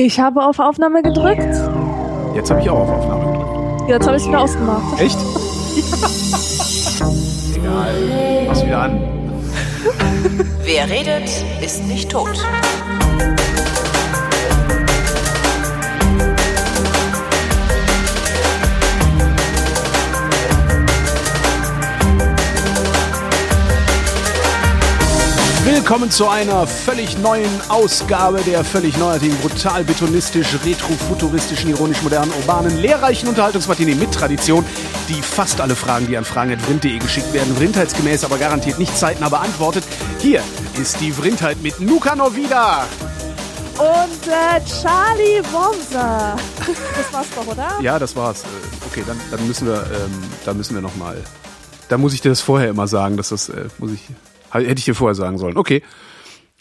Ich habe auf Aufnahme gedrückt. Jetzt habe ich auch auf Aufnahme gedrückt. Jetzt habe ich wieder ausgemacht. Echt? Egal. Mach's wieder an. Wer redet, ist nicht tot. Willkommen zu einer völlig neuen Ausgabe der völlig neuartigen, brutal betonistisch, retrofuturistischen, ironisch modernen, urbanen, lehrreichen Unterhaltungsmatinee mit Tradition, die fast alle Fragen, die an fragen.vrind.de geschickt werden, vrindheitsgemäß, aber garantiert nicht zeitnah beantwortet. Hier ist die Vrindheit mit Nuka Novida. Und äh, Charlie Womser. Das war's doch, oder? Ja, das war's. Äh, Okay, dann, dann müssen wir, ähm, da müssen wir nochmal. Da muss ich dir das vorher immer sagen, dass das, äh, muss ich, hätte ich dir vorher sagen sollen. Okay.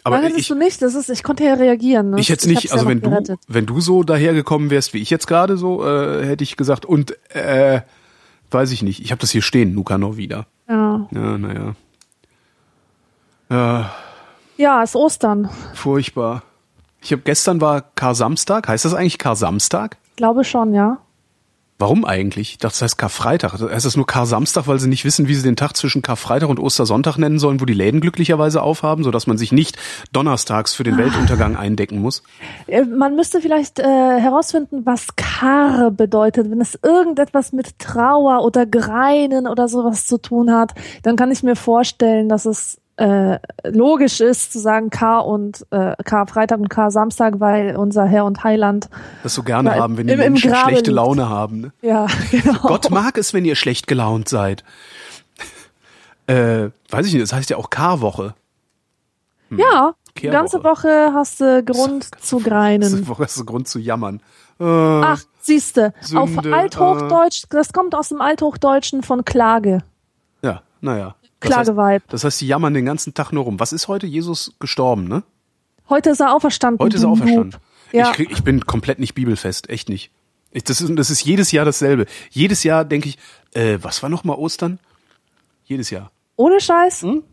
Aber Nein, hättest ich, du nicht. Das ist, ich konnte ja reagieren. ne? ich hätte hab's nicht, ja also noch wenn du, wenn du so dahergekommen wärst, wie ich jetzt gerade so, äh, hätte ich gesagt, und äh, weiß ich nicht. Ich habe das hier stehen, Nuka noch wieder. Ja. Ja, naja. Ja, ja, ist Ostern. furchtbar. Ich habe gestern war Kar-Samstag. Heißt das eigentlich Kar-Samstag? Glaube schon, ja. Warum eigentlich? Ich dachte, das heißt Karfreitag. Heißt das nur Kar-Samstag, weil sie nicht wissen, wie sie den Tag zwischen Karfreitag und Ostersonntag nennen sollen, wo die Läden glücklicherweise aufhaben, sodass man sich nicht donnerstags für den Weltuntergang eindecken muss? Äh, Man müsste vielleicht äh, herausfinden, was Kar bedeutet. Wenn es irgendetwas mit Trauer oder Greinen oder sowas zu tun hat, dann kann ich mir vorstellen, dass es äh, logisch ist zu sagen Kar und äh, Kar Freitag und Kar Samstag, weil unser Herr und Heiland Das so gerne haben, wenn die im- im Menschen Grabe schlechte liegt. Laune haben. Ne? ja genau. Gott mag es, wenn ihr schlecht gelaunt seid. äh, weiß ich nicht, das heißt ja auch Karwoche. ja, die ganze Woche hast du Grund zu greinen. Das Woche ist Grund zu jammern. Äh, Ach, siehste, auf Sünde, Althochdeutsch, das kommt aus dem Althochdeutschen von Klage. ja, naja. Das heißt, Klageweib. das heißt, die jammern den ganzen Tag nur rum. Was ist heute? Jesus gestorben, ne? Heute ist er auferstanden. Heute ist er auferstanden. Ja. Ich, ich bin komplett nicht bibelfest, echt nicht. Ich, das, ist, das ist jedes Jahr dasselbe. Jedes Jahr denke ich, äh, was war noch mal Ostern? Jedes Jahr. Ohne Scheiß? Hm?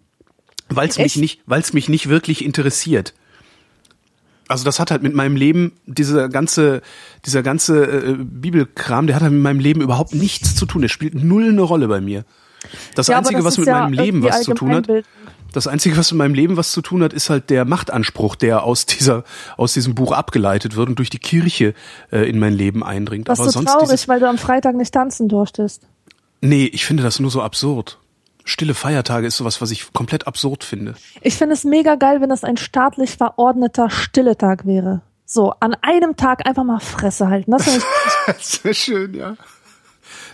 Weil es mich nicht, mich nicht wirklich interessiert. Also das hat halt mit meinem Leben dieser ganze, dieser ganze äh, Bibelkram, der hat halt mit meinem Leben überhaupt nichts zu tun. Der spielt null eine Rolle bei mir. Das Ja, einzige, das was ist mit ja meinem Leben was zu tun hat, das einzige, was mit meinem Leben was zu tun hat, ist halt der Machtanspruch, der aus dieser, aus diesem Buch abgeleitet wird und durch die Kirche äh, in mein Leben eindringt. Warst Aber sonst traurig, weil du am Freitag nicht tanzen durftest? nee, ich finde das nur so absurd. Stille Feiertage ist sowas, was ich komplett absurd finde. Ich finde es mega geil, wenn das ein staatlich verordneter Stilletag wäre. So, an einem Tag einfach mal Fresse halten. Das ich Sehr schön, ja.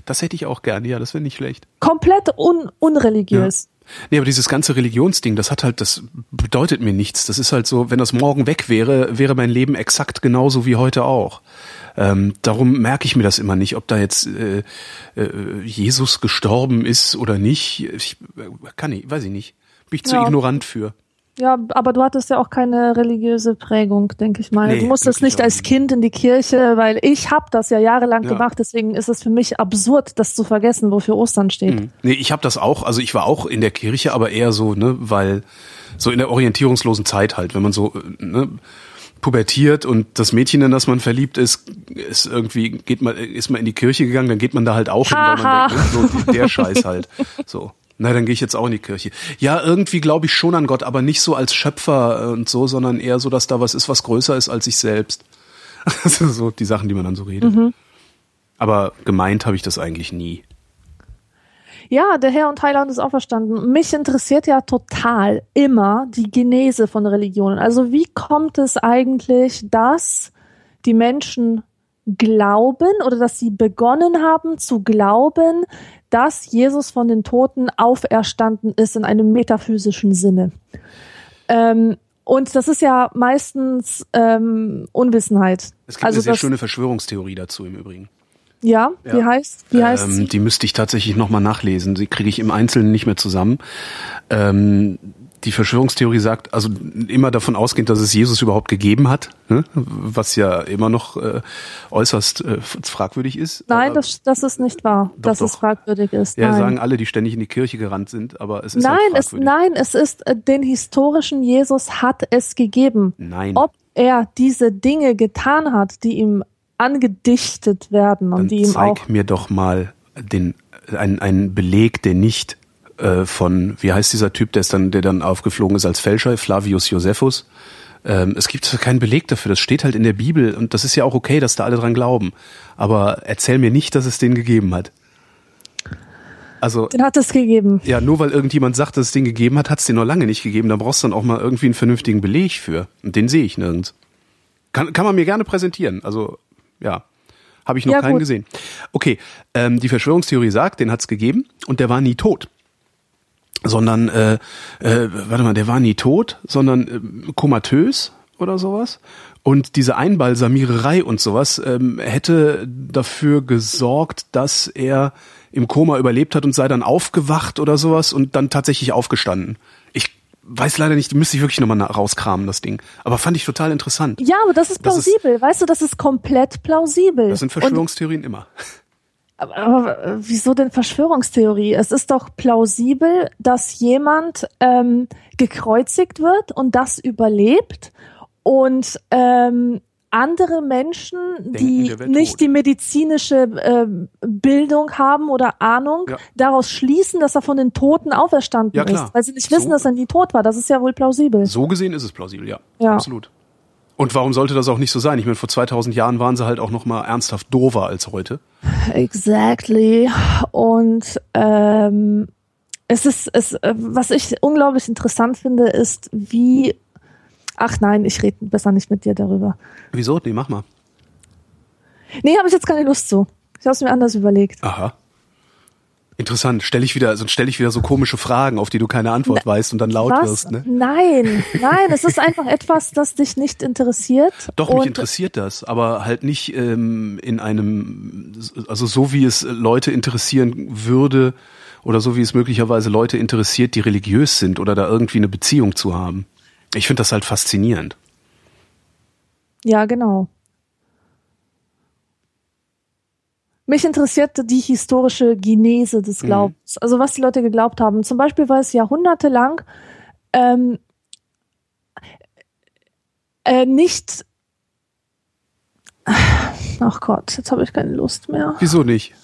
Das hätte ich auch gerne, ja, das wäre nicht schlecht. komplett un unreligiös. Nee, aber dieses ganze Religionsding, das hat halt, das bedeutet mir nichts. Das ist halt so, wenn das morgen weg wäre, wäre mein Leben exakt genauso wie heute auch. Ähm, darum merke ich mir das immer nicht, ob da jetzt äh, äh, Jesus gestorben ist oder nicht. Ich äh, kann ich, weiß ich nicht. Bin ich zu Ja. ignorant für. Ja, aber du hattest ja auch keine religiöse Prägung, denke ich mal. Nee, du musstest nicht als. Kind in die Kirche, weil ich habe das ja jahrelang Ja. gemacht, deswegen ist es für mich absurd, das zu vergessen, wofür Ostern steht. Nee, ich habe das auch, also ich war auch in der Kirche, aber eher so, ne, weil so in der orientierungslosen Zeit halt, wenn man so ne, pubertiert und das Mädchen, in das man verliebt ist, ist irgendwie geht man ist man in die Kirche gegangen, dann geht man da halt auch hin, weil man denkt, ne, so der Scheiß halt. So. Na, dann gehe ich jetzt auch in die Kirche. Ja, irgendwie glaube ich schon an Gott, aber nicht so als Schöpfer äh, und so, sondern eher so, dass da was ist, was größer ist als ich selbst. Also so die Sachen, die man dann so redet. Aber gemeint habe ich das eigentlich nie. Ja, der Herr und Heiland ist auferstanden. Mich interessiert ja total immer die Genese von Religionen. Also wie kommt es eigentlich, dass die Menschen glauben oder dass sie begonnen haben zu glauben, dass Jesus von den Toten auferstanden ist in einem metaphysischen Sinne? Ähm, und das ist ja meistens ähm, Unwissenheit. Es gibt also eine sehr das, schöne Verschwörungstheorie dazu im Übrigen. ja, wie Ja. heißt, wie heißt Ähm, die müsste ich tatsächlich nochmal nachlesen. Sie kriege ich im Einzelnen nicht mehr zusammen. Ähm, die Verschwörungstheorie sagt, also immer davon ausgehend, dass es Jesus überhaupt gegeben hat, ne? was ja immer noch äh, äußerst äh, fragwürdig ist. Nein, das, das ist nicht wahr, Doch, dass es doch. fragwürdig ist. ja, nein. sagen alle, die ständig in die Kirche gerannt sind, aber es ist nein, halt es, nein, es ist, äh, den historischen Jesus hat es gegeben. Nein. Ob er diese Dinge getan hat, die ihm angedichtet werden und Dann die ihm auch zeig mir doch mal den, einen, einen Beleg, der nicht äh, von, wie heißt dieser Typ, der ist dann, der dann aufgeflogen ist als Fälscher, Flavius Josephus. Ähm, es gibt keinen Beleg dafür, das steht halt in der Bibel und das ist ja auch okay, dass da alle dran glauben. Aber erzähl mir nicht, dass es den gegeben hat. Also, den hat es gegeben. ja, nur weil irgendjemand sagt, dass es den gegeben hat, hat es den noch lange nicht gegeben. Da brauchst du dann auch mal irgendwie einen vernünftigen Beleg für. Und den sehe ich nirgends. Kann, kann man mir gerne präsentieren. Also, ja. Habe ich noch Ja, keinen gut. gesehen. Okay, ähm, die Verschwörungstheorie sagt, den hat's gegeben und der war nie tot. Sondern, äh, äh, warte mal, der war nie tot, sondern äh, komatös oder sowas. Und diese Einbalsamiererei und sowas ähm, hätte dafür gesorgt, dass er im Koma überlebt hat und sei dann aufgewacht oder sowas und dann tatsächlich aufgestanden. Ich weiß leider nicht, müsste ich wirklich nochmal rauskramen, das Ding. Aber fand ich total interessant. Ja, aber das ist Das ist- plausibel. weißt du, das ist komplett plausibel. Das sind Und Verschwörungstheorien immer. Aber, aber äh, wieso denn Verschwörungstheorie? Es ist doch plausibel, dass jemand ähm, gekreuzigt wird und das überlebt und ähm, andere Menschen, die der wäre nicht tot. die medizinische ähm, Bildung haben oder Ahnung, Ja. daraus schließen, dass er von den Toten auferstanden Ja, ist, weil sie nicht So- wissen, dass er nie tot war. Das ist ja wohl plausibel. So gesehen ist es plausibel, ja. Ja. Absolut. Und warum sollte das auch nicht so sein? Ich meine, vor 2000 Jahren waren sie halt auch noch mal ernsthaft dover als heute. Exactly. Und ähm, es ist, es, was ich unglaublich interessant finde, ist, wie. Ach nein, ich rede besser nicht mit dir darüber. Wieso? Nee, mach mal. Nee, habe ich jetzt keine Lust zu. Ich habe es mir anders überlegt. Aha. Interessant. Stell ich wieder, sonst stelle ich wieder so komische Fragen, auf die du keine Antwort weißt und dann laut Was? wirst, ne? Nein, nein, es ist einfach etwas, das dich nicht interessiert. Doch, mich interessiert das, aber halt nicht ähm, in einem, also so wie es Leute interessieren würde oder so wie es möglicherweise Leute interessiert, die religiös sind oder da irgendwie eine Beziehung zu haben. Ich finde das halt faszinierend. Ja, genau. Mich interessierte die historische Genese des Glaubens. Also was die Leute geglaubt haben. Zum Beispiel war es jahrhundertelang ähm, äh, nicht. Ach Gott, jetzt habe ich keine Lust mehr. Wieso nicht?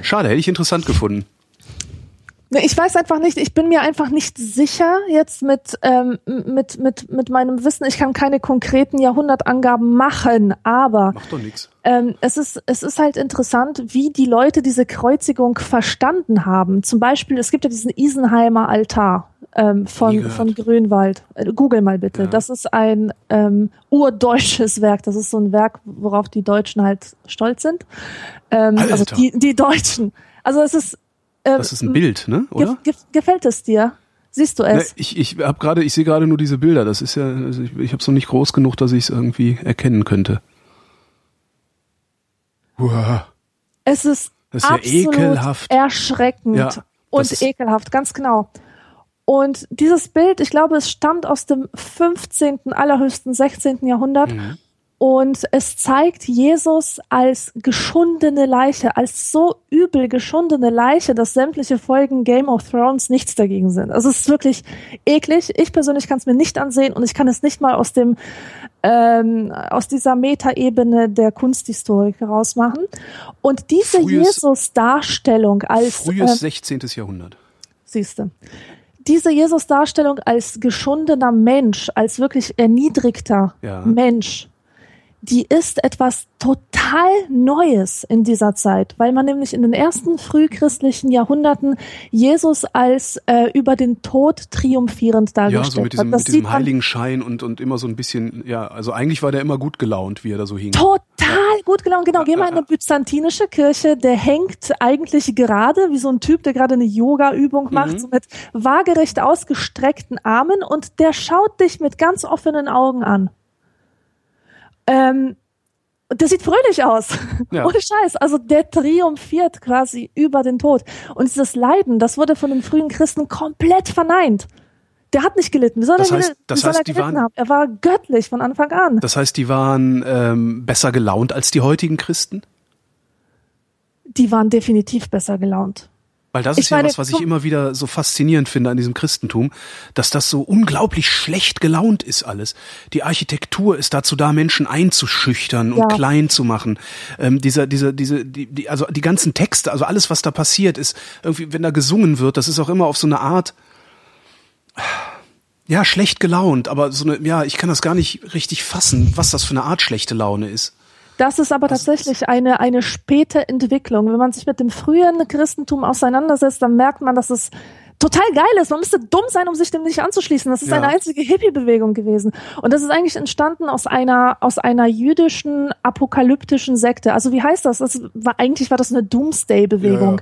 Schade, hätte ich interessant gefunden. Ich weiß einfach nicht, ich bin mir einfach nicht sicher jetzt mit, ähm, mit, mit, mit meinem Wissen. Ich kann keine konkreten Jahrhundertangaben machen, aber Macht doch nichts. ähm, es, ist, es ist halt interessant, wie die Leute diese Kreuzigung verstanden haben. Zum Beispiel, es gibt ja diesen Isenheimer Altar ähm, von, von Grünwald. Äh, Google mal bitte. Ja. Das ist ein ähm, urdeutsches Werk. Das ist so ein Werk, worauf die Deutschen halt stolz sind. Ähm, also die, die Deutschen. Also es ist. Äh, Das ist ein Bild, ne? Oder? ge gefällt es dir? Siehst du Ne, es? ich ich habe gerade, ich sehe gerade nur diese Bilder. Das ist ja, also ich, ich habe es noch nicht groß genug, dass ich es irgendwie erkennen könnte. Uah. Es ist, Das ist ja absolut ekelhaft. erschreckend Ja, und ekelhaft, ganz genau. Und dieses Bild, ich glaube, es stammt aus dem 15., allerhöchsten 16. Jahrhundert. Mhm. Und es zeigt Jesus als geschundene Leiche, als so übel geschundene Leiche, dass sämtliche Folgen Game of Thrones nichts dagegen sind. Also es ist wirklich eklig. Ich persönlich kann es mir nicht ansehen und ich kann es nicht mal aus dem ähm, aus dieser Metaebene der Kunsthistorik herausmachen. Und diese Jesus-Darstellung als Frühes ähm, 16. Jahrhundert. siehste. Diese Jesus-Darstellung als geschundener Mensch, als wirklich erniedrigter Ja. Mensch, die ist etwas total Neues in dieser Zeit, weil man nämlich in den ersten frühchristlichen Jahrhunderten Jesus als äh, über den Tod triumphierend Ja, dargestellt so mit diesem, hat. Das mit diesem sieht man Heiligenschein und, und immer so ein bisschen, ja, also eigentlich war der immer gut gelaunt, wie er da so hing. Total gut gelaunt, genau. Geh mal in ja, eine byzantinische Kirche, der hängt eigentlich gerade, wie so ein Typ, der gerade eine Yoga-Übung macht, Mhm. so mit waagerecht ausgestreckten Armen und der schaut dich mit ganz offenen Augen an. Ähm, der sieht fröhlich aus. Ja. Ohne Scheiß. Also der triumphiert quasi über den Tod. Und dieses Leiden, das wurde von den frühen Christen komplett verneint. Der hat nicht gelitten. Wie soll Das er, heißt- das heißt, er die gelitten waren- haben? Er war göttlich von Anfang an. Das heißt, die waren ähm, besser gelaunt als die heutigen Christen? Die waren definitiv besser gelaunt. Weil das Ich ist ja was, was ich immer wieder so faszinierend finde an diesem Christentum, dass das so unglaublich schlecht gelaunt ist alles. Die Architektur ist dazu da, Menschen einzuschüchtern und Ja. klein zu machen. Ähm, dieser, dieser, diese, die, die, also die ganzen Texte, also alles, was da passiert, ist irgendwie, wenn da gesungen wird, das ist auch immer auf so eine Art, ja, schlecht gelaunt, aber so eine, ja, ich kann das gar nicht richtig fassen, was das für eine Art schlechte Laune ist. Das ist aber tatsächlich eine, eine späte Entwicklung. Wenn man sich mit dem frühen Christentum auseinandersetzt, dann merkt man, dass es total geil ist. Man müsste dumm sein, um sich dem nicht anzuschließen. Das ist Ja. eine einzige Hippie-Bewegung gewesen. Und das ist eigentlich entstanden aus einer, aus einer jüdischen apokalyptischen Sekte. Also wie heißt das? das war, eigentlich war das eine Doomsday-Bewegung.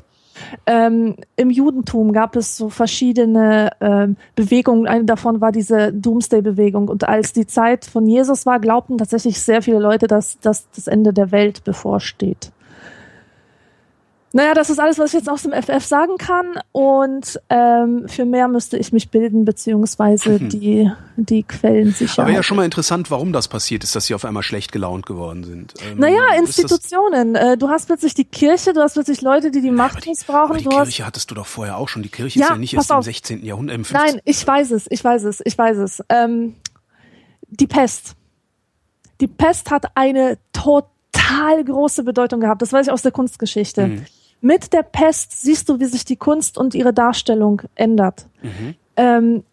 Ähm, Im Judentum gab es so verschiedene ähm, Bewegungen. Eine davon war diese Doomsday-Bewegung. Und als die Zeit von Jesus war, glaubten tatsächlich sehr viele Leute, dass, dass das Ende der Welt bevorsteht. Naja, das ist alles, was ich jetzt aus dem FF sagen kann. Und ähm, für mehr müsste ich mich bilden, beziehungsweise die, die Quellen sicher. Aber ja schon mal interessant, warum das passiert ist, dass sie auf einmal schlecht gelaunt geworden sind. Ähm, Naja, Institutionen. Äh, Du hast plötzlich die Kirche, du hast plötzlich Leute, die die Macht die, missbrauchen. die du hast Kirche hattest du doch vorher auch schon. Die Kirche Ja, ist ja nicht erst im auf. 16. Jahrhundert, im 15. Nein, ich weiß es, ich weiß es, ich weiß es. Ähm, die Pest. Die Pest hat eine total große Bedeutung gehabt. Das weiß ich aus der Kunstgeschichte. Mhm. Mit der Pest siehst du, wie sich die Kunst und ihre Darstellung ändert. Mhm. Ähm,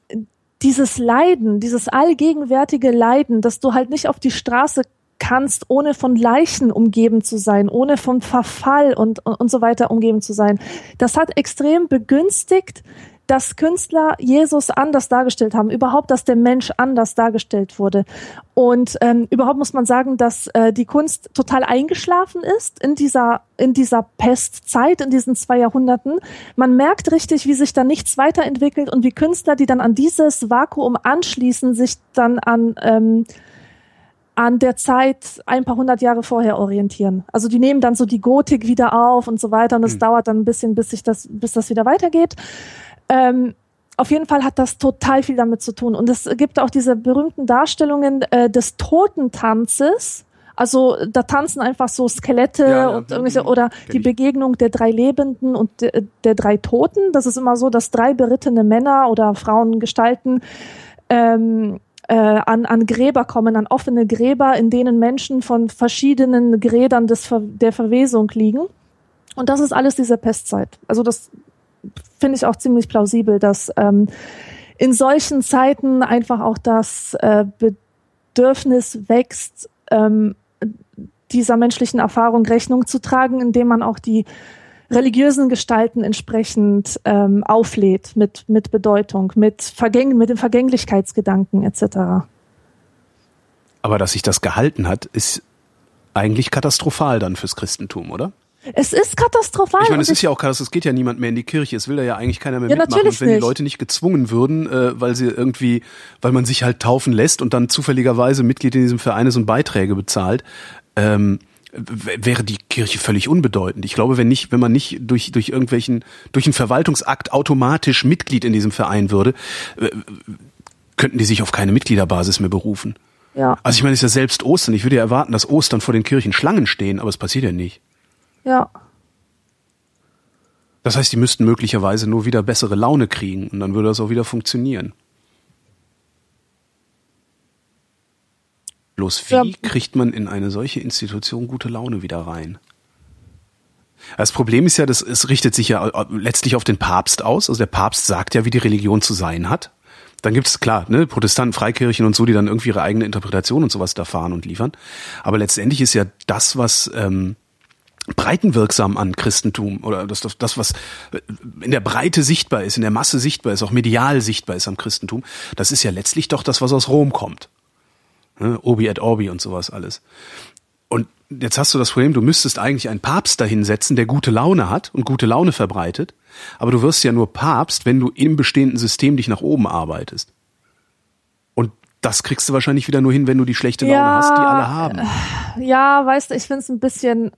dieses Leiden, dieses allgegenwärtige Leiden, dass du halt nicht auf die Straße kannst, ohne von Leichen umgeben zu sein, ohne vom Verfall und, und, und so weiter umgeben zu sein. Das hat extrem begünstigt, dass Künstler Jesus anders dargestellt haben, überhaupt, dass der Mensch anders dargestellt wurde. Und ähm, überhaupt muss man sagen, dass äh, die Kunst total eingeschlafen ist in dieser, in dieser Pestzeit, in diesen zwei Jahrhunderten. Man merkt richtig, wie sich da nichts weiterentwickelt und wie Künstler, die dann an dieses Vakuum anschließen, sich dann an ähm, an der Zeit ein paar hundert Jahre vorher orientieren. Also die nehmen dann so die Gotik wieder auf und so weiter und es dauert dann ein bisschen, bis sich das, bis das wieder weitergeht. Ähm, auf jeden Fall hat das total viel damit zu tun. Und es gibt auch diese berühmten Darstellungen äh, des Totentanzes. Also da tanzen einfach so Skelette Ja, ja. und irgendwelche Mhm. oder die. Begegnung der drei Lebenden und der, der drei Toten. Das ist immer so, dass drei berittene Männer oder Frauengestalten ähm, äh, an, an Gräber kommen, an offene Gräber, in denen Menschen von verschiedenen Grädern des der Verwesung liegen. Und das ist alles diese Pestzeit. Also das finde ich auch ziemlich plausibel, dass ähm, in solchen Zeiten einfach auch das äh, Bedürfnis wächst, ähm, dieser menschlichen Erfahrung Rechnung zu tragen, indem man auch die religiösen Gestalten entsprechend ähm, auflädt mit, mit Bedeutung, mit, Vergäng mit dem Vergänglichkeitsgedanken etc. Aber dass sich das gehalten hat, ist eigentlich katastrophal dann fürs Christentum, oder? Es ist katastrophal. Ich meine, es ist ja auch krass, es geht ja niemand mehr in die Kirche, es will da ja eigentlich keiner mehr Ja, mitmachen. natürlich Und wenn die nicht. Leute nicht gezwungen würden, äh, weil sie irgendwie, weil man sich halt taufen lässt und dann zufälligerweise Mitglied in diesem Verein ist und Beiträge bezahlt, ähm, wäre die Kirche völlig unbedeutend. Ich glaube, wenn nicht, wenn man nicht durch, durch irgendwelchen, durch einen Verwaltungsakt automatisch Mitglied in diesem Verein würde, äh, könnten die sich auf keine Mitgliederbasis mehr berufen. ja, Also ich meine, es ist ja selbst Ostern. Ich würde ja erwarten, dass Ostern vor den Kirchen Schlangen stehen, aber es passiert ja nicht. Ja. Das heißt, die müssten möglicherweise nur wieder bessere Laune kriegen und dann würde das auch wieder funktionieren. Bloß wie Ja. kriegt man in eine solche Institution gute Laune wieder rein? Das Problem ist ja, dass es richtet sich ja äh, letztlich auf den Papst aus. Also der Papst sagt ja, wie die Religion zu sein hat. Dann gibt's klar, ne, Protestanten, Freikirchen und so, die dann irgendwie ihre eigene Interpretation und sowas da fahren und liefern. Aber letztendlich ist ja das, was ähm, breitenwirksam an Christentum oder das, das, das, was in der Breite sichtbar ist, in der Masse sichtbar ist, auch medial sichtbar ist am Christentum, das ist ja letztlich doch das, was aus Rom kommt. Ne? Obi et Orbi und sowas alles. Und jetzt hast du das Problem, du müsstest eigentlich einen Papst dahinsetzen, der gute Laune hat und gute Laune verbreitet, aber du wirst ja nur Papst, wenn du im bestehenden System dich nach oben arbeitest. Und das kriegst du wahrscheinlich wieder nur hin, wenn du die schlechte Laune Ja, hast, die alle haben. Ja, weißt du, ich finde es ein bisschen.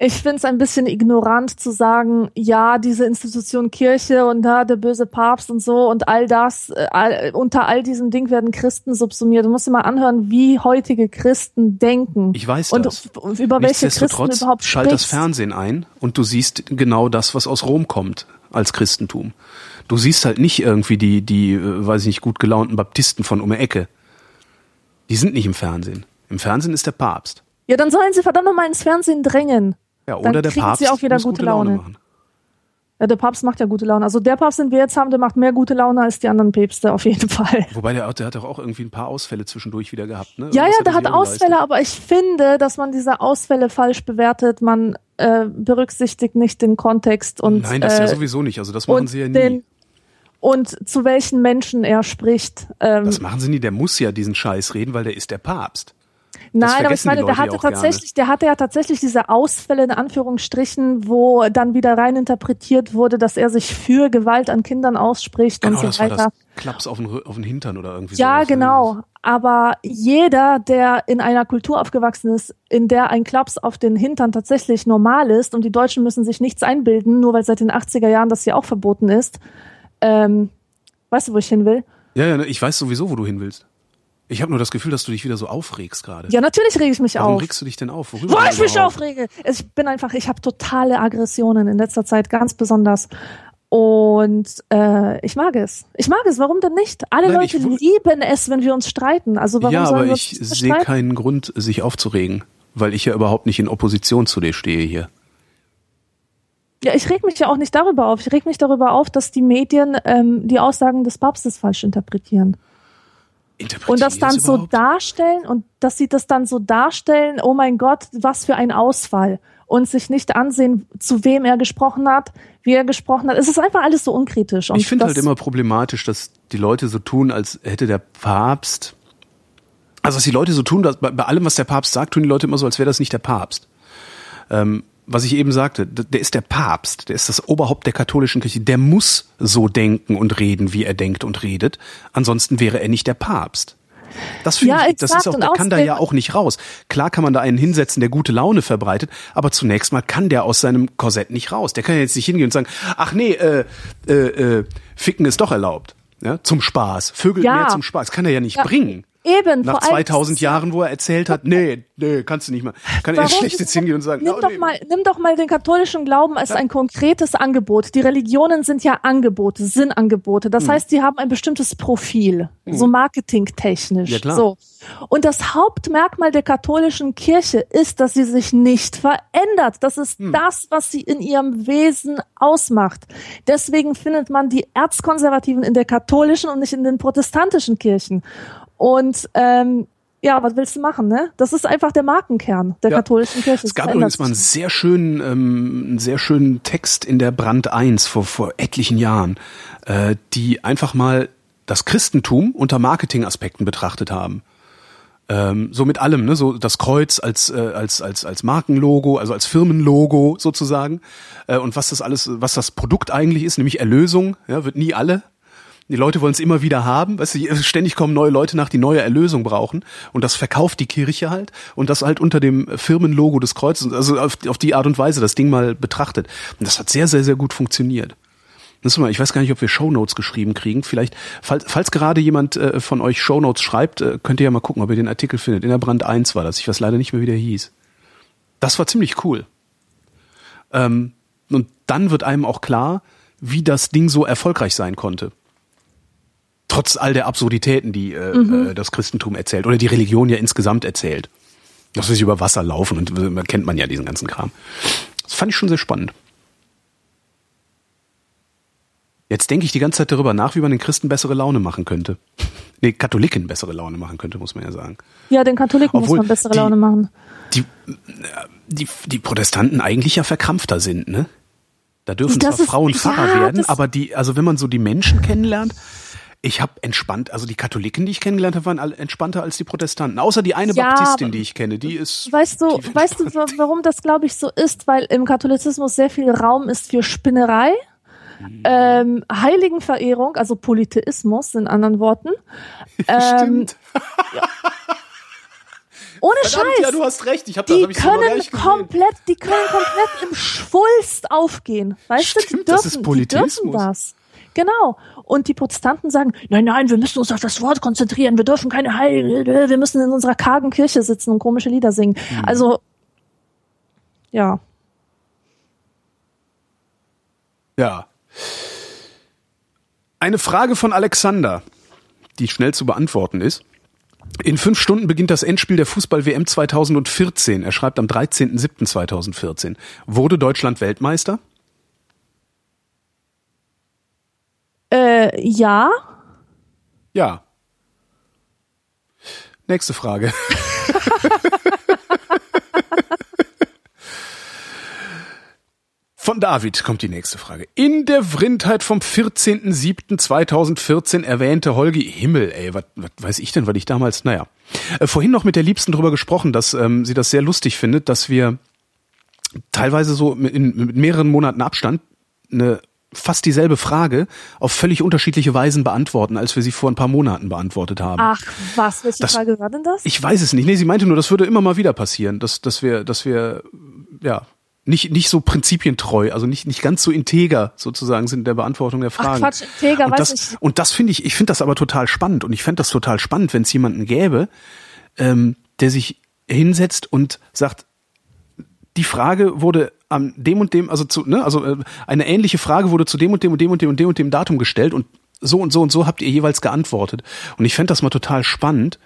Ich finde es ein bisschen ignorant zu sagen, ja, diese Institution Kirche und da der böse Papst und so und all das, äh, all, unter all diesem Ding werden Christen subsumiert. Du musst dir mal anhören, wie heutige Christen denken. Ich weiß und das. f- über welche Christen überhaupt schalt das. Fernsehen ein und du siehst genau das, was aus Rom kommt als Christentum. Du siehst halt nicht irgendwie die, die, äh, weiß ich nicht, gut gelaunten Baptisten von um die Ecke. Die sind nicht im Fernsehen. Im Fernsehen ist der Papst. Ja, dann sollen sie verdammt nochmal ins Fernsehen drängen. Ja, Dann oder der kriegen Papst sie auch wieder gute Laune. machen. Ja, der Papst macht ja gute Laune. Also der Papst, den wir jetzt haben, der macht mehr gute Laune als die anderen Päpste, auf jeden Fall. Wobei der, der hat doch auch irgendwie ein paar Ausfälle zwischendurch wieder gehabt, ne? Ja, ja, der er hat Ausfälle, aber ich finde, dass man diese Ausfälle falsch bewertet. Man äh, berücksichtigt nicht den Kontext und Nein, das ja äh, sowieso nicht. Also das machen sie ja nie. den und zu welchen Menschen er spricht. Ähm, das machen sie nie. Der muss ja diesen Scheiß reden, weil der ist der Papst. Nein, aber ich meine, der ja hatte auch gerne. tatsächlich, der hatte ja tatsächlich diese Ausfälle in Anführungsstrichen, wo dann wieder rein interpretiert wurde, dass er sich für Gewalt an Kindern ausspricht Genau, und so weiter. Klaps auf den, auf den Hintern oder irgendwie Ja, sowas. ne? genau. Aber jeder, der in einer Kultur aufgewachsen ist, in der ein Klaps auf den Hintern tatsächlich normal ist, und die Deutschen müssen sich nichts einbilden, nur weil seit den 80er Jahren das hier auch verboten ist, ähm, weißt du, wo ich hin will? Ja, ja, ne, ich weiß sowieso, wo du hin willst. Ich habe nur das Gefühl, dass du dich wieder so aufregst gerade. Ja, natürlich rege ich mich Warum auf. regst du dich denn auf? Worüber Wo ich mich überhaupt? aufrege. Ich bin einfach, ich habe totale Aggressionen in letzter Zeit, ganz besonders. Und äh, ich mag es. Ich mag es. Warum denn nicht? Alle Nein, Leute lieben es, wenn wir uns streiten. Also warum Ja, aber wir ich sehe keinen Grund, sich aufzuregen, weil ich ja überhaupt nicht in Opposition zu dir stehe hier. Ja, ich reg mich ja auch nicht darüber auf. Ich reg mich darüber auf, dass die Medien ähm, die Aussagen des Papstes falsch interpretieren. Und das dann so darstellen und dass sie das dann so darstellen, oh mein Gott, was für ein Ausfall. Und sich nicht ansehen, zu wem er gesprochen hat, wie er gesprochen hat. Es ist einfach alles so unkritisch. Und Ich finde halt immer problematisch, dass die Leute so tun, als hätte der Papst. Also, dass die Leute so tun, dass bei, bei allem, was der Papst sagt, tun die Leute immer so, als wäre das nicht der Papst. Ähm, was ich eben sagte, der ist der Papst, der ist das Oberhaupt der katholischen Kirche, der muss so denken und reden, wie er denkt und redet. Ansonsten wäre er nicht der Papst. Das finde Ja, ich, das ist auch, der kann da ja auch nicht raus. Klar kann man da einen hinsetzen, der gute Laune verbreitet, aber zunächst mal kann der aus seinem Korsett nicht raus. Der kann ja jetzt nicht hingehen und sagen, ach nee, äh, äh, äh, Ficken ist doch erlaubt. Ja, zum Spaß. Vögel Ja. mehr zum Spaß. Kann er ja nicht Ja, bringen. Eben, Nach vor allem- 2000 Jahren, wo er erzählt hat, nee, nee, kannst du nicht mal. Kann er Warum? schlecht jetzt hingehen und sagen, Nimm oh, doch nee. mal, nimm doch mal den katholischen Glauben als ein konkretes Angebot. Die Religionen sind ja Angebote, Sinnangebote. Hm. Das heißt, die haben ein bestimmtes Profil, so marketingtechnisch. Ja, klar. So. Und das Hauptmerkmal der katholischen Kirche ist, dass sie sich nicht verändert. Das ist Hm. das, was sie in ihrem Wesen ausmacht. Deswegen findet man die Erzkonservativen in der katholischen und nicht in den protestantischen Kirchen. Und ähm, ja, was willst du machen, ne? Das ist einfach der Markenkern der Ja. katholischen Kirche. Es gab übrigens mal einen sehr schönen, ähm, einen sehr schönen Text in der Brand 1 vor, vor etlichen Jahren, äh, die einfach mal das Christentum unter Marketingaspekten betrachtet haben. Ähm, so mit allem, ne? so das Kreuz als äh, als als als Markenlogo, also als Firmenlogo sozusagen äh, und was das alles, was das Produkt eigentlich ist, nämlich Erlösung, ja, wird nie alle. Die Leute wollen es immer wieder haben, weißt du, ständig kommen neue Leute nach, die neue Erlösung brauchen und das verkauft die Kirche halt und das halt unter dem Firmenlogo des Kreuzes, also auf, auf die Art und Weise das Ding mal betrachtet. Und das hat sehr, sehr, sehr gut funktioniert. Müssen wir, ich weiß gar nicht, ob wir Shownotes geschrieben kriegen. Vielleicht, falls, falls gerade jemand äh, von euch Shownotes schreibt, äh, könnt ihr ja mal gucken, ob ihr den Artikel findet. In der Brand 1 war das. Ich weiß leider nicht mehr, wie der hieß. Das war ziemlich cool. Ähm, und dann wird einem auch klar, wie das Ding so erfolgreich sein konnte. Trotz all der Absurditäten, die äh, äh, das Christentum erzählt oder die Religion ja insgesamt erzählt. Dass wir sich über Wasser laufen und äh, kennt man ja diesen ganzen Kram. Das fand ich schon sehr spannend. Jetzt denke ich die ganze Zeit darüber nach, wie man den Christen bessere Laune machen könnte. Nee, Katholiken bessere Laune machen könnte, muss man ja sagen. Ja, den Katholiken Obwohl muss man bessere die- Laune machen. Die, die, die Protestanten eigentlich ja verkrampfter sind, ne? Da dürfen Das zwar ist- Frauen ja, Pfarrer werden, das- aber die, also wenn man so die Menschen kennenlernt, ich habe entspannt, also die Katholiken, die ich kennengelernt habe, waren alle entspannter als die Protestanten. Außer die eine Ja, Baptistin, die ich kenne, die ist. Weißt du, weißt du, wa- warum das glaube ich so ist? Weil im Katholizismus sehr viel Raum ist für Spinnerei, Mhm. ähm, Heiligenverehrung, also Polytheismus in anderen Worten. Ähm, Stimmt. Ohne Verdammt, Scheiß. Ja, du hast recht. Ich hab, das die hab ich so können gesehen. komplett, die können komplett im Schwulst aufgehen. Weißt du, die Stimmt, dürfen, das ist die Politismus. dürfen das. Genau. Und die Protestanten sagen, nein, nein, wir müssen uns auf das Wort konzentrieren, wir dürfen keine Heil, wir müssen in unserer kargen Kirche sitzen und komische Lieder singen. Mhm. Also, ja. Ja. Eine Frage von Alexander, die schnell zu beantworten ist. In fünf Stunden beginnt das Endspiel der Fußball-WM 2014. Er schreibt am 13.07.2014. Wurde Deutschland Weltmeister? Äh, ja. Ja. Nächste Frage. Von David kommt die nächste Frage. In der Vrindheit vom 14.07.2014 erwähnte Holgi, Himmel, ey, was weiß ich denn, was ich damals, naja. Äh, vorhin noch mit der Liebsten drüber gesprochen, dass ähm, sie das sehr lustig findet, dass wir teilweise so mit, in, mit mehreren Monaten Abstand eine fast dieselbe Frage auf völlig unterschiedliche Weisen beantworten, als wir sie vor ein paar Monaten beantwortet haben. Ach, was? Welche Das- Frage war denn das? Ich weiß es nicht. Nee, sie meinte nur, das würde immer mal wieder passieren, dass, dass wir, dass wir, ja, nicht, nicht so prinzipientreu, also nicht, nicht ganz so integer sozusagen sind in der Beantwortung der Ach Fragen. Quatsch, integer, und weiß das, ich. Und das finde ich, ich finde das aber total spannend und ich fände das total spannend, wenn es jemanden gäbe, ähm, der sich hinsetzt und sagt, die Frage wurde am dem und dem, also zu, ne, also äh, eine ähnliche Frage wurde zu dem und dem und dem und dem und dem und dem Datum gestellt und so und so und so habt ihr jeweils geantwortet. Und ich fände das mal total spannend,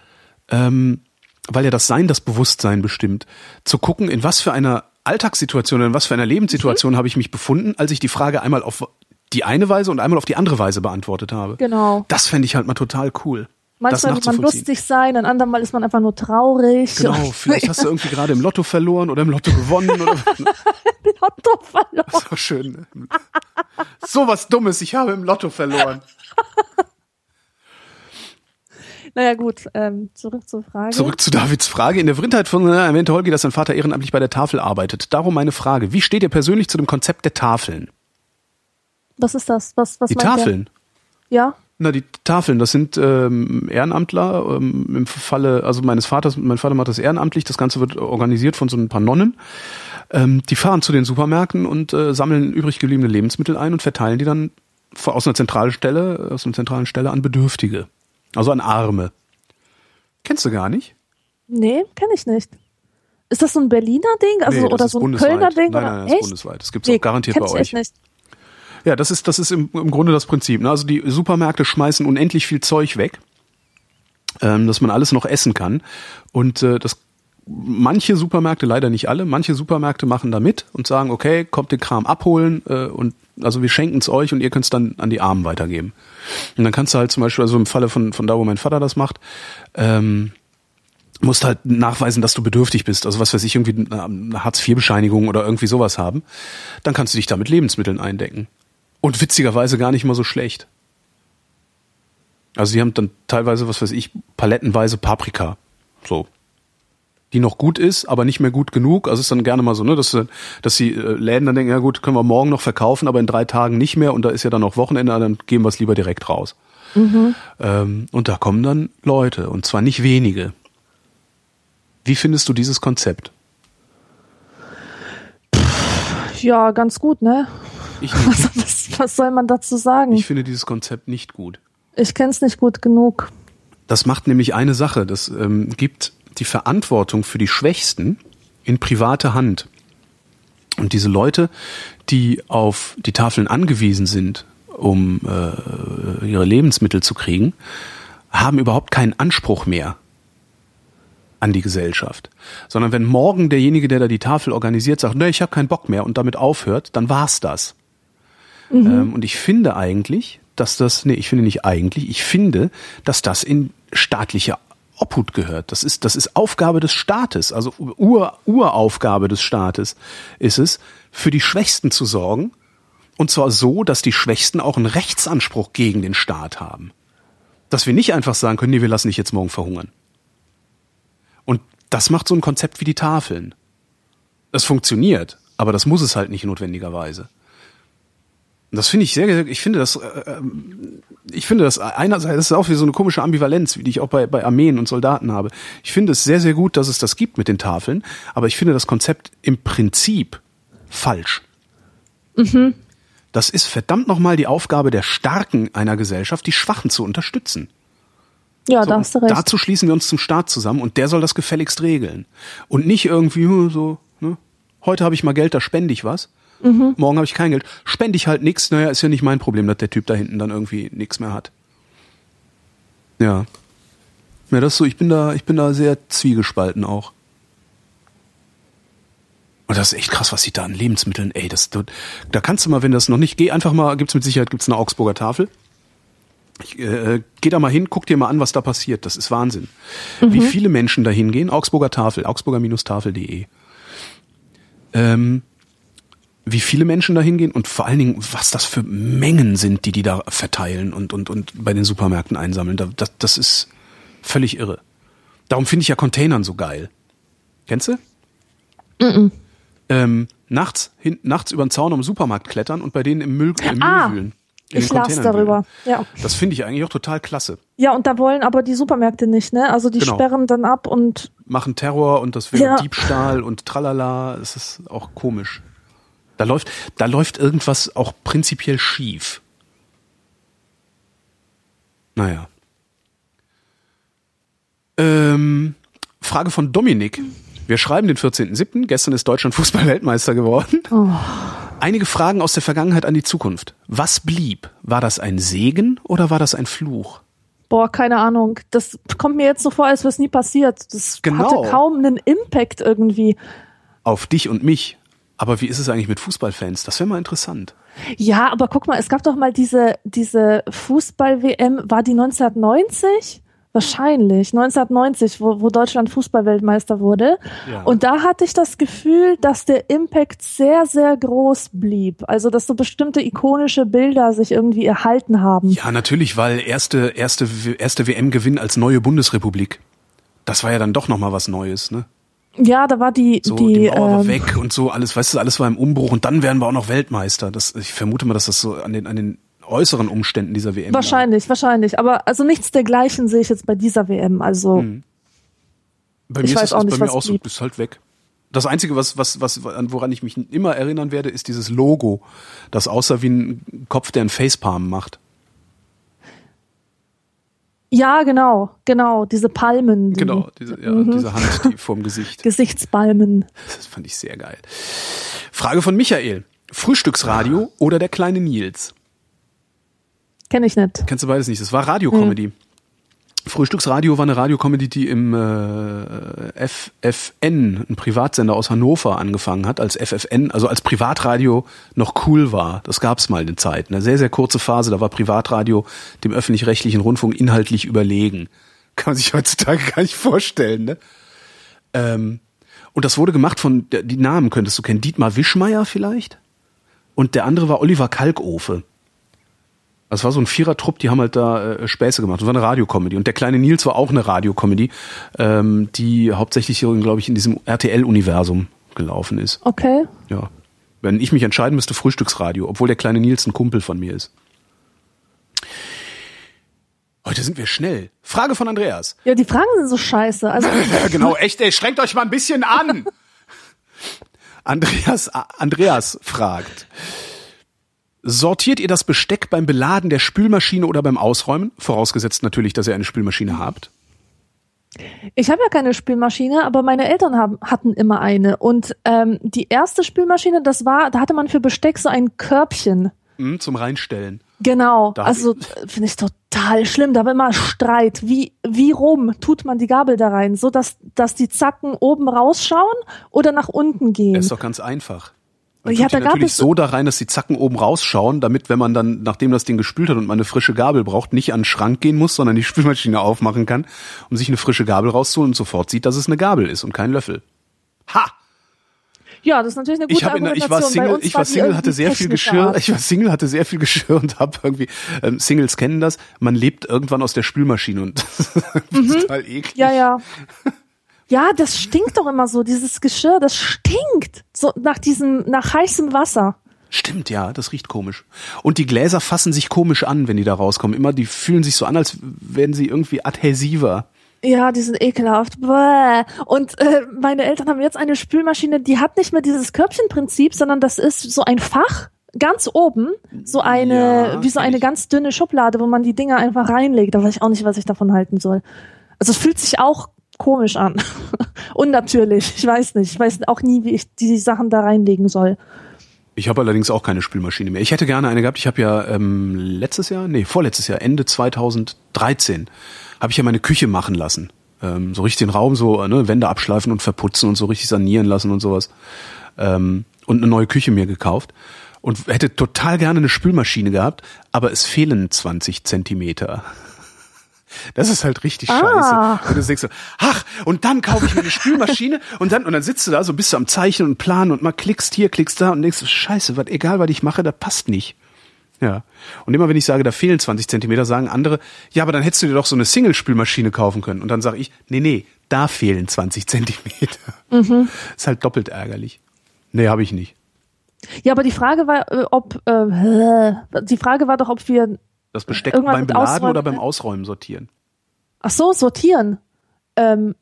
ähm, weil ja das Sein das Bewusstsein bestimmt, zu gucken, in was für einer Alltagssituation, in was für einer Lebenssituation habe ich mich befunden, als ich die Frage einmal auf die eine Weise und einmal auf die andere Weise beantwortet habe. Genau. Das fände ich halt mal total cool. Manchmal das will man lustig sein, ein andermal ist man einfach nur traurig. Genau, vielleicht hast du irgendwie gerade im Lotto verloren oder im Lotto gewonnen oder Lotto verloren. so schön. So was Dummes, ich habe im Lotto verloren. Naja gut, ähm, zurück zur Frage. Zurück zu Davids Frage. In der Vrindheit von äh, erwähnte Holgi, dass sein Vater ehrenamtlich bei der Tafel arbeitet. Darum meine Frage. Wie steht ihr persönlich zu dem Konzept der Tafeln? Was ist das? Was, was Die? Tafeln? Ja. Na, die Tafeln, das sind ähm, Ehrenamtler. Ähm, Im Falle, also meines Vaters, mein Vater macht das ehrenamtlich. Das Ganze wird organisiert von so ein paar Nonnen. Ähm, die fahren zu den Supermärkten und äh, sammeln übrig gebliebene Lebensmittel ein und verteilen die dann aus einer zentralen Stelle, aus einer zentralen Stelle an Bedürftige. Also an Arme. Kennst du gar nicht? Nee, kenne ich nicht. Ist das so ein Berliner Ding? Also, Nee, oder ist so ein bundesweit. Kölner Ding? Nein, oder? nein, das ist bundesweit. Das gibt's Nee, auch garantiert bei euch. nicht. Ja, das ist, das ist im, im Grunde das Prinzip. Ne? Also die Supermärkte schmeißen unendlich viel Zeug weg, ähm, dass man alles noch essen kann. Und äh, das manche Supermärkte, leider nicht alle, manche Supermärkte machen da mit und sagen, okay, kommt den Kram abholen äh, und also wir schenken es euch und ihr könnt es dann an die Armen weitergeben. Und dann kannst du halt zum Beispiel, also im Falle von, von da, wo mein Vater das macht, ähm, musst halt nachweisen, dass du bedürftig bist. Also was weiß ich, irgendwie eine Hartz-IV-Bescheinigung oder irgendwie sowas haben. Dann kannst du dich da mit Lebensmitteln eindecken. Und witzigerweise gar nicht mal so schlecht. Also die haben dann teilweise, was weiß ich, palettenweise Paprika. So. Die noch gut ist, aber nicht mehr gut genug. Also ist dann gerne mal so, ne, dass, dass die äh, Läden dann denken, ja gut, können wir morgen noch verkaufen, aber in drei Tagen nicht mehr und da ist ja dann noch Wochenende, dann geben wir es lieber direkt raus. Ähm, und da kommen dann Leute, und zwar nicht wenige. Wie findest du dieses Konzept? Ja, ganz gut, ne? Ich, Was, was, was soll man dazu sagen? ich Ich, finde dieses Konzept nicht gut. ich kenne es nicht gut genug. Das macht nämlich eine Sache. Das ähm, gibt die Verantwortung für die Schwächsten in private Hand. Und diese Leute, die auf die Tafeln angewiesen sind, um äh, ihre Lebensmittel zu kriegen, haben überhaupt keinen Anspruch mehr an die Gesellschaft. Sondern wenn morgen derjenige, der da die Tafel organisiert, sagt, ne, ich habe keinen Bock mehr und damit aufhört, dann war's das. Ähm, und ich finde eigentlich, dass das, nee, ich finde nicht eigentlich, ich finde, dass das in staatliche Obhut gehört. Das ist, das ist Aufgabe des Staates, also Ur, Uraufgabe des Staates ist es, für die Schwächsten zu sorgen. Und zwar so, dass die Schwächsten auch einen Rechtsanspruch gegen den Staat haben. Dass wir nicht einfach sagen können, nee, wir lassen dich jetzt morgen verhungern. Und das macht so ein Konzept wie die Tafeln. Das funktioniert, aber das muss es halt nicht notwendigerweise. Das finde ich sehr, sehr, ich finde das, äh, ähm, ich finde das einerseits, das ist auch wie so eine komische Ambivalenz, wie die ich auch bei, bei Armeen und Soldaten habe. Ich finde es sehr, sehr gut, dass es das gibt mit den Tafeln, aber ich finde das Konzept im Prinzip falsch. Mhm. Das ist verdammt nochmal die Aufgabe der Starken einer Gesellschaft, die Schwachen zu unterstützen. Ja, So, da hast du recht. Dazu schließen wir uns zum Staat zusammen und der soll das gefälligst regeln. Und nicht irgendwie hm, so, ne? heute habe ich mal Geld, da spende ich was. Mhm. Morgen habe ich kein Geld. Spende ich halt nichts. Naja, ist ja nicht mein Problem, dass der Typ da hinten dann irgendwie nichts mehr hat. Ja. Ja, das ist so, ich bin da, ich bin da sehr zwiegespalten auch. Und das ist echt krass, was sieht da an Lebensmitteln, ey, das, da da kannst du mal, wenn das noch nicht, geh einfach mal, gibt's mit Sicherheit, gibt's eine Augsburger Tafel. Ich, äh, geh da mal hin, guck dir mal an, was da passiert. Das ist Wahnsinn. Wie viele Menschen da hingehen. Augsburger Tafel, augsburger-tafel.de. Ähm, wie viele Menschen da hingehen und vor allen Dingen, was das für Mengen sind, die die da verteilen und, und, und bei den Supermärkten einsammeln. Da- Das, das ist völlig irre. Darum finde ich ja Containern so geil. Kennst du? Ähm, nachts, hin, nachts über den Zaun am Supermarkt klettern und bei denen im Müll, im Müll Ah, wühlen. Ich las darüber. Ja. Das finde ich eigentlich auch total klasse. Ja, und da wollen aber die Supermärkte nicht, ne? Also die Genau. sperren dann ab und machen Terror und das wäre Ja. Diebstahl und tralala. Es ist auch komisch. Da läuft, da läuft irgendwas auch prinzipiell schief. Naja. Ähm, Frage von Dominik. Wir schreiben den 14.07. Gestern ist Deutschland Fußball-Weltmeister geworden. Einige Fragen aus der Vergangenheit an die Zukunft. Was blieb? War das ein Segen oder war das ein Fluch? boah, keine Ahnung. Das kommt mir jetzt so vor, als wäre es nie passiert. Das Genau. hatte kaum einen Impact irgendwie. Auf dich und mich. Aber wie ist es eigentlich mit Fußballfans? Das wäre mal interessant. Ja, aber guck mal, es gab doch mal diese, diese Fußball-WM, war die 1990? Wahrscheinlich, 1990, wo, wo Deutschland Fußballweltmeister wurde. Ja. Und da hatte ich das Gefühl, dass der Impact sehr, sehr groß blieb. Also, dass so bestimmte ikonische Bilder sich irgendwie erhalten haben. Ja, natürlich, weil erste, erste, erste WM-Gewinn als neue Bundesrepublik. Das war ja dann doch nochmal was Neues, ne? Ja, da war die, So, die, die, Mauer war ähm, weg und so, alles, weißt du, alles war im Umbruch und dann werden wir auch noch Weltmeister. Das, ich vermute mal, dass das so an den, an den äußeren Umständen dieser WM wahrscheinlich, wahrscheinlich. Aber also nichts dergleichen sehe ich jetzt bei dieser WM. Also, Mhm. Bei mir Ich ist weiß das auch ist nicht, bei mir was auch so, ist halt weg. Das Einzige, was, was, was, an- woran ich mich immer erinnern werde, ist dieses Logo, das aussah wie ein Kopf, der einen Facepalm macht. Ja, genau, genau, diese Palmen. Die Genau, diese, ja, Mhm. diese Hand, die vorm Gesicht. Gesichtspalmen. Das fand ich sehr geil. Frage von Michael. Frühstücksradio oder der kleine Nils? Kenne ich nicht. Kennst du beides nicht? Das war Radiocomedy. Frühstücksradio war eine Radiocomedy, die im äh, FFN, ein Privatsender aus Hannover, angefangen hat, als FFN, also als Privatradio noch cool war. Das gab's mal eine Zeit. Eine sehr, sehr kurze Phase, da war Privatradio dem öffentlich-rechtlichen Rundfunk inhaltlich überlegen. Kann man sich heutzutage gar nicht vorstellen, ne? Ähm, und das wurde gemacht von, die Namen könntest du kennen, Dietmar Wischmeier vielleicht? Und der andere war Oliver Kalkofe. Das war so ein Vierertrupp, die haben halt da äh, Späße gemacht. Das war eine Radiocomedy. Und der kleine Nils war auch eine Radiocomedy, ähm, die hauptsächlich, glaube ich, in diesem RTL-Universum gelaufen ist. Okay. Ja. Wenn ich mich entscheiden müsste, Frühstücksradio, obwohl der kleine Nils ein Kumpel von mir ist. Heute sind wir schnell. Frage von Andreas. Ja, die Fragen sind so scheiße. Also, genau, echt, ey, strengt euch mal ein bisschen an. Andreas, Andreas fragt. Sortiert ihr das Besteck beim Beladen der Spülmaschine oder beim Ausräumen? Vorausgesetzt natürlich, dass ihr eine Spülmaschine habt. ich habe ja keine Spülmaschine, aber meine Eltern haben, hatten immer eine. Und ähm, die erste Spülmaschine, das war, da hatte man für Besteck so ein Körbchen. Hm, zum Reinstellen. Genau. Da also äh, finde ich total schlimm. Da war immer Streit. Wie, wie rum tut man die Gabel da rein? So, dass, dass die Zacken oben rausschauen oder nach unten gehen? Das ist doch ganz einfach. Man Ja, da gab natürlich es- so da rein, dass die Zacken oben rausschauen, damit, wenn man dann, nachdem das Ding gespült hat und man eine frische Gabel braucht, nicht an den Schrank gehen muss, sondern die Spülmaschine aufmachen kann, um sich eine frische Gabel rauszuholen und sofort sieht, dass es eine Gabel ist und kein Löffel. Ha! Ja, das ist natürlich eine gute Ich, hab in, ich Argumentation. war Single, ich war Single, hatte sehr viel Geschirr. Ich war Single, hatte sehr viel Geschirr und habe irgendwie ähm, Singles kennen das. Man lebt irgendwann aus der Spülmaschine und das ist total eklig. Mhm. Ja, ja. Ja, das stinkt doch immer so, dieses Geschirr, das stinkt. So nach diesem, nach heißem Wasser. Stimmt, ja, das riecht komisch. Und die Gläser fassen sich komisch an, wenn die da rauskommen. Immer, die fühlen sich so an, als wären sie irgendwie adhäsiver. Ja, die sind ekelhaft. Bäh. Und äh, meine Eltern haben jetzt eine Spülmaschine, die hat nicht mehr dieses Körbchenprinzip, sondern das ist so ein Fach ganz oben, so eine, Ja, wie so eine ich. ganz dünne Schublade, wo man die Dinger einfach reinlegt. Da weiß ich auch nicht, was ich davon halten soll. Also es fühlt sich auch komisch an. Unnatürlich. Ich weiß nicht. Ich weiß auch nie, wie ich die Sachen da reinlegen soll. Ich habe allerdings auch keine Spülmaschine mehr. Ich hätte gerne eine gehabt. Ich habe ja ähm, letztes Jahr, nee, vorletztes Jahr, Ende 2013, habe ich ja meine Küche machen lassen. Ähm, so richtig den Raum so, ne, Wände abschleifen und verputzen und so richtig sanieren lassen und sowas. Ähm, und eine neue Küche mir gekauft. Und hätte total gerne eine Spülmaschine gehabt, aber es fehlen 20 Zentimeter. Das ist halt richtig Ah. scheiße. Und du denkst so, ach, und dann kaufe ich mir eine Spülmaschine und dann, und dann sitzt du da so, bist du am Zeichnen und planen und mal klickst hier, klickst da und denkst, so, scheiße, was, egal was ich mache, das passt nicht. Ja. Und immer wenn ich sage, da fehlen 20 Zentimeter, sagen andere, ja, aber dann hättest du dir doch so eine Single-Spülmaschine kaufen können. Und dann sage ich, nee, nee, da fehlen 20 Zentimeter. Ist halt doppelt ärgerlich. Nee, habe ich nicht. Ja, aber die Frage war, äh, ob äh, die Frage war doch, ob wir Das Besteck Irgendwas beim Beladen Ausräumen, oder beim ne? Ausräumen sortieren. ach so sortieren. Ähm,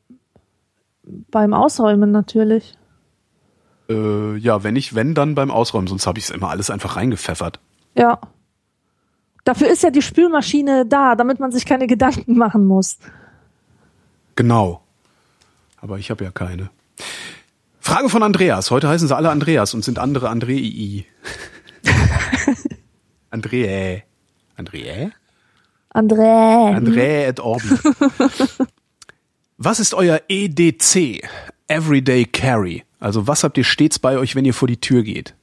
beim Ausräumen natürlich. Äh, ja, wenn ich, wenn, dann beim Ausräumen, sonst habe ich es immer alles einfach reingepfeffert. Ja. Dafür ist ja die Spülmaschine da, damit man sich keine Gedanken machen muss. Genau. Aber ich habe ja keine. Frage von Andreas. Heute heißen sie alle Andreas und sind andere Andrei. André. André? André. André et Orbi. Was ist euer EDC? Everyday Carry. Also was habt ihr stets bei euch, wenn ihr vor die Tür geht?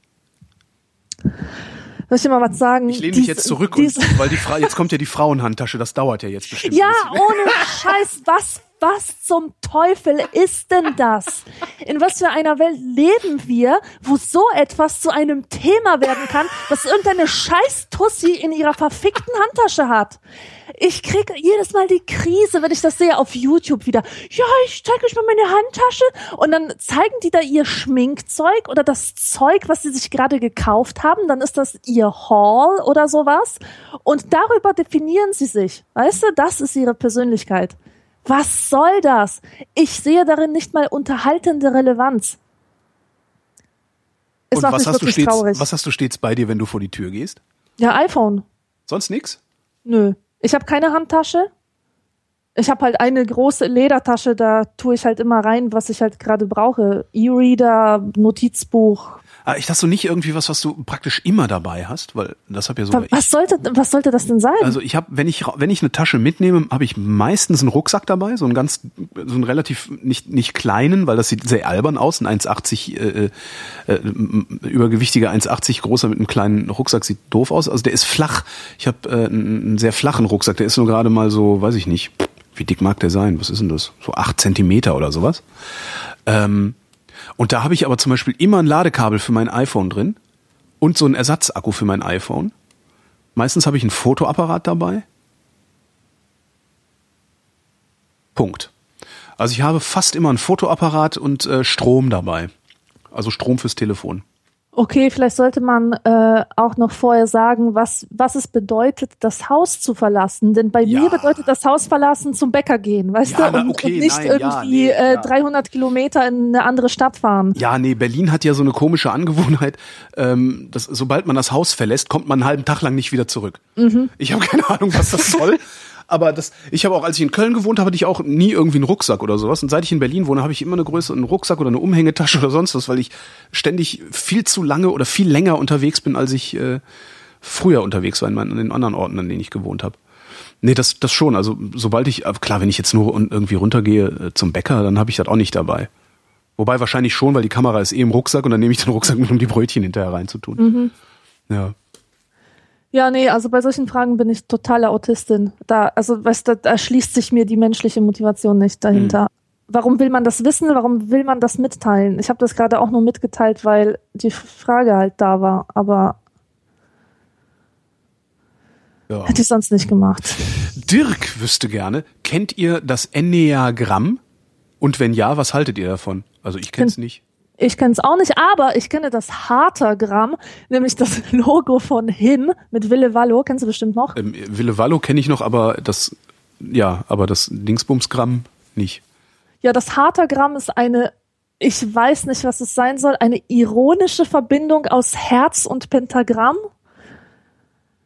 Soll ich dir mal was sagen? Ich lehne mich Dies- jetzt zurück, dies- und, weil die Fra jetzt kommt ja die Frauenhandtasche. Das dauert ja jetzt bestimmt. Ja, ohne Scheiß, was, was zum Teufel ist denn das? In was für einer Welt leben wir, wo so etwas zu einem Thema werden kann, was irgendeine Scheiß-Tussi in ihrer verfickten Handtasche hat? Ich krieg jedes Mal die Krise, wenn ich das sehe auf YouTube wieder. Ja, ich zeige euch mal meine Handtasche. Und dann zeigen die da ihr Schminkzeug oder das Zeug, was sie sich gerade gekauft haben. Dann ist das ihr Haul oder sowas. Und darüber definieren sie sich. Weißt du, das ist ihre Persönlichkeit. Was soll das? Ich sehe darin nicht mal unterhaltende Relevanz. Es Und macht was mich hast, du wirklich stets, traurig. was hast du stets bei dir, wenn du vor die Tür gehst? Ja, iPhone. Sonst nix? Nö. Ich habe keine Handtasche. Ich habe halt eine große Ledertasche, da tue ich halt immer rein, was ich halt gerade brauche. E-Reader, Notizbuch. Ah, ich dachte so nicht irgendwie was, was du praktisch immer dabei hast, weil das habe ja ich. Was sollte, was sollte das denn sein? Also ich habe, wenn ich wenn ich eine Tasche mitnehme, habe ich meistens einen Rucksack dabei, so einen ganz, so einen relativ nicht nicht kleinen, weil das sieht sehr albern aus, ein 1,80 äh, äh, m- übergewichtiger 1,80 großer mit einem kleinen Rucksack sieht doof aus. Also der ist flach. Ich habe äh, einen einen sehr flachen Rucksack, der ist nur gerade mal so, weiß ich nicht, wie dick mag der sein? Was ist denn das? So acht Zentimeter oder sowas. Ähm, und da habe ich aber zum Beispiel immer ein Ladekabel für mein iPhone drin und so einen Ersatzakku für mein iPhone. Meistens habe ich einen Fotoapparat dabei. Punkt. Also ich habe fast immer einen Fotoapparat und äh, Strom dabei. Also Strom fürs Telefon. Okay, vielleicht sollte man äh, auch noch vorher sagen, was, was es bedeutet, das Haus zu verlassen. Denn bei Ja. mir bedeutet das Haus verlassen zum Bäcker gehen, weißt Ja, du? na, Und, okay, und nicht nein, ja, irgendwie nee, äh, ja. 300 Kilometer in eine andere Stadt fahren. Ja, nee, Berlin hat ja so eine komische Angewohnheit, ähm, dass sobald man das Haus verlässt, kommt man einen halben Tag lang nicht wieder zurück. Ich habe keine Ahnung, was das soll. Aber das, ich habe auch, als ich in Köln gewohnt habe, hatte ich auch nie irgendwie einen Rucksack oder sowas. Und seit ich in Berlin wohne, habe ich immer eine größere, einen Rucksack oder eine Umhängetasche oder sonst was, weil ich ständig viel zu lange oder viel länger unterwegs bin, als ich äh, früher unterwegs war in, meinen, in den anderen Orten, an denen ich gewohnt habe. Nee, das, das schon. Also sobald ich, aber klar, wenn ich jetzt nur irgendwie runtergehe äh, zum Bäcker, dann habe ich das auch nicht dabei. Wobei wahrscheinlich schon, weil die Kamera ist eh im Rucksack und dann nehme ich den Rucksack mit, um die Brötchen hinterher reinzutun. Ja. Ja, nee, also bei solchen Fragen bin ich totale Autistin. Da, also weißt du, da schließt sich mir die menschliche Motivation nicht dahinter. Warum will man das wissen? Warum will man das mitteilen? Ich habe das gerade auch nur mitgeteilt, weil die Frage halt da war, aber ja. hätte ich sonst nicht gemacht. Dirk wüsste gerne, kennt ihr das Enneagramm? Und wenn ja, was haltet ihr davon? Also ich kenn's nicht. Ich kenne es auch nicht, aber ich kenne das Hartergramm, nämlich das Logo von Him mit Wille Wallo. Kennst du bestimmt noch? Ähm, Wille Wallo kenne ich noch, aber das, ja, aber das Dingsbumsgramm nicht. Ja, das Hartergramm ist eine, ich weiß nicht, was es sein soll, eine ironische Verbindung aus Herz und Pentagramm.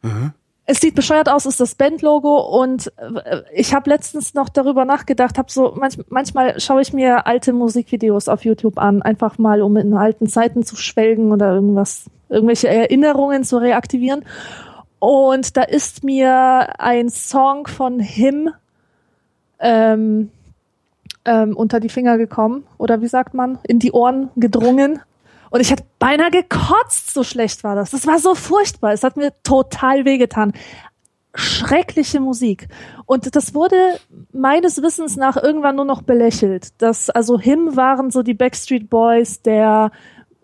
Mhm. Es sieht bescheuert aus, ist das Bandlogo und äh, ich habe letztens noch darüber nachgedacht, habe so manch, manchmal schaue ich mir alte Musikvideos auf YouTube an, einfach mal um in alten Zeiten zu schwelgen oder irgendwas, irgendwelche Erinnerungen zu reaktivieren. Und da ist mir ein Song von Him ähm, ähm, unter die Finger gekommen oder wie sagt man, in die Ohren gedrungen. Und ich hatte beinahe gekotzt, so schlecht war das. Das war so furchtbar. Es hat mir total wehgetan. Schreckliche Musik. Und das wurde meines Wissens nach irgendwann nur noch belächelt. Das, also Him waren so die Backstreet Boys der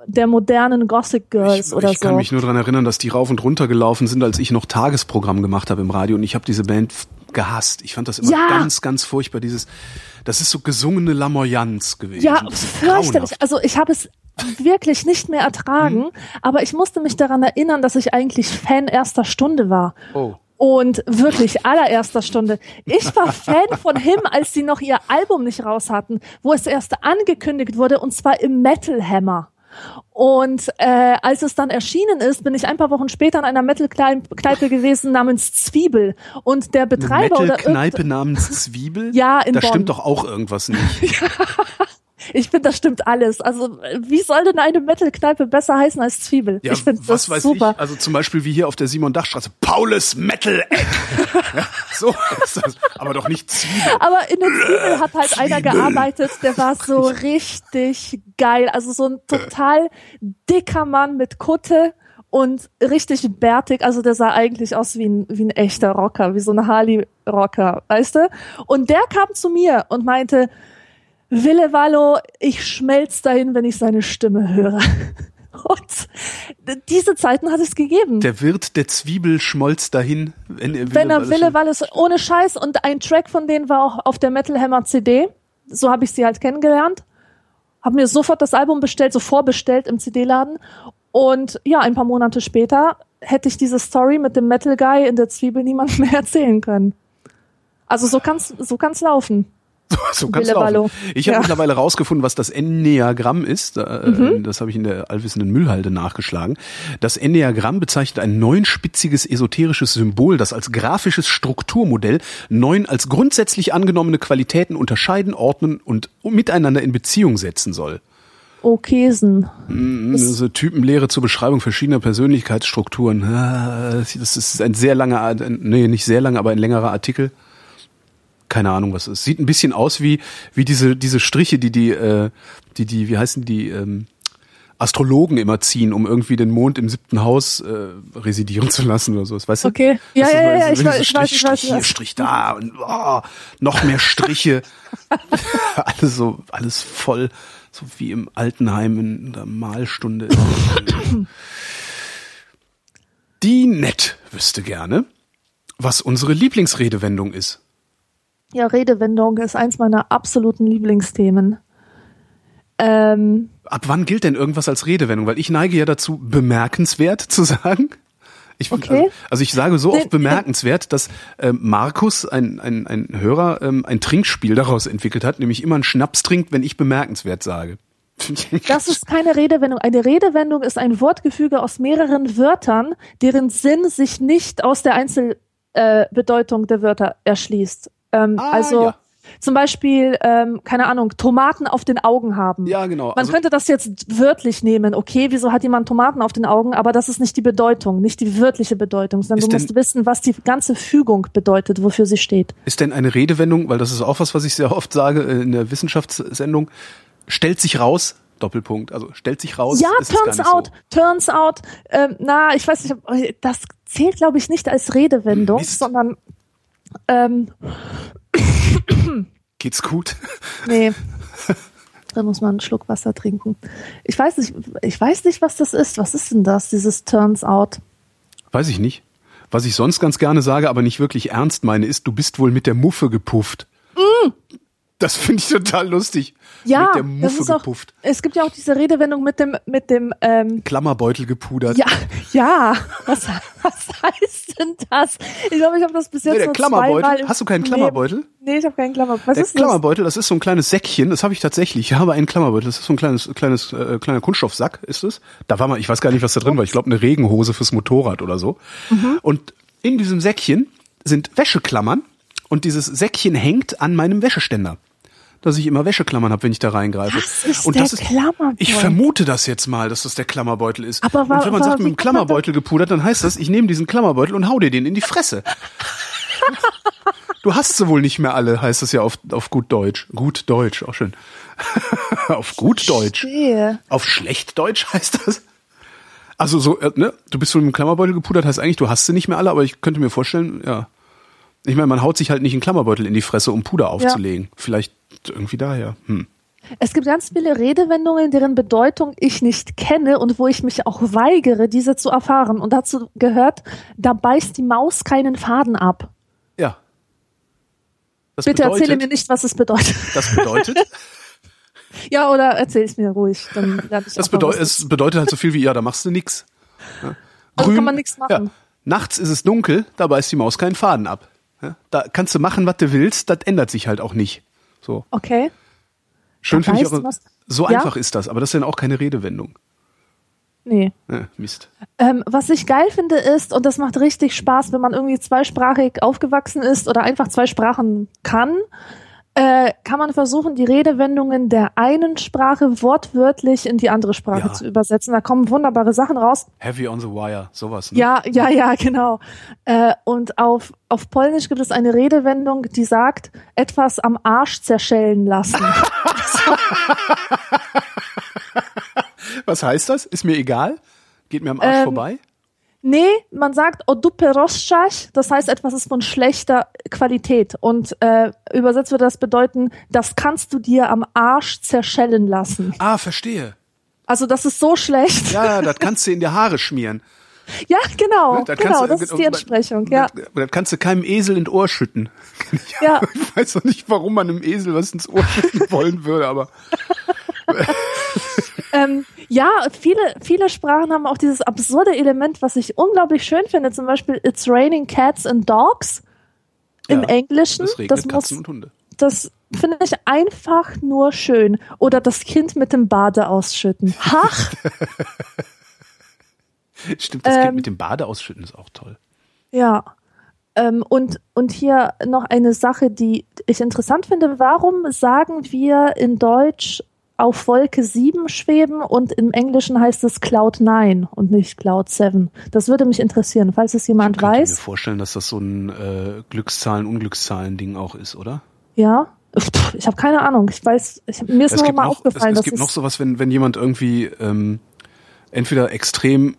der modernen Gothic Girls ich, oder ich kann so. mich nur dran erinnern, dass die rauf und runter gelaufen sind, als ich noch Tagesprogramm gemacht habe im Radio und ich habe diese Band gehasst. Ich fand das immer Ja. ganz, ganz furchtbar. Dieses, das ist so gesungene Lamoyanz gewesen. Ja, fürchterlich. Also ich habe es wirklich nicht mehr ertragen, Mhm. aber ich musste mich daran erinnern, dass ich eigentlich Fan erster Stunde war. Oh. Und wirklich allererster Stunde. Ich war Fan von Him, als sie noch ihr Album nicht raus hatten, wo es erst angekündigt wurde, und zwar im Metal Hammer. Und äh, als es dann erschienen ist, bin ich ein paar Wochen später in einer Metal-Kneipe gewesen namens Zwiebel. Und der Eine Betreiber oder Metal-Kneipe namens Zwiebel? Ja, in Da Bonn. stimmt doch auch irgendwas nicht. Ich finde, das stimmt alles. Also, wie soll denn eine Metal-Kneipe besser heißen als Zwiebel? Ja, ich finde das weiß super. ich. Also zum Beispiel wie hier auf der Simon-Dach-Straße. Paulus Metal Eck. ja, so ist das. Aber doch nicht Zwiebel. Aber in der Zwiebel hat halt einer Zwiebel. gearbeitet, der war so richtig geil. Also so ein total dicker Mann mit Kutte und richtig bärtig. Also der sah eigentlich aus wie ein, wie ein echter Rocker, wie so ein Harley-Rocker, weißt du? Und der kam zu mir und meinte, Wille Wallo, ich schmelz dahin, wenn ich seine Stimme höre. Und diese Zeiten hat es gegeben. Der Wirt der Zwiebel schmolz dahin, wenn er Wenn er Wille Wallis ohne Scheiß und ein Track von denen war auch auf der Metal Hammer CD. So habe ich sie halt kennengelernt. Hab mir sofort das Album bestellt, so vorbestellt im CD-Laden. Und ja, ein paar Monate später hätte ich diese Story mit dem Metal Guy in der Zwiebel niemandem mehr erzählen können. Also so kann's, so kann's laufen. So kann's laufen. Wallo. Ich habe Ja. mittlerweile rausgefunden, was das Enneagramm ist. Äh, Mhm. Das habe ich in der allwissenden Müllhalde nachgeschlagen. Das Enneagramm bezeichnet ein neunspitziges esoterisches Symbol, das als grafisches Strukturmodell neun als grundsätzlich angenommene Qualitäten unterscheiden, ordnen und miteinander in Beziehung setzen soll. Okesen. Also Typenlehre zur Beschreibung verschiedener Persönlichkeitsstrukturen. Ah, Das ist ein sehr langer, nee, nicht sehr lang, aber ein längerer Artikel. Keine Ahnung, was es ist. Sieht ein bisschen aus wie, wie diese, diese Striche, die die, äh, die, die, wie heißen die, ähm, Astrologen immer ziehen, um irgendwie den Mond im siebten Haus äh, residieren zu lassen oder so. Weißt du? Okay. Ja, ja, ja, so- ich so weiß, ich Strich, weiß, ich weiß, Strich ich hier. Strich da und oh, noch mehr Striche. alles so, alles voll, so wie im Altenheim in der Malstunde. Die Nett wüsste gerne, was unsere Lieblingsredewendung ist. Ja, Redewendung ist eins meiner absoluten Lieblingsthemen. Ähm, Ab wann gilt denn irgendwas als Redewendung? Weil ich neige ja dazu, bemerkenswert zu sagen. Ich, Okay. also, also ich sage so oft bemerkenswert, dass ähm, Markus, ein, ein, ein Hörer, ähm, ein Trinkspiel daraus entwickelt hat, nämlich immer einen Schnaps trinkt, wenn ich bemerkenswert sage. Das ist keine Redewendung. Eine Redewendung ist ein Wortgefüge aus mehreren Wörtern, deren Sinn sich nicht aus der Einzelbedeutung äh, der Wörter erschließt. Ähm, Ah, also ja. zum Beispiel, ähm, keine Ahnung, Tomaten auf den Augen haben. Ja, genau. Man Also- könnte das jetzt wörtlich nehmen. Okay, wieso hat jemand Tomaten auf den Augen? Aber das ist nicht die Bedeutung, nicht die wörtliche Bedeutung, sondern du denn- musst wissen, was die ganze Fügung bedeutet, wofür sie steht. Ist denn eine Redewendung, weil das ist auch was, was ich sehr oft sage äh, in der Wissenschaftssendung, stellt sich raus, Doppelpunkt, also stellt sich raus. Ja, ist es gar turns nicht so. out, turns out. Ähm, na, ich weiß nicht, das zählt, glaube ich, nicht als Redewendung, Mist. sondern ähm, Geht's gut? nee. Da muss man einen Schluck Wasser trinken. Ich weiß nicht, ich weiß nicht, was das ist. Was ist denn das, dieses Turns out? Weiß ich nicht. Was ich sonst ganz gerne sage, aber nicht wirklich ernst meine, ist, du bist wohl mit der Muffe gepufft. Das finde ich total lustig. Ja, Mit der das Muffe ist auch, gepufft. es gibt ja auch diese Redewendung mit dem, mit dem, ähm, Klammerbeutel gepudert. ja, ja, was, was heißt denn das? Ich glaube, ich habe das bis jetzt Nee, der Klammerbeutel. Hast du keinen Leben- Klammerbeutel? Nee, ich habe keinen Klammerbeutel. Was Der ist das? Klammerbeutel, das ist so ein kleines Säckchen, das habe ich tatsächlich. Ich habe einen Klammerbeutel, das ist so ein kleines, kleines, äh, kleiner Kunststoffsack, ist es. Da war mal, ich weiß gar nicht, was da drin war. Ich glaube, eine Regenhose fürs Motorrad oder so. Mhm. Und in diesem Säckchen sind Wäscheklammern und dieses Säckchen hängt an meinem Wäscheständer. Dass ich immer Wäscheklammern habe, wenn ich da reingreife. Das ist und der das ist, Klammerbeutel. Ich vermute das jetzt mal, dass das der Klammerbeutel ist. Aber wa- und wenn man sagt, mit dem Klammerbeutel gepudert, dann heißt das, ich nehme diesen Klammerbeutel und hau dir den in die Fresse. Du hast sie wohl nicht mehr alle, heißt es ja auf, auf gut Deutsch. Gut Deutsch, auch schön. auf gut Deutsch. Auf schlecht Deutsch heißt das. Also so, äh, ne, du bist wohl mit dem Klammerbeutel gepudert, heißt eigentlich, du hast sie nicht mehr alle, aber ich könnte mir vorstellen, ja. Ich meine, man haut sich halt nicht einen Klammerbeutel in die Fresse, um Puder aufzulegen. Vielleicht irgendwie daher. Hm. Es gibt ganz viele Redewendungen, deren Bedeutung ich nicht kenne und wo ich mich auch weigere, diese zu erfahren. Und dazu gehört, da beißt die Maus keinen Faden ab. Ja. Das Bitte bedeutet, erzähle mir nicht, was es bedeutet. Das bedeutet, ja, oder erzähl es mir ruhig. Dann ich das was es bedeutet halt so viel wie, ja, da machst du nix. Ja. Also kann man nichts machen. Ja. Nachts ist es dunkel, da beißt die Maus keinen Faden ab. Da kannst du machen, was du willst, das ändert sich halt auch nicht. So. Okay. Schön finde ich auch, Maus- so Ja? einfach ist das, aber das ist dann auch keine Redewendung. Nee. Ja, Mist. Ähm, was ich geil finde ist, und das macht richtig Spaß, wenn man irgendwie zweisprachig aufgewachsen ist oder einfach zwei Sprachen kann, äh, kann man versuchen, die Redewendungen der einen Sprache wortwörtlich in die andere Sprache Ja. zu übersetzen. Da kommen wunderbare Sachen raus. Heavy on the wire, sowas. Ne? Ja, ja, ja, genau. Äh, und auf, auf Polnisch gibt es eine Redewendung, die sagt, etwas am Arsch zerschellen lassen. Was heißt das? Ist mir egal. Geht mir am Arsch Ähm, vorbei. Nee, man sagt odupe rozczać, das heißt, etwas ist von schlechter Qualität. Und äh, übersetzt würde das bedeuten, das kannst du dir am Arsch zerschellen lassen. Ah, verstehe. Also das ist so schlecht. Ja, das kannst du in die Haare schmieren. Ja, genau, Ne, Das genau, kannst das ist die Entsprechung, ja. Das, das kannst du keinem Esel ins Ohr schütten. Ja. Ich weiß noch nicht, warum man einem Esel was ins Ohr schütten wollen würde, aber Ähm, ja, viele, viele Sprachen haben auch dieses absurde Element, was ich unglaublich schön finde. Zum Beispiel It's raining cats and dogs im Ja, Englischen. es regnet Das Katzen muss, und Hunde. das finde ich einfach nur schön. Oder das Kind mit dem Bade ausschütten. Ach, Stimmt, das Ähm, Kind mit dem Bade ausschütten ist auch toll. ja. Ähm, und, und hier noch eine Sache, die ich interessant finde. Warum sagen wir in Deutsch auf Wolke 7 schweben und im Englischen heißt es Cloud 9 und nicht Cloud 7? Das würde mich interessieren, falls es jemand mir weiß. vorstellen, dass das so ein äh, Glückszahlen-Unglückszahlen-Ding auch ist, oder? Ja. Ich habe keine Ahnung. Ich weiß, ich, mir ist Es nur mal noch, es, aufgefallen, es dass gibt es noch sowas, wenn, wenn jemand irgendwie ähm, entweder extrem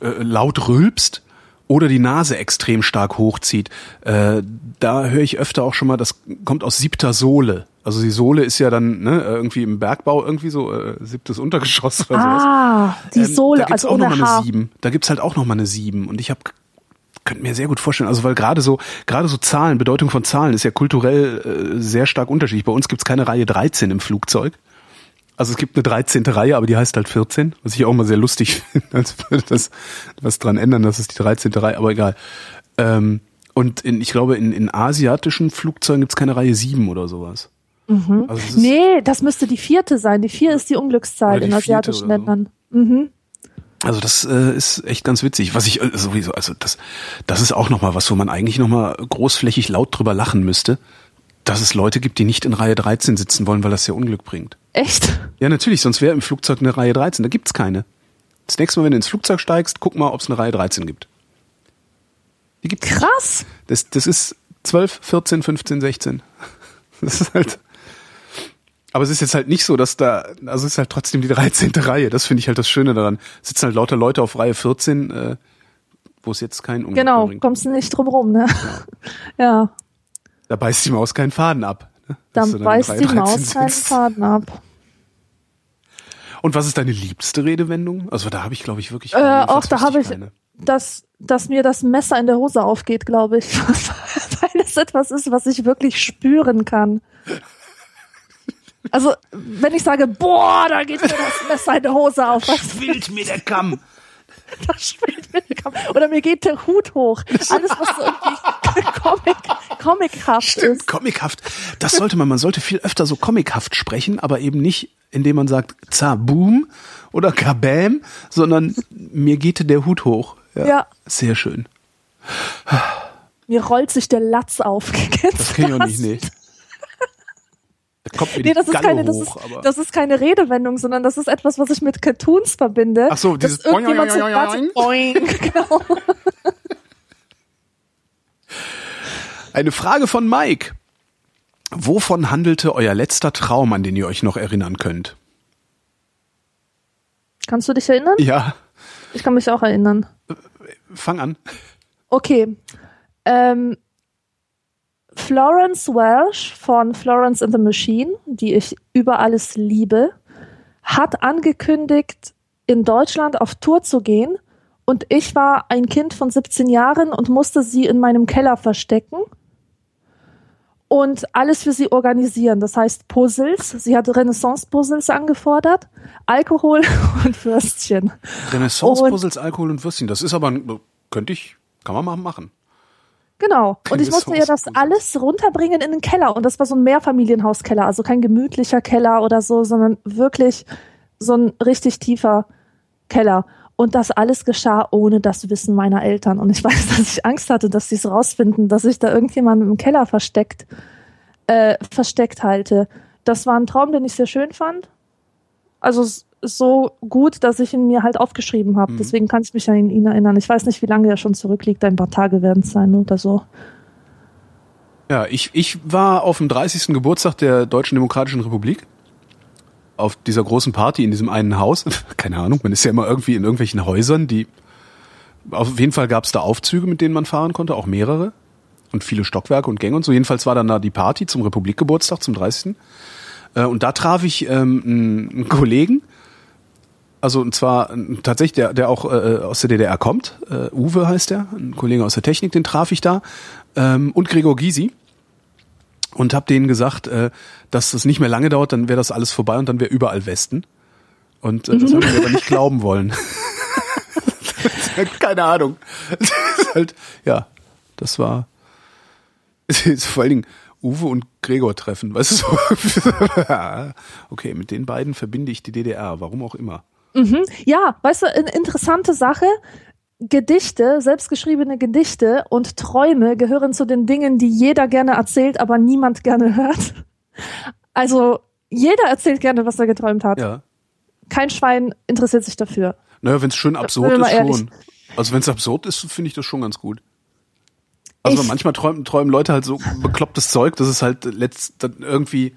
äh, laut rülpst oder die Nase extrem stark hochzieht. Äh, da höre ich öfter auch schon mal, das kommt aus siebter Sohle. Also die Sohle ist ja dann ne, irgendwie im Bergbau irgendwie so äh, siebtes Untergeschoss oder sowas. Ah, die Ähm, Sohle, da gibt's also auch noch ohne mal Haar. eine sieben. Da gibt's halt auch noch mal eine sieben. Und ich habe könnte mir sehr gut vorstellen, also weil gerade so gerade so Zahlen, Bedeutung von Zahlen ist ja kulturell äh, sehr stark unterschiedlich. Bei uns gibt's keine Reihe 13 im Flugzeug. Also es gibt eine 13. Reihe, aber die heißt halt 14, was ich auch mal sehr lustig finde, als würde das was dran ändern, dass es die 13. Reihe, aber egal. Ähm, und in, ich glaube, in, in asiatischen Flugzeugen gibt's keine Reihe 7 oder sowas. Also Mhm. Nee, das müsste die vierte sein. Die vier ist die Unglückszahl die in asiatischen oder so. Ländern. Mhm. Also das äh, ist echt ganz witzig. Was ich äh, sowieso, also das, das ist auch noch mal was, wo man eigentlich noch mal großflächig laut drüber lachen müsste, dass es Leute gibt, die nicht in Reihe 13 sitzen wollen, weil das ja Unglück bringt. Echt? Ja, natürlich, sonst wäre im Flugzeug eine Reihe 13. Da gibt's keine. Das nächste Mal, wenn du ins Flugzeug steigst, guck mal, ob es eine Reihe 13 gibt. Die gibt's. Krass. Das, das ist 12, 14, 15, 16. Das ist halt. Aber es ist jetzt halt nicht so, dass da, also es ist halt trotzdem die 13. Reihe. Das finde ich halt das Schöne daran. Sitzen halt lauter Leute auf Reihe 14, äh, wo es jetzt kein Unglück Genau, bringt. kommst du nicht drum rum, ne? Ja, Da beißt die Maus keinen Faden ab. ne? Dann in beißt Reihe die 13 Maus keinen sitzt. Faden ab. Und was ist deine liebste Redewendung? Also da habe ich, glaube ich, wirklich. Äh, auch da habe ich, keine. dass, dass mir das Messer in der Hose aufgeht, glaube ich. Weil es etwas ist, was ich wirklich spüren kann. Also, wenn ich sage, boah, da geht mir das Messer in die Hose auf, was Schwillt mir der Kamm. da spielt mir der Kopf. Oder mir geht der Hut hoch. Alles, was so irgendwie Comic, comichaft Stimmt, ist. comichaft. Das sollte man, man sollte viel öfter so comichaft sprechen, aber eben nicht, indem man sagt, Zaboom oder Kabam, sondern mir geht der Hut hoch. Ja. Sehr schön. Mir rollt sich der Latz auf. Das kenne ich auch nicht, nee. Kommt mir Nee, das ist Galle keine, das hoch, ist, das ist keine Redewendung, sondern das ist etwas, was ich mit Cartoons verbinde. Ach so, dieses Boing, boing, ganz- Boing, genau. Eine Frage von Mike. Wovon handelte euer letzter Traum, an den ihr euch noch erinnern könnt? Kannst du dich erinnern? Ja, Ich kann mich auch erinnern. fang an. Okay. Ähm, Florence Welsh von Florence and the Machine, die ich über alles liebe, hat angekündigt, in Deutschland auf Tour zu gehen. Und ich war ein Kind von 17 Jahren und musste sie in meinem Keller verstecken und alles für sie organisieren. Das heißt Puzzles. Sie hat Renaissance-Puzzles angefordert, Alkohol und Würstchen. Renaissance-Puzzles, Alkohol und Würstchen. Das ist aber, könnte ich, kann man mal machen. Genau. Und ich musste ihr das alles runterbringen in den Keller. Und das war so ein Mehrfamilienhauskeller. Also kein gemütlicher Keller oder so, sondern wirklich so ein richtig tiefer Keller. Und das alles geschah ohne das Wissen meiner Eltern. Und ich weiß, dass ich Angst hatte, dass sie es rausfinden, dass ich da irgendjemanden im Keller versteckt, äh, versteckt halte. Das war ein Traum, den ich sehr schön fand. Also so gut, dass ich ihn mir halt aufgeschrieben habe. Deswegen kann ich mich an ihn erinnern. Ich weiß nicht, wie lange er schon zurückliegt. Ein paar Tage werden es sein oder so. Ja, ich, ich war auf dem 30. Geburtstag der Deutschen Demokratischen Republik. Auf dieser großen Party in diesem einen Haus. Keine Ahnung, man ist ja immer irgendwie in irgendwelchen Häusern, die. Auf jeden Fall gab es da Aufzüge, mit denen man fahren konnte, auch mehrere. Und viele Stockwerke und Gänge und so. Jedenfalls war dann da die Party zum Republikgeburtstag, zum 30. Äh, Und da traf ich ähm, einen, einen Kollegen, also und zwar äh, tatsächlich, der, der auch äh, aus der DDR kommt, äh, Uwe heißt der, ein Kollege aus der Technik, den traf ich da, ähm, und Gregor Gysi und habe denen gesagt, äh, dass das nicht mehr lange dauert, dann wäre das alles vorbei und dann wäre überall Westen. Und äh, das haben wir aber nicht glauben wollen. Keine Ahnung. Das ist halt, ja, das war ist vor allen Dingen Uwe und Gregor treffen, weißt du okay, mit den beiden verbinde ich die DDR, warum auch immer. Ja, weißt du, eine interessante Sache. Gedichte, selbstgeschriebene Gedichte und Träume gehören zu den Dingen, die jeder gerne erzählt, aber niemand gerne hört. Also jeder erzählt gerne, was er geträumt hat. Ja. Kein Schwein interessiert sich dafür. Naja, wenn es schön absurd wir mal ist, schon. Also wenn es absurd ist, finde ich das schon ganz gut. Also Ich- manchmal träumen, träumen Leute halt so beklopptes Zeug, dass es halt letzt dann irgendwie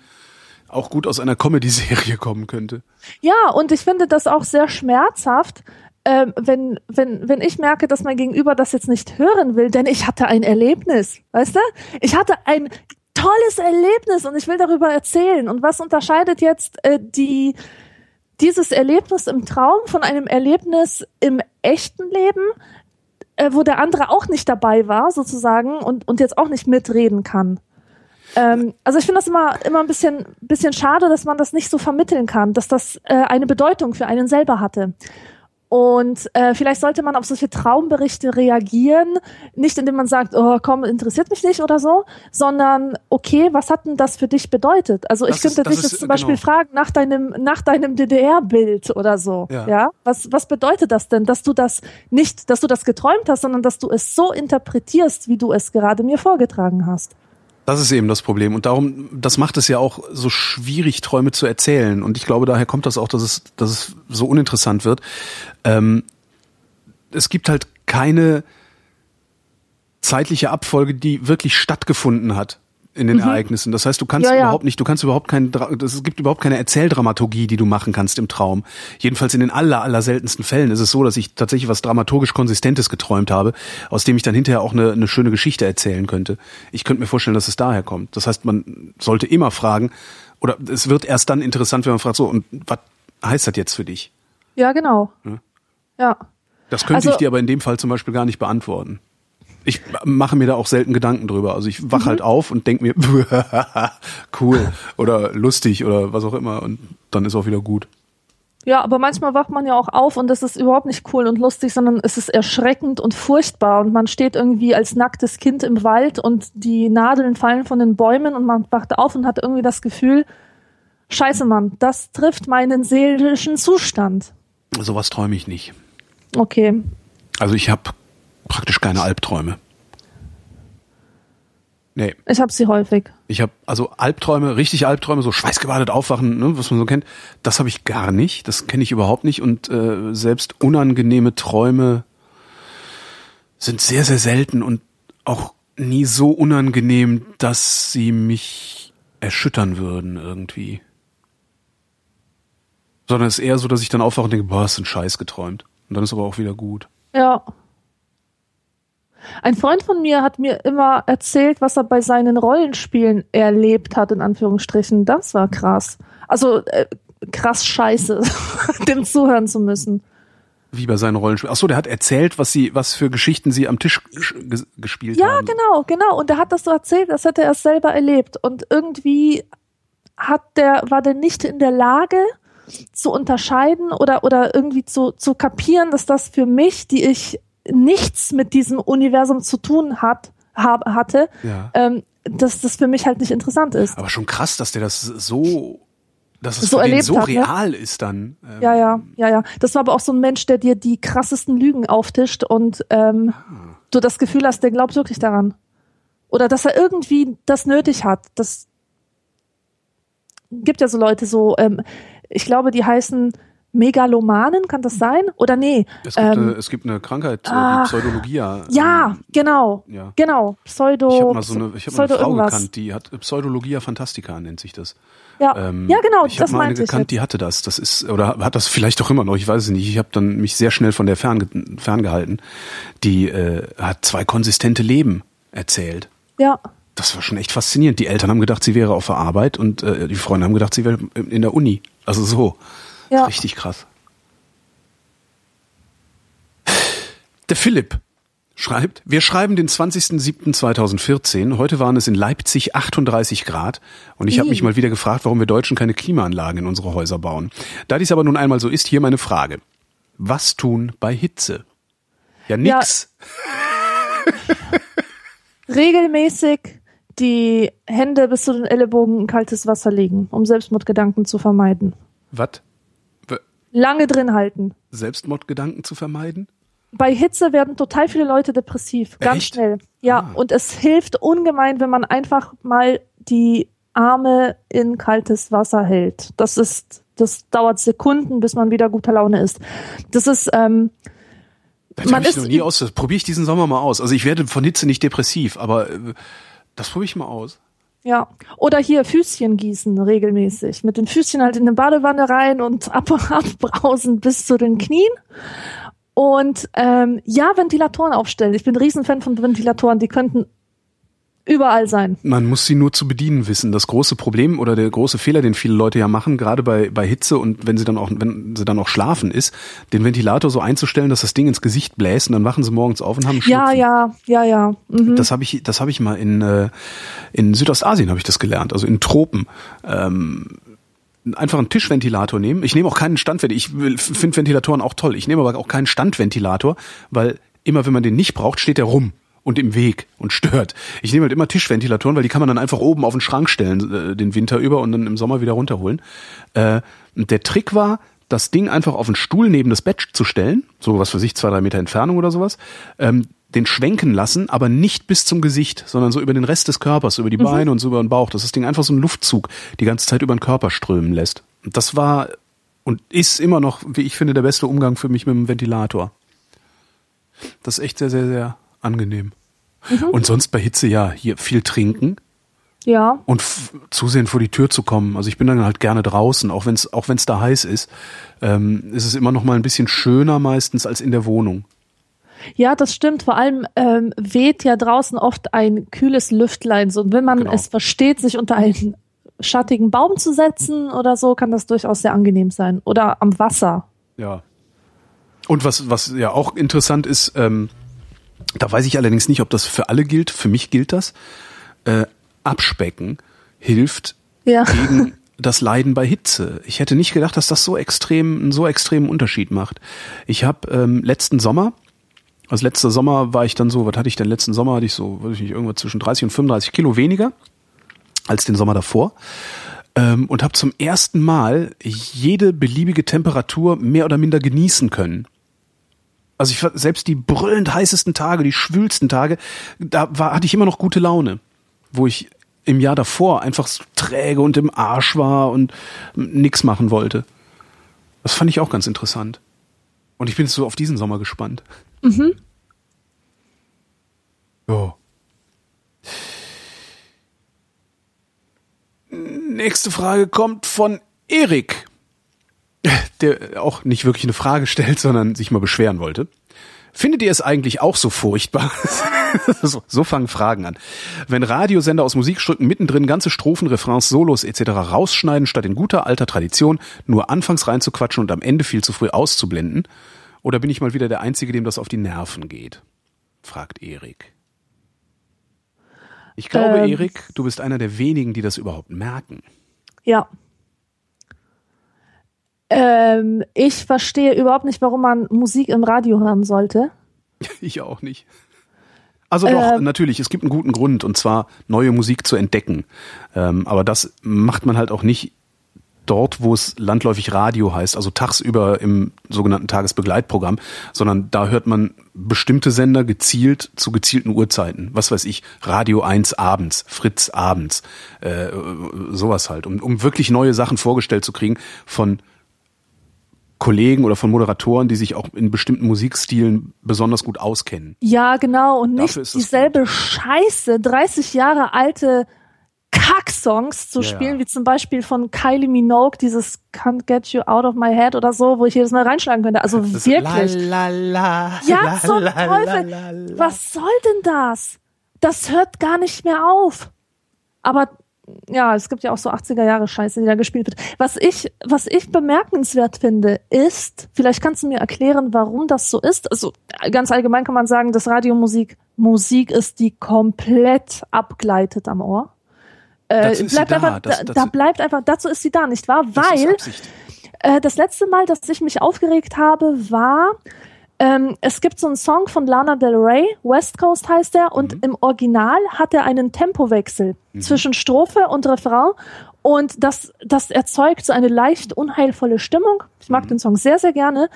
auch gut aus einer Comedy-Serie kommen könnte. Ja, und ich finde das auch sehr schmerzhaft, ähm, wenn, wenn, wenn ich merke, dass mein Gegenüber das jetzt nicht hören will, denn ich hatte ein Erlebnis, weißt du? Ich hatte ein tolles Erlebnis und ich will darüber erzählen. Und was unterscheidet jetzt äh, die, dieses Erlebnis im Traum von einem Erlebnis im echten Leben, äh, wo der andere auch nicht dabei war, sozusagen, und, und jetzt auch nicht mitreden kann? Ähm, also ich finde das immer, immer ein bisschen, bisschen schade, dass man das nicht so vermitteln kann, dass das äh, eine Bedeutung für einen selber hatte. Und äh, vielleicht sollte man auf solche Traumberichte reagieren, nicht indem man sagt, oh komm, interessiert mich nicht oder so, sondern okay, was hat denn das für dich bedeutet? Also ich Das ist- könnte das dich ist- jetzt zum Beispiel genau. fragen nach deinem, nach deinem DDR-Bild oder so. Ja. Ja. Was, was bedeutet das denn, dass du das nicht, dass du das geträumt hast, sondern dass du es so interpretierst, wie du es gerade mir vorgetragen hast? Das ist eben das Problem. Und darum, das macht es ja auch so schwierig, Träume zu erzählen. Und ich glaube, daher kommt das auch, dass es, dass es so uninteressant wird. Ähm, es gibt halt keine zeitliche Abfolge, die wirklich stattgefunden hat in den Ereignissen. Das heißt, du kannst Mhm. Ja, ja. überhaupt nicht, du kannst überhaupt kein, es gibt überhaupt keine Erzähldramaturgie, die du machen kannst im Traum. Jedenfalls in den aller, aller seltensten Fällen ist es so, dass ich tatsächlich was dramaturgisch Konsistentes geträumt habe, aus dem ich dann hinterher auch eine, eine schöne Geschichte erzählen könnte. Ich könnte mir vorstellen, dass es daher kommt. Das heißt, man sollte immer fragen, oder es wird erst dann interessant, wenn man fragt, so, und was heißt das jetzt für dich? Ja, genau. Ja. Das könnte Also- ich dir aber in dem Fall zum Beispiel gar nicht beantworten. Ich mache mir da auch selten Gedanken drüber. Also ich wach Mhm. halt auf und denk mir, cool oder lustig oder was auch immer und dann ist auch wieder gut. Ja, aber manchmal wacht man ja auch auf und das ist überhaupt nicht cool und lustig, sondern es ist erschreckend und furchtbar und man steht irgendwie als nacktes Kind im Wald und die Nadeln fallen von den Bäumen und man wacht auf und hat irgendwie das Gefühl, scheiße Mann, das trifft meinen seelischen Zustand. Sowas träume ich nicht. Okay. Also ich habe praktisch keine Albträume. Nee, Ich habe sie häufig. ich habe also Albträume, richtig Albträume, so schweißgebadet aufwachen, ne, was man so kennt, das habe ich gar nicht, das kenne ich überhaupt nicht und äh, selbst unangenehme Träume sind sehr, sehr selten und auch nie so unangenehm, dass sie mich erschüttern würden irgendwie. Sondern es ist eher so, dass ich dann aufwache und denke, boah, hast du einen Scheiß geträumt. Und dann ist aber auch wieder gut. Ja. Ein Freund von mir hat mir immer erzählt, was er bei seinen Rollenspielen erlebt hat, in Anführungsstrichen. Das war krass. Also äh, krass scheiße, dem zuhören zu müssen. Wie bei seinen Rollenspielen. Ach so, der hat erzählt, was sie, was für Geschichten sie am Tisch ges- ges gespielt Ja, haben. genau, genau. Und er hat das so erzählt, als hätte er selber erlebt. Und irgendwie hat der, war der nicht in der Lage zu unterscheiden oder, oder irgendwie zu, zu kapieren, dass das für mich, die ich nichts mit diesem Universum zu tun hat, hab, hatte, Ja. ähm, dass das für mich halt nicht interessant ist. Aber schon krass, dass der das so, dass es So erlebt so hat, ne? real ist dann. Ähm, Ja, ja, ja, ja. Das war aber auch so ein Mensch, der dir die krassesten Lügen auftischt und ähm, du das Gefühl hast, der glaubt wirklich daran. Oder dass er irgendwie das nötig hat. Das gibt ja so Leute so, ähm, ich glaube, die heißen Megalomanen, kann das sein? Oder nee? Es gibt, ähm, eine, es gibt eine Krankheit, äh, ach, die Pseudologia. ja, ähm, genau. ja. Genau. Pseudo. Ich habe mal so eine, ich hab mal eine Pseudo Frau irgendwas. gekannt, die hat Pseudologia Fantastica nennt sich das. Ja, Ähm, ja genau, ich habe mal eine gekannt, jetzt. die hatte das. Das ist oder hat das vielleicht auch immer noch. Ich weiß es nicht. Ich habe dann mich sehr schnell von der fernge ferngehalten. Die äh, hat zwei konsistente Leben erzählt. Ja, Das war schon echt faszinierend. Die Eltern haben gedacht, sie wäre auf der Arbeit und äh, die Freunde haben gedacht, sie wäre in der Uni. Also so. Ja. Richtig krass. Der Philipp schreibt, wir schreiben den 20.07.2014. Heute waren es in Leipzig 38 Grad und ich habe mich mal wieder gefragt, warum wir Deutschen keine Klimaanlagen in unsere Häuser bauen. Da dies aber nun einmal so ist, hier meine Frage. Was tun bei Hitze? Ja, nix. regelmäßig die Hände bis zu den Ellenbogen in kaltes Wasser legen, um Selbstmordgedanken zu vermeiden. Was? Lange drin halten. Selbstmordgedanken zu vermeiden? Bei Hitze werden total viele Leute depressiv, ganz Echt? schnell. Ja, Ah. und es hilft ungemein, wenn man einfach mal die Arme in kaltes Wasser hält. Das ist, das dauert Sekunden, bis man wieder guter Laune ist. Das ist, ähm, Das Man ich ist- noch nie aus. Das probiere ich diesen Sommer mal aus. Also ich werde von Hitze nicht depressiv, aber äh, das probiere ich mal aus. Ja, oder hier Füßchen gießen regelmäßig. Mit den Füßchen halt in eine Badewanne rein und ab abbrausen bis zu den Knien. Und ähm, ja, Ventilatoren aufstellen. Ich bin ein Riesenfan von Ventilatoren. Die könnten überall sein. Man muss sie nur zu bedienen wissen. Das große Problem oder der große Fehler, den viele Leute ja machen, gerade bei, bei Hitze und wenn sie dann auch, wenn sie dann auch schlafen, ist, den Ventilator so einzustellen, dass das Ding ins Gesicht bläst und dann wachen sie morgens auf und haben einen Ja, Schnupfen. ja, ja, ja. Mhm. Das habe ich, das habe ich mal in äh, in Südostasien habe ich das gelernt, also in Tropen. Ähm, einfach einen Tischventilator nehmen. Ich nehme auch keinen Standventilator. Ich finde Ventilatoren auch toll. Ich nehme aber auch keinen Standventilator, weil immer wenn man den nicht braucht, steht der rum und im Weg und stört. Ich nehme halt immer Tischventilatoren, weil die kann man dann einfach oben auf den Schrank stellen, äh, den Winter über und dann im Sommer wieder runterholen. Äh, und der Trick war, das Ding einfach auf den Stuhl neben das Bett zu stellen, so was für sich zwei, drei Meter Entfernung oder sowas, ähm, den schwenken lassen, aber nicht bis zum Gesicht, sondern so über den Rest des Körpers, über die Beine und so über den Bauch, dass das Ding einfach so einen Luftzug die ganze Zeit über den Körper strömen lässt. Und das war und ist immer noch, wie ich finde, der beste Umgang für mich mit dem Ventilator. Das ist echt sehr, sehr, sehr angenehm. Und sonst bei Hitze ja hier viel trinken Ja, und zusehen vor die Tür zu kommen. Also ich bin dann halt gerne draußen, auch wenn es auch wenn's da heiß ist, ähm, ist es immer noch mal ein bisschen schöner meistens als in der Wohnung. ja, das stimmt. Vor allem ähm, weht ja draußen oft ein kühles Lüftlein. So, und wenn man Genau. es versteht, sich unter einen schattigen Baum zu setzen oder so, kann das durchaus sehr angenehm sein. Oder am Wasser. Ja. Und was, was ja auch interessant ist, ähm, Da weiß ich allerdings nicht, ob das für alle gilt. Für mich gilt das. Äh, Abspecken hilft Ja. gegen das Leiden bei Hitze. Ich hätte nicht gedacht, dass das so extrem, einen so extremen Unterschied macht. Ich habe ähm, letzten Sommer, also letzter Sommer war ich dann so, was hatte ich denn letzten Sommer? Hatte ich so, weiß ich nicht, irgendwas zwischen 30 und 35 Kilo weniger als den Sommer davor. Ähm, und habe zum ersten Mal jede beliebige Temperatur mehr oder minder genießen können. Also ich selbst die brüllend heißesten Tage, die schwülsten Tage, da war, hatte ich immer noch gute Laune, wo ich im Jahr davor einfach so träge und im Arsch war und nix machen wollte. Das fand ich auch ganz interessant. Und ich bin jetzt so auf diesen Sommer gespannt. Mhm. Ja. Nächste Frage kommt von Erik, der auch nicht wirklich eine Frage stellt, sondern sich mal beschweren wollte. Findet ihr es eigentlich auch so furchtbar? so, so fangen Fragen an. Wenn Radiosender aus Musikstücken mittendrin ganze Strophen, Refrains, Solos etc. rausschneiden, statt in guter alter Tradition nur anfangs reinzuquatschen und am Ende viel zu früh auszublenden? Oder bin ich mal wieder der Einzige, dem das auf die Nerven geht? fragt Erik. Ich glaube, Ähm. Erik, du bist einer der wenigen, die das überhaupt merken. Ja. Ähm, ich verstehe überhaupt nicht, warum man Musik im Radio hören sollte. Ich auch nicht. Also doch, Ähm. natürlich, es gibt einen guten Grund, und zwar neue Musik zu entdecken. Ähm, aber das macht man halt auch nicht dort, wo es landläufig Radio heißt, also tagsüber im sogenannten Tagesbegleitprogramm, sondern da hört man bestimmte Sender gezielt zu gezielten Uhrzeiten. Was weiß ich, Radio 1 abends, Fritz abends, äh, sowas halt, um, um wirklich neue Sachen vorgestellt zu kriegen von Kollegen oder von Moderatoren, die sich auch in bestimmten Musikstilen besonders gut auskennen. Ja, genau, und nicht Dafür das dieselbe Scheiße, 30 Jahre alte Kack-Songs zu Ja, spielen, ja. wie zum Beispiel von Kylie Minogue, dieses Can't Get You Out of My Head oder so, wo ich jedes Mal reinschlagen könnte. Also Das wirklich. La, la, la, Ja, la, Teufel. Was soll denn das? Das hört gar nicht mehr auf. Aber ja, es gibt ja auch so 80er Jahre Scheiße, die da gespielt wird. Was ich, was ich bemerkenswert finde, ist, vielleicht kannst du mir erklären, warum das so ist. Also ganz allgemein kann man sagen, dass Radiomusik Musik ist, die komplett abgleitet am Ohr. Äh, bleibt da. einfach, Das- da bleibt einfach, dazu ist sie da, nicht wahr? Das Weil Absicht. äh, das letzte Mal, dass ich mich aufgeregt habe, war, ähm, es gibt so einen Song von Lana Del Rey, West Coast heißt er, und im Original hat er einen Tempowechsel zwischen Strophe und Refrain. Und das, das erzeugt so eine leicht unheilvolle Stimmung. Ich mag den Song sehr, sehr gerne.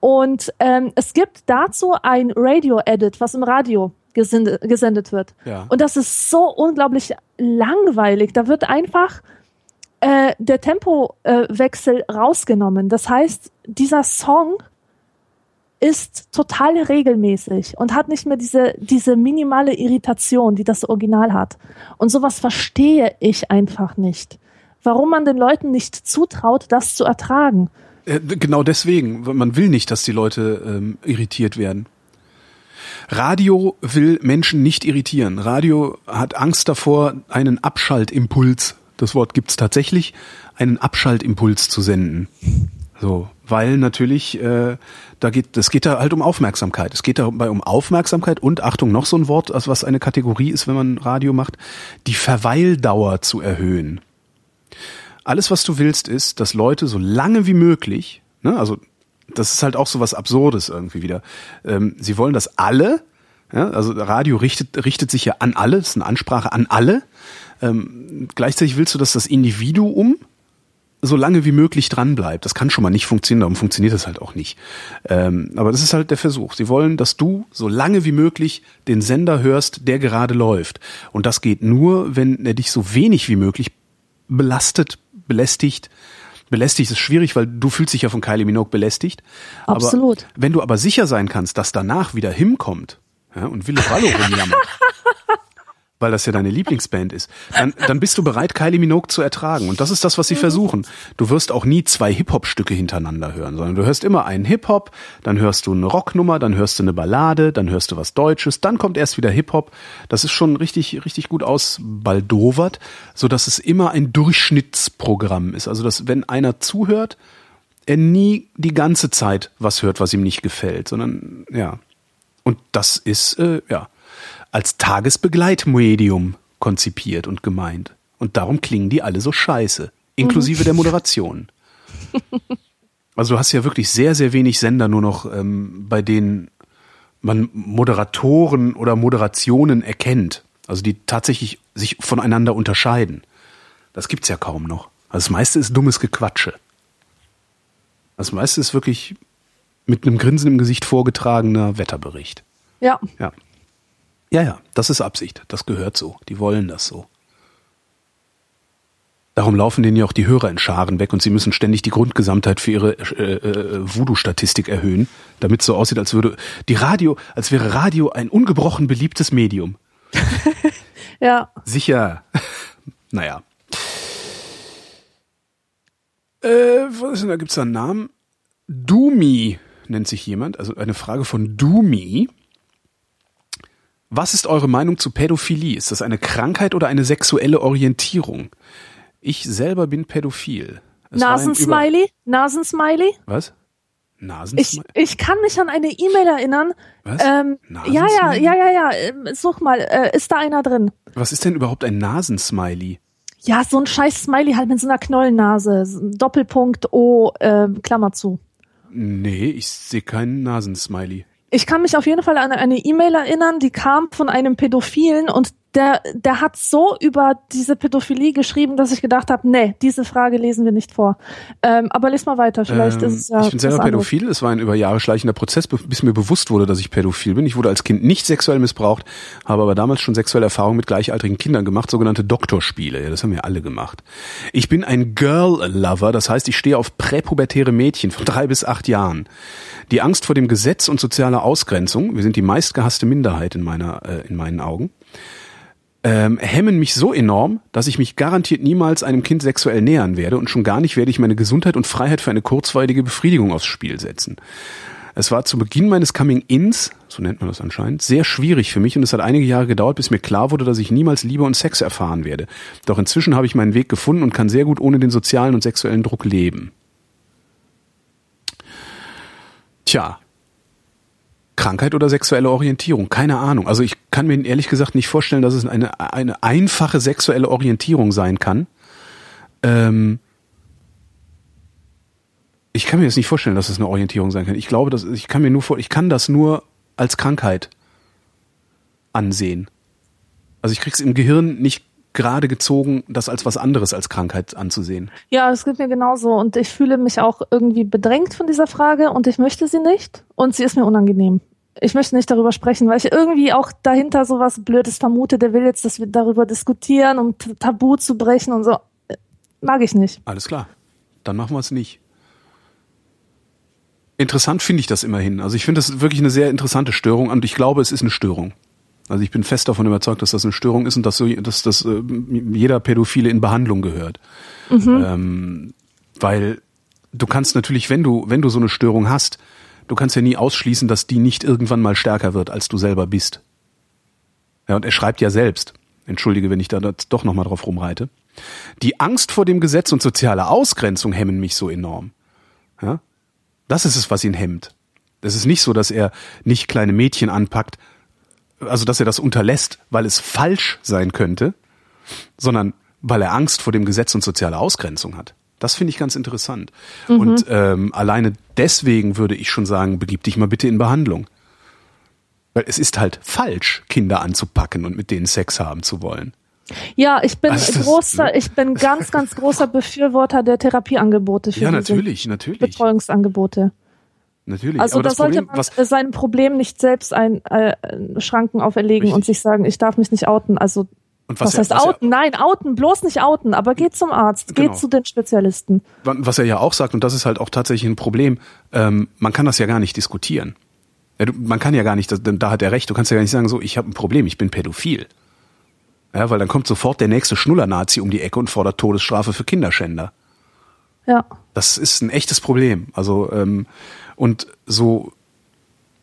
Und ähm, es gibt dazu ein Radio-Edit, was im Radio gesende, gesendet wird. Ja. Und das ist so unglaublich langweilig. Da wird einfach äh, der Tempowechsel äh, rausgenommen. Das heißt, dieser Song ist total regelmäßig und hat nicht mehr diese, diese minimale Irritation, die das Original hat. Und sowas verstehe ich einfach nicht. Warum man den Leuten nicht zutraut, das zu ertragen. Äh, Genau deswegen. Man will nicht, dass die Leute ähm, irritiert werden. Radio will Menschen nicht irritieren. Radio hat Angst davor, einen Abschaltimpuls, das Wort gibt's tatsächlich, einen Abschaltimpuls zu senden. So, weil natürlich, äh, da geht, das geht da halt um Aufmerksamkeit. Es geht dabei um Aufmerksamkeit und Achtung, noch so ein Wort, also was eine Kategorie ist, wenn man Radio macht, die Verweildauer zu erhöhen. Alles, was du willst, ist, dass Leute so lange wie möglich, ne, also das ist halt auch so was Absurdes irgendwie wieder. Ähm, sie wollen, dass alle, ja, also Radio richtet, richtet sich ja an alle, das ist eine Ansprache an alle. Ähm, gleichzeitig willst du, dass das Individuum so lange wie möglich dran bleibt. Das kann schon mal nicht funktionieren, darum funktioniert das halt auch nicht. Ähm, aber das ist halt der Versuch. Sie wollen, dass du so lange wie möglich den Sender hörst, der gerade läuft. Und das geht nur, wenn er dich so wenig wie möglich belastet, belästigt. Belästigt ist schwierig, weil du fühlst dich ja von Kylie Minogue belästigt. Absolut. Aber wenn du aber sicher sein kannst, dass danach wieder Him kommt ja, und Wille Wallo rumjammert, weil das ja deine Lieblingsband ist, dann, dann bist du bereit, Kylie Minogue zu ertragen. Und das ist das, was sie versuchen. Du wirst auch nie zwei Hip-Hop-Stücke hintereinander hören, sondern du hörst immer einen Hip-Hop, dann hörst du eine Rocknummer, dann hörst du eine Ballade, dann hörst du was Deutsches, dann kommt erst wieder Hip-Hop. Das ist schon richtig, richtig gut ausbaldowert, so dass es immer ein Durchschnittsprogramm ist. Also, dass wenn einer zuhört, er nie die ganze Zeit was hört, was ihm nicht gefällt, sondern, ja. Und das ist, äh, ja, als Tagesbegleitmedium konzipiert und gemeint. Und darum klingen die alle so scheiße. Inklusive mhm. der Moderation. Also du hast ja wirklich sehr, sehr wenig Sender nur noch, ähm, bei denen man Moderatoren oder Moderationen erkennt. Also die tatsächlich sich voneinander unterscheiden. Das gibt's ja kaum noch. Also das meiste ist dummes Gequatsche. Das meiste ist wirklich mit einem Grinsen im Gesicht vorgetragener Wetterbericht. Ja. Ja. Ja, ja, das ist Absicht. Das gehört so. Die wollen das so. Darum laufen denen ja auch die Hörer in Scharen weg und sie müssen ständig die Grundgesamtheit für ihre äh, äh, Voodoo-Statistik erhöhen, damit es so aussieht, als würde die Radio, als wäre Radio ein ungebrochen beliebtes Medium. ja. Sicher. naja. Äh, was ist denn, da gibt's da einen Namen? Dumi nennt sich jemand, also eine Frage von Dumi. Was ist eure Meinung zu Pädophilie? Ist das eine Krankheit oder eine sexuelle Orientierung? Ich selber bin pädophil. Nasensmiley? Nasensmiley? Was? Nasensmiley? Ich, ich kann mich an eine E-Mail erinnern. Was? Ähm, ja, ja, ja, ja, ja. Ähm, such mal, äh, ist da einer drin? Was ist denn überhaupt ein Nasensmiley? Ja, so ein scheiß Smiley halt mit so einer Knollennase. Doppelpunkt O, äh, Klammer zu. Nee, ich sehe keinen Nasensmiley. Ich kann mich auf jeden Fall an eine E-Mail erinnern, die kam von einem Pädophilen und der, der hat so über diese Pädophilie geschrieben, dass ich gedacht habe, nee, diese Frage lesen wir nicht vor. Ähm, aber lies mal weiter, vielleicht ähm, ist es ja. Ich bin selber pädophil, es war ein über Jahre schleichender Prozess, bis mir bewusst wurde, dass ich pädophil bin. Ich wurde als Kind nicht sexuell missbraucht, habe aber damals schon sexuelle Erfahrungen mit gleichaltrigen Kindern gemacht, sogenannte Doktorspiele. Ja, das haben wir alle gemacht. Ich bin ein Girl-Lover, das heißt, ich stehe auf präpubertäre Mädchen von drei bis acht Jahren. Die Angst vor dem Gesetz und sozialer Ausgrenzung, wir sind die meistgehasste Minderheit in meiner, äh, in meinen Augen, ähm, hemmen mich so enorm, dass ich mich garantiert niemals einem Kind sexuell nähern werde und schon gar nicht werde ich meine Gesundheit und Freiheit für eine kurzweilige Befriedigung aufs Spiel setzen. Es war zu Beginn meines Coming-Ins, so nennt man das anscheinend, sehr schwierig für mich und es hat einige Jahre gedauert, bis mir klar wurde, dass ich niemals Liebe und Sex erfahren werde. Doch inzwischen habe ich meinen Weg gefunden und kann sehr gut ohne den sozialen und sexuellen Druck leben. Tja, Krankheit oder sexuelle Orientierung, keine Ahnung. Also ich kann mir ehrlich gesagt nicht vorstellen, dass es eine, eine einfache sexuelle Orientierung sein kann. Ähm ich kann mir jetzt nicht vorstellen, dass es eine Orientierung sein kann. Ich glaube, dass ich kann mir nur vor, ich kann das nur als Krankheit ansehen. Also ich krieg's im Gehirn nicht gerade gezogen, das als was anderes als Krankheit anzusehen. Ja, es geht mir genauso und ich fühle mich auch irgendwie bedrängt von dieser Frage und ich möchte sie nicht und sie ist mir unangenehm. Ich möchte nicht darüber sprechen, weil ich irgendwie auch dahinter sowas Blödes vermute, der will jetzt, dass wir darüber diskutieren, um Tabu zu brechen und so. Mag ich nicht. Alles klar. Dann machen wir es nicht. Interessant finde ich das immerhin. Also ich finde das wirklich eine sehr interessante Störung und ich glaube, es ist eine Störung. Also ich bin fest davon überzeugt, dass das eine Störung ist und dass, so, dass, dass äh, jeder Pädophile in Behandlung gehört. Mhm. Ähm, weil du kannst natürlich, wenn du, wenn du so eine Störung hast, du kannst ja nie ausschließen, dass die nicht irgendwann mal stärker wird, als du selber bist. Ja, und er schreibt ja selbst, entschuldige, wenn ich da doch nochmal drauf rumreite, die Angst vor dem Gesetz und soziale Ausgrenzung hemmen mich so enorm. Ja? Das ist es, was ihn hemmt. Es ist nicht so, dass er nicht kleine Mädchen anpackt, also dass er das unterlässt, weil es falsch sein könnte, sondern weil er Angst vor dem Gesetz und soziale Ausgrenzung hat. Das finde ich ganz interessant. Mhm. Und ähm, alleine deswegen würde ich schon sagen, begib dich mal bitte in Behandlung. Weil es ist halt falsch, Kinder anzupacken und mit denen Sex haben zu wollen. Ja, ich bin also großer, ne? ich bin ganz, ganz großer Befürworter der Therapieangebote für ja, natürlich, natürlich. Betreuungsangebote. Natürlich. Also da sollte Problem, man seinem Problem nicht selbst ein äh, Schranken auferlegen richtig. und sich sagen, ich darf mich nicht outen. Also und was, was heißt er, was outen? Er, Nein, outen, bloß nicht outen, aber geht zum Arzt, genau. geht zu den Spezialisten. Was er ja auch sagt, und das ist halt auch tatsächlich ein Problem, ähm, man kann das ja gar nicht diskutieren. Ja, du, man kann ja gar nicht, da hat er recht, du kannst ja gar nicht sagen, so, ich habe ein Problem, ich bin pädophil. Ja, weil dann kommt sofort der nächste Schnuller-Nazi um die Ecke und fordert Todesstrafe für Kinderschänder. Ja. Das ist ein echtes Problem. Also ähm, und so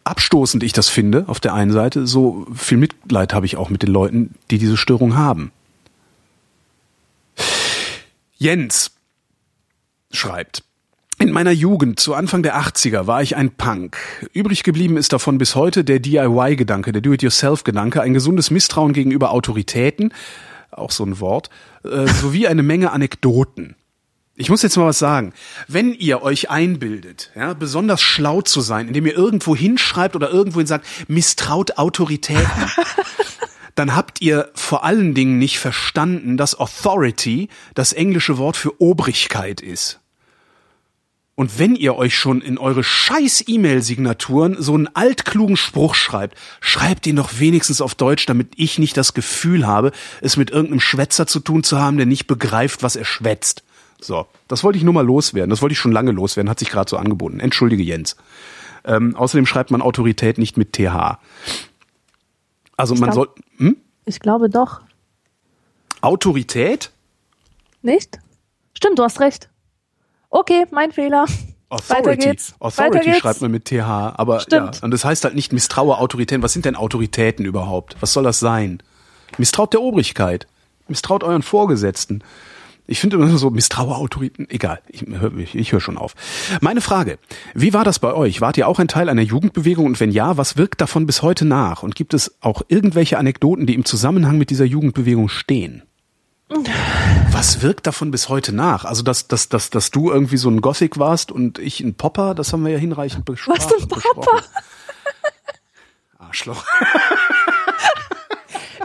abstoßend ich das finde, auf der einen Seite, so viel Mitleid habe ich auch mit den Leuten, die diese Störung haben. Jens schreibt, In meiner Jugend, zu Anfang der 80er, war ich ein Punk. Übrig geblieben ist davon bis heute der DIY-Gedanke, der Do-it-yourself-Gedanke, ein gesundes Misstrauen gegenüber Autoritäten, auch so ein Wort, äh, sowie eine Menge Anekdoten. Ich muss jetzt mal was sagen. Wenn ihr euch einbildet, ja, besonders schlau zu sein, indem ihr irgendwo hinschreibt oder irgendwohin sagt, misstraut Autoritäten, dann habt ihr vor allen Dingen nicht verstanden, dass Authority das englische Wort für Obrigkeit ist. Und wenn ihr euch schon in eure scheiß E-Mail-Signaturen so einen altklugen Spruch schreibt, schreibt ihn doch wenigstens auf Deutsch, damit ich nicht das Gefühl habe, es mit irgendeinem Schwätzer zu tun zu haben, der nicht begreift, was er schwätzt. So, das wollte ich nur mal loswerden. Das wollte ich schon lange loswerden, hat sich gerade so angeboten. Entschuldige Jens. Ähm, außerdem schreibt man Autorität nicht mit TH. Also Ich man soll. Hm? Ich glaube doch. Autorität? Nicht? Stimmt, du hast recht. Okay, mein Fehler. Weiter Authority. geht's. Authority Weiter geht's. schreibt man mit TH, aber Stimmt. ja, und das heißt halt nicht misstraue Autoritäten. Was sind denn Autoritäten überhaupt? Was soll das sein? Misstraut der Obrigkeit. Misstraut euren Vorgesetzten. Ich finde immer so misstraue Autoritäten. Egal, ich, ich, ich höre schon auf. Meine Frage: Wie war das bei euch? Wart ihr auch ein Teil einer Jugendbewegung und wenn ja, was wirkt davon bis heute nach? Und gibt es auch irgendwelche Anekdoten, die im Zusammenhang mit dieser Jugendbewegung stehen? Was wirkt davon bis heute nach? Also, dass, dass, dass, dass du irgendwie so ein Gothic warst und ich ein Popper, das haben wir ja hinreichend besprochen. Was ein Popper? Arschloch.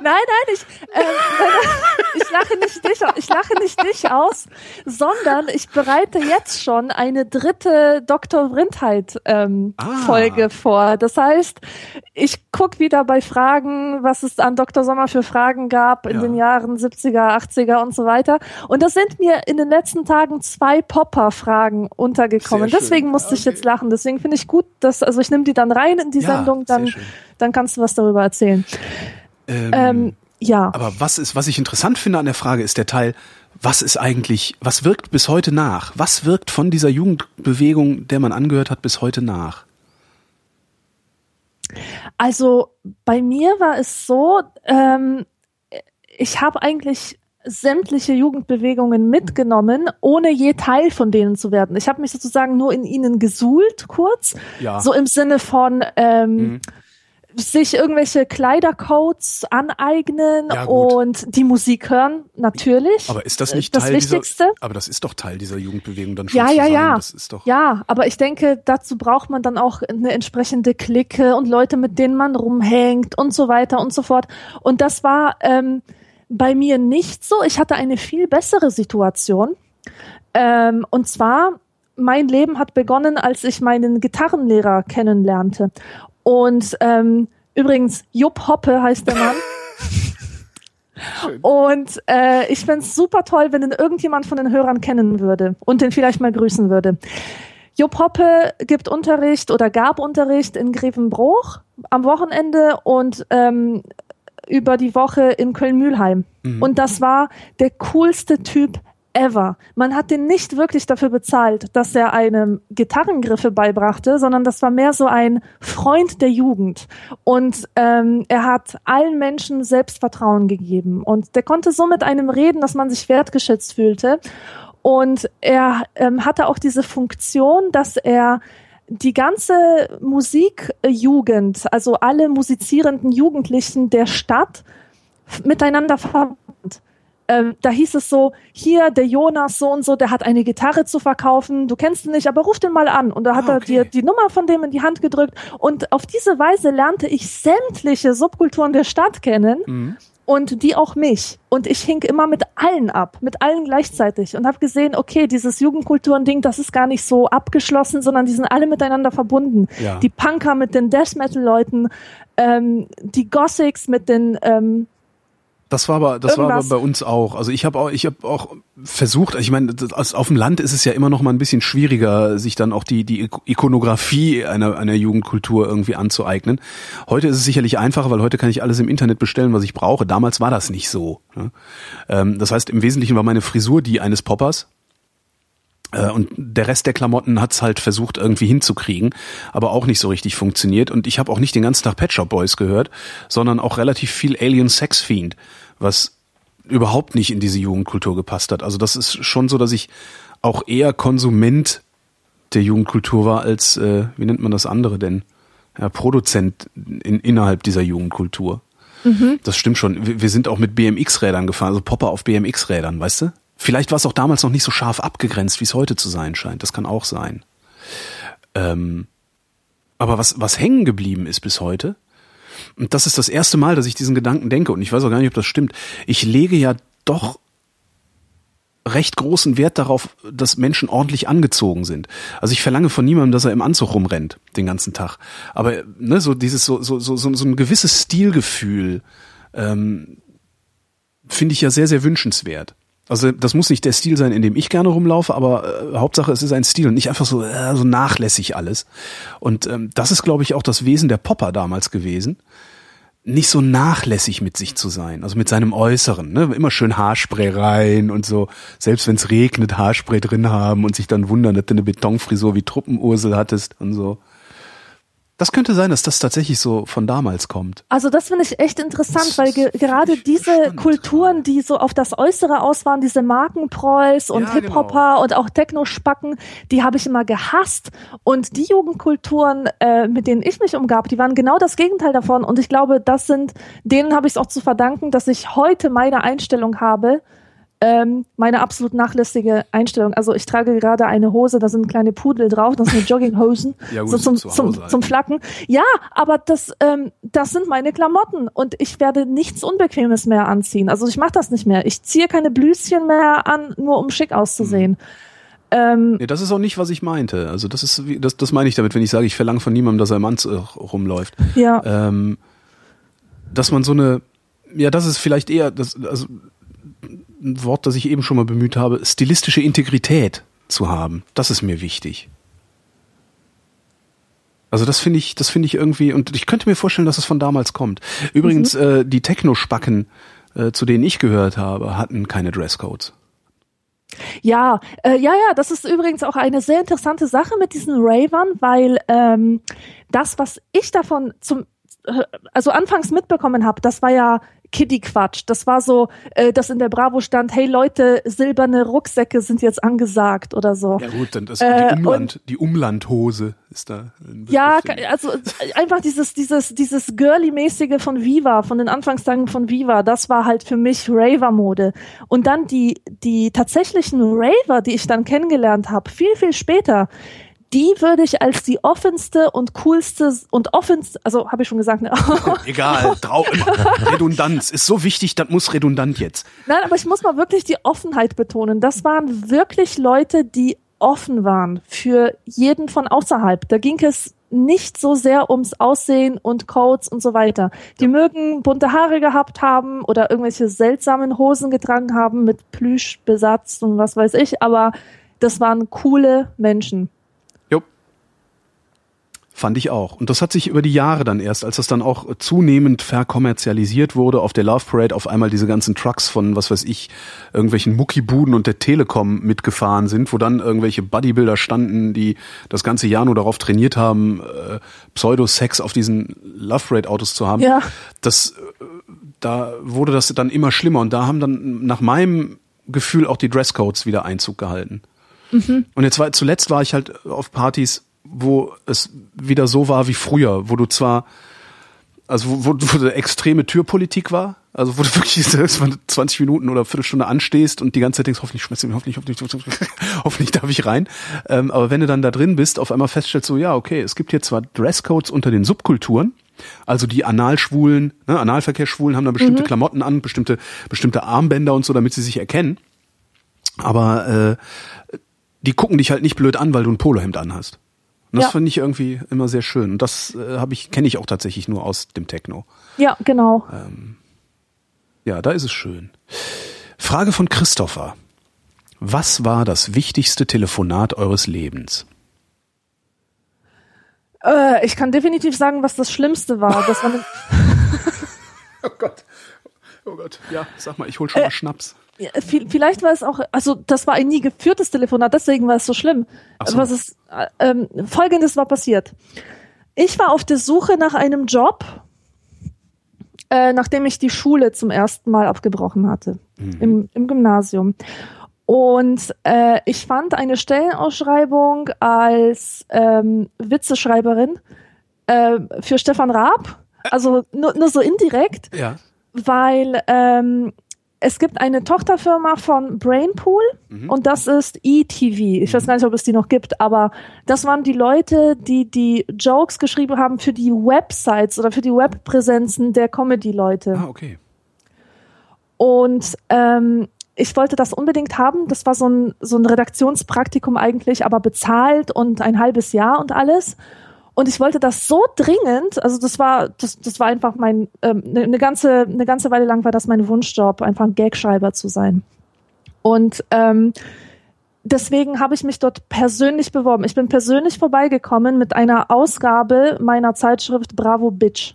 Nein, nein, ich, äh, ich lache nicht dich, ich lache nicht dich aus, sondern ich bereite jetzt schon eine dritte Dr. Vrindheit ähm, Ah. Folge vor. Das heißt, ich guck wieder bei Fragen, was es an Dr. Sommer für Fragen gab in Ja. den Jahren 70er, 80er und so weiter. Und das sind mir in den letzten Tagen zwei Popper-Fragen untergekommen. Deswegen musste ich Okay. jetzt lachen. Deswegen finde ich gut, dass, also ich nehme die dann rein in die Ja, Sendung, dann, dann kannst du was darüber erzählen. Ähm, Ähm, ja. aber was ist, was ich interessant finde an der Frage, ist der Teil, was ist eigentlich, was wirkt bis heute nach? Was wirkt von dieser Jugendbewegung, der man angehört hat, bis heute nach? Also bei mir war es so, ähm, ich habe eigentlich sämtliche Jugendbewegungen mitgenommen, ohne je Teil von denen zu werden. Ich habe mich sozusagen nur in ihnen gesuhlt, kurz, Ja. so im Sinne von ähm, Mhm. Sich irgendwelche Kleidercodes aneignen Ja, und die Musik hören, natürlich. Aber ist das nicht das Teil Wichtigste? dieser, aber das ist doch Teil dieser Jugendbewegung dann schon Ja, zu ja, sein. ja. Das ist doch, Ja, aber ich denke, dazu braucht man dann auch eine entsprechende Clique und Leute, mit denen man rumhängt und so weiter und so fort. Und das war ähm, bei mir nicht so. Ich hatte eine viel bessere Situation. Ähm, und zwar, mein Leben hat begonnen, als ich meinen Gitarrenlehrer kennenlernte. Und ähm, übrigens, Jupp Hoppe heißt der Mann. Und äh, ich fänd's super toll, wenn ihn irgendjemand von den Hörern kennen würde und den vielleicht mal grüßen würde. Jupp Hoppe gibt Unterricht oder gab Unterricht in Grevenbruch am Wochenende und ähm, über die Woche in Köln-Mühlheim. Und das war der coolste Typ ever. Man hat den nicht wirklich dafür bezahlt, dass er einem Gitarrengriffe beibrachte, sondern das war mehr so ein Freund der Jugend. Und ähm, er hat allen Menschen Selbstvertrauen gegeben. Und der konnte so mit einem reden, dass man sich wertgeschätzt fühlte. Und er ähm, hatte auch diese Funktion, dass er die ganze Musikjugend, also alle musizierenden Jugendlichen der Stadt miteinander verband. Ähm, da hieß es so, hier der Jonas so und so, der hat eine Gitarre zu verkaufen, du kennst ihn nicht, aber ruf den mal an. Und da hat Ah, er okay. dir die Nummer von dem in die Hand gedrückt. Und auf diese Weise lernte ich sämtliche Subkulturen der Stadt kennen Mhm. und die auch mich. Und ich hing immer mit allen ab, mit allen gleichzeitig und habe gesehen, okay, dieses Jugendkulturen-Ding, das ist gar nicht so abgeschlossen, sondern die sind alle miteinander verbunden. Ja. Die Punker mit den Death Metal-Leuten, ähm, die Gothics mit den ähm, Das war aber, das war aber Irgendwas. bei uns auch. Also ich habe auch, ich habe auch versucht. Also ich meine, das- auf dem Land ist es ja immer noch mal ein bisschen schwieriger, sich dann auch die die Ik- Ikonografie einer einer Jugendkultur irgendwie anzueignen. Heute ist es sicherlich einfacher, weil heute kann ich alles im Internet bestellen, was ich brauche. Damals war das nicht so. Ne? Ähm, das heißt, im Wesentlichen war meine Frisur die eines Poppers. Äh, Und der Rest der Klamotten hat's halt versucht irgendwie hinzukriegen, aber auch nicht so richtig funktioniert. Und ich habe auch nicht den ganzen Tag Pet Shop Boys gehört, sondern auch relativ viel Alien Sex Fiend, was überhaupt nicht in diese Jugendkultur gepasst hat. Also das ist schon so, dass ich auch eher Konsument der Jugendkultur war als, äh, wie nennt man das andere denn? Ja, Produzent in, innerhalb dieser Jugendkultur. Mhm. Das stimmt schon. Wir, wir sind auch mit BMX-Rädern gefahren, also Popper auf BMX-Rädern, weißt du? Vielleicht war es auch damals noch nicht so scharf abgegrenzt, wie es heute zu sein scheint. Das kann auch sein. Ähm, aber was, was hängen geblieben ist bis heute, und das ist das erste Mal, dass ich diesen Gedanken denke, und ich weiß auch gar nicht, ob das stimmt, ich lege ja doch recht großen Wert darauf, dass Menschen ordentlich angezogen sind. Also ich verlange von niemandem, dass er im Anzug rumrennt den ganzen Tag. Aber ne, so dieses so so so so, ein gewisses Stilgefühl ähm, finde ich ja sehr sehr wünschenswert. Also das muss nicht der Stil sein, in dem ich gerne rumlaufe, aber äh, Hauptsache es ist ein Stil und nicht einfach so äh, so nachlässig alles. Und ähm, das ist glaube ich auch das Wesen der Popper damals gewesen nicht so nachlässig mit sich zu sein, also mit seinem Äußeren, ne? immer schön Haarspray rein und so, selbst wenn es regnet, Haarspray drin haben und sich dann wundern, dass du eine Betonfrisur wie Truppenursel hattest und so. Das könnte sein, dass das tatsächlich so von damals kommt. Also das finde ich echt interessant, weil ge gerade diese Kulturen, die so auf das Äußere aus waren, diese Markenpreuß und ja, Hip-Hopper genau. und auch Techno-Spacken, die habe ich immer gehasst. Und die Jugendkulturen, äh, mit denen ich mich umgab, die waren genau das Gegenteil davon. Und ich glaube, das sind, denen habe ich es auch zu verdanken, dass ich heute meine Einstellung habe, ähm, meine absolut nachlässige Einstellung. Also ich trage gerade eine Hose, da sind kleine Pudel drauf, das sind Jogginghosen, ja, gut, so zum, zum, zum halt. Flacken. Ja, aber das, ähm, das sind meine Klamotten und ich werde nichts Unbequemes mehr anziehen. Also ich mache das nicht mehr. Ich ziehe keine Blüschen mehr an, nur um schick auszusehen. Hm. Ähm, nee, das ist auch nicht, was ich meinte. Also das ist, das, das meine ich damit, wenn ich sage, ich verlange von niemandem, dass er im Anzug rumläuft. Ja. Ähm, dass man so eine, ja, das ist vielleicht eher, das, also ein Wort, das ich eben schon mal bemüht habe, stilistische Integrität zu haben. Das ist mir wichtig. Also das finde ich, das finde ich irgendwie, und ich könnte mir vorstellen, dass es von damals kommt. Übrigens, mhm. äh, die Techno-Spacken, äh, zu denen ich gehört habe, hatten keine Dresscodes. Ja, äh, ja, ja, das ist übrigens auch eine sehr interessante Sache mit diesen Ravern, weil ähm, das, was ich davon zum äh, also anfangs mitbekommen habe, das war ja Kiddie-Quatsch. Das war so, äh, dass in der Bravo stand, hey Leute, silberne Rucksäcke sind jetzt angesagt oder so. Ja gut, dann ist äh, die, Umland, die Umlandhose ist da. Ja, also einfach dieses, dieses, dieses Girly-mäßige von Viva, von den Anfangstagen von Viva, das war halt für mich Raver-Mode. Und dann die, die tatsächlichen Raver, die ich dann kennengelernt habe, viel, viel später, die würde ich als die offenste und coolste und offenste, also habe ich schon gesagt, ne? Egal, trau Redundanz ist so wichtig, das muss redundant jetzt. Nein, aber ich muss mal wirklich die Offenheit betonen. Das waren wirklich Leute, die offen waren für jeden von außerhalb. Da ging es nicht so sehr ums Aussehen und Codes und so weiter. Die ja. mögen bunte Haare gehabt haben oder irgendwelche seltsamen Hosen getragen haben mit Plüschbesatz und was weiß ich, aber das waren coole Menschen. Fand ich auch. Und das hat sich über die Jahre dann erst, als das dann auch zunehmend verkommerzialisiert wurde, auf der Love Parade auf einmal diese ganzen Trucks von, was weiß ich, irgendwelchen Muckibuden und der Telekom mitgefahren sind, wo dann irgendwelche Bodybuilder standen, die das ganze Jahr nur darauf trainiert haben, äh, Pseudo-Sex auf diesen Love Parade Autos zu haben. Ja. Das, äh, da wurde das dann immer schlimmer und da haben dann nach meinem Gefühl auch die Dresscodes wieder Einzug gehalten. Mhm. Und jetzt war, zuletzt war ich halt auf Partys, wo es wieder so war wie früher, wo du zwar, also wo, wo, wo extreme Türpolitik war, also wo du wirklich selbst mal 20 Minuten oder Viertelstunde anstehst und die ganze Zeit denkst, hoffentlich schmeißt du mir, hoffentlich, hoffentlich, hoffentlich, hoffentlich darf ich rein. Ähm, aber wenn du dann da drin bist, auf einmal feststellst so, ja, okay, es gibt hier zwar Dresscodes unter den Subkulturen, also die Analschwulen, ne, Analverkehrsschwulen haben da bestimmte mhm. Klamotten an, bestimmte, bestimmte Armbänder und so, damit sie sich erkennen. Aber äh, die gucken dich halt nicht blöd an, weil du ein Polohemd anhast. Und das ja. finde ich irgendwie immer sehr schön. Und das äh, habe ich, kenne ich auch tatsächlich nur aus dem Techno. Ja, genau. Ähm, ja, da ist es schön. Frage von Christopher. Was war das wichtigste Telefonat eures Lebens? Äh, ich kann definitiv sagen, was das Schlimmste war. Das war oh Gott. Oh Gott. Ja, sag mal, ich hol schon äh, mal Schnaps. Ja, vielleicht war es auch, also das war ein nie geführtes Telefonat, deswegen war es so schlimm. So. Was ist, äh, ähm, Folgendes war passiert. Ich war auf der Suche nach einem Job, äh, nachdem ich die Schule zum ersten Mal abgebrochen hatte, mhm. im, im Gymnasium. Und äh, ich fand eine Stellenausschreibung als ähm, Witzeschreiberin äh, für Stefan Raab, also nur, nur so indirekt, Ja. weil ähm, es gibt eine Tochterfirma von Brainpool und das ist ETV. Ich weiß gar nicht, ob es die noch gibt, aber das waren die Leute, die die Jokes geschrieben haben für die Websites oder für die Webpräsenzen der Comedy-Leute. Ah, okay. Und ähm, ich wollte das unbedingt haben. Das war so ein, so ein Redaktionspraktikum eigentlich, aber bezahlt und ein halbes Jahr und alles. Und ich wollte das so dringend, also das war, das, das war einfach mein, ähm, eine ne ganze, eine ganze Weile lang war das mein Wunschjob, einfach ein Gagschreiber zu sein. Und ähm, deswegen habe ich mich dort persönlich beworben. Ich bin persönlich vorbeigekommen mit einer Ausgabe meiner Zeitschrift Bravo Bitch.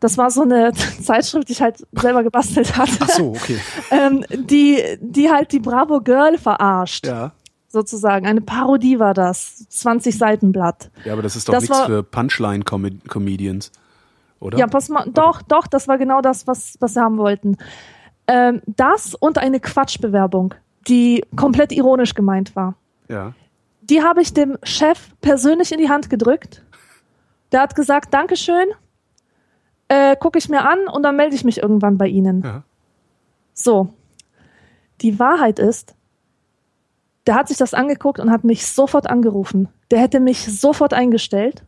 Das war so eine Zeitschrift, die ich halt selber gebastelt hatte, Ach so, okay. ähm, die, die halt die Bravo Girl verarscht, Ja. Sozusagen. Eine Parodie war das. 20 Seiten Blatt. Ja, aber das ist doch Das nichts war- für Punchline-Comedians, oder? Ja, pass mal, doch, doch, das war genau das, was, was sie haben wollten. Ähm, das und eine Quatschbewerbung, die komplett ironisch gemeint war. Ja. Die habe ich dem Chef persönlich in die Hand gedrückt. Der hat gesagt, Dankeschön, äh, gucke ich mir an und dann melde ich mich irgendwann bei Ihnen. Ja. So. Die Wahrheit ist, der hat sich das angeguckt und hat mich sofort angerufen. Der hätte mich sofort eingestellt.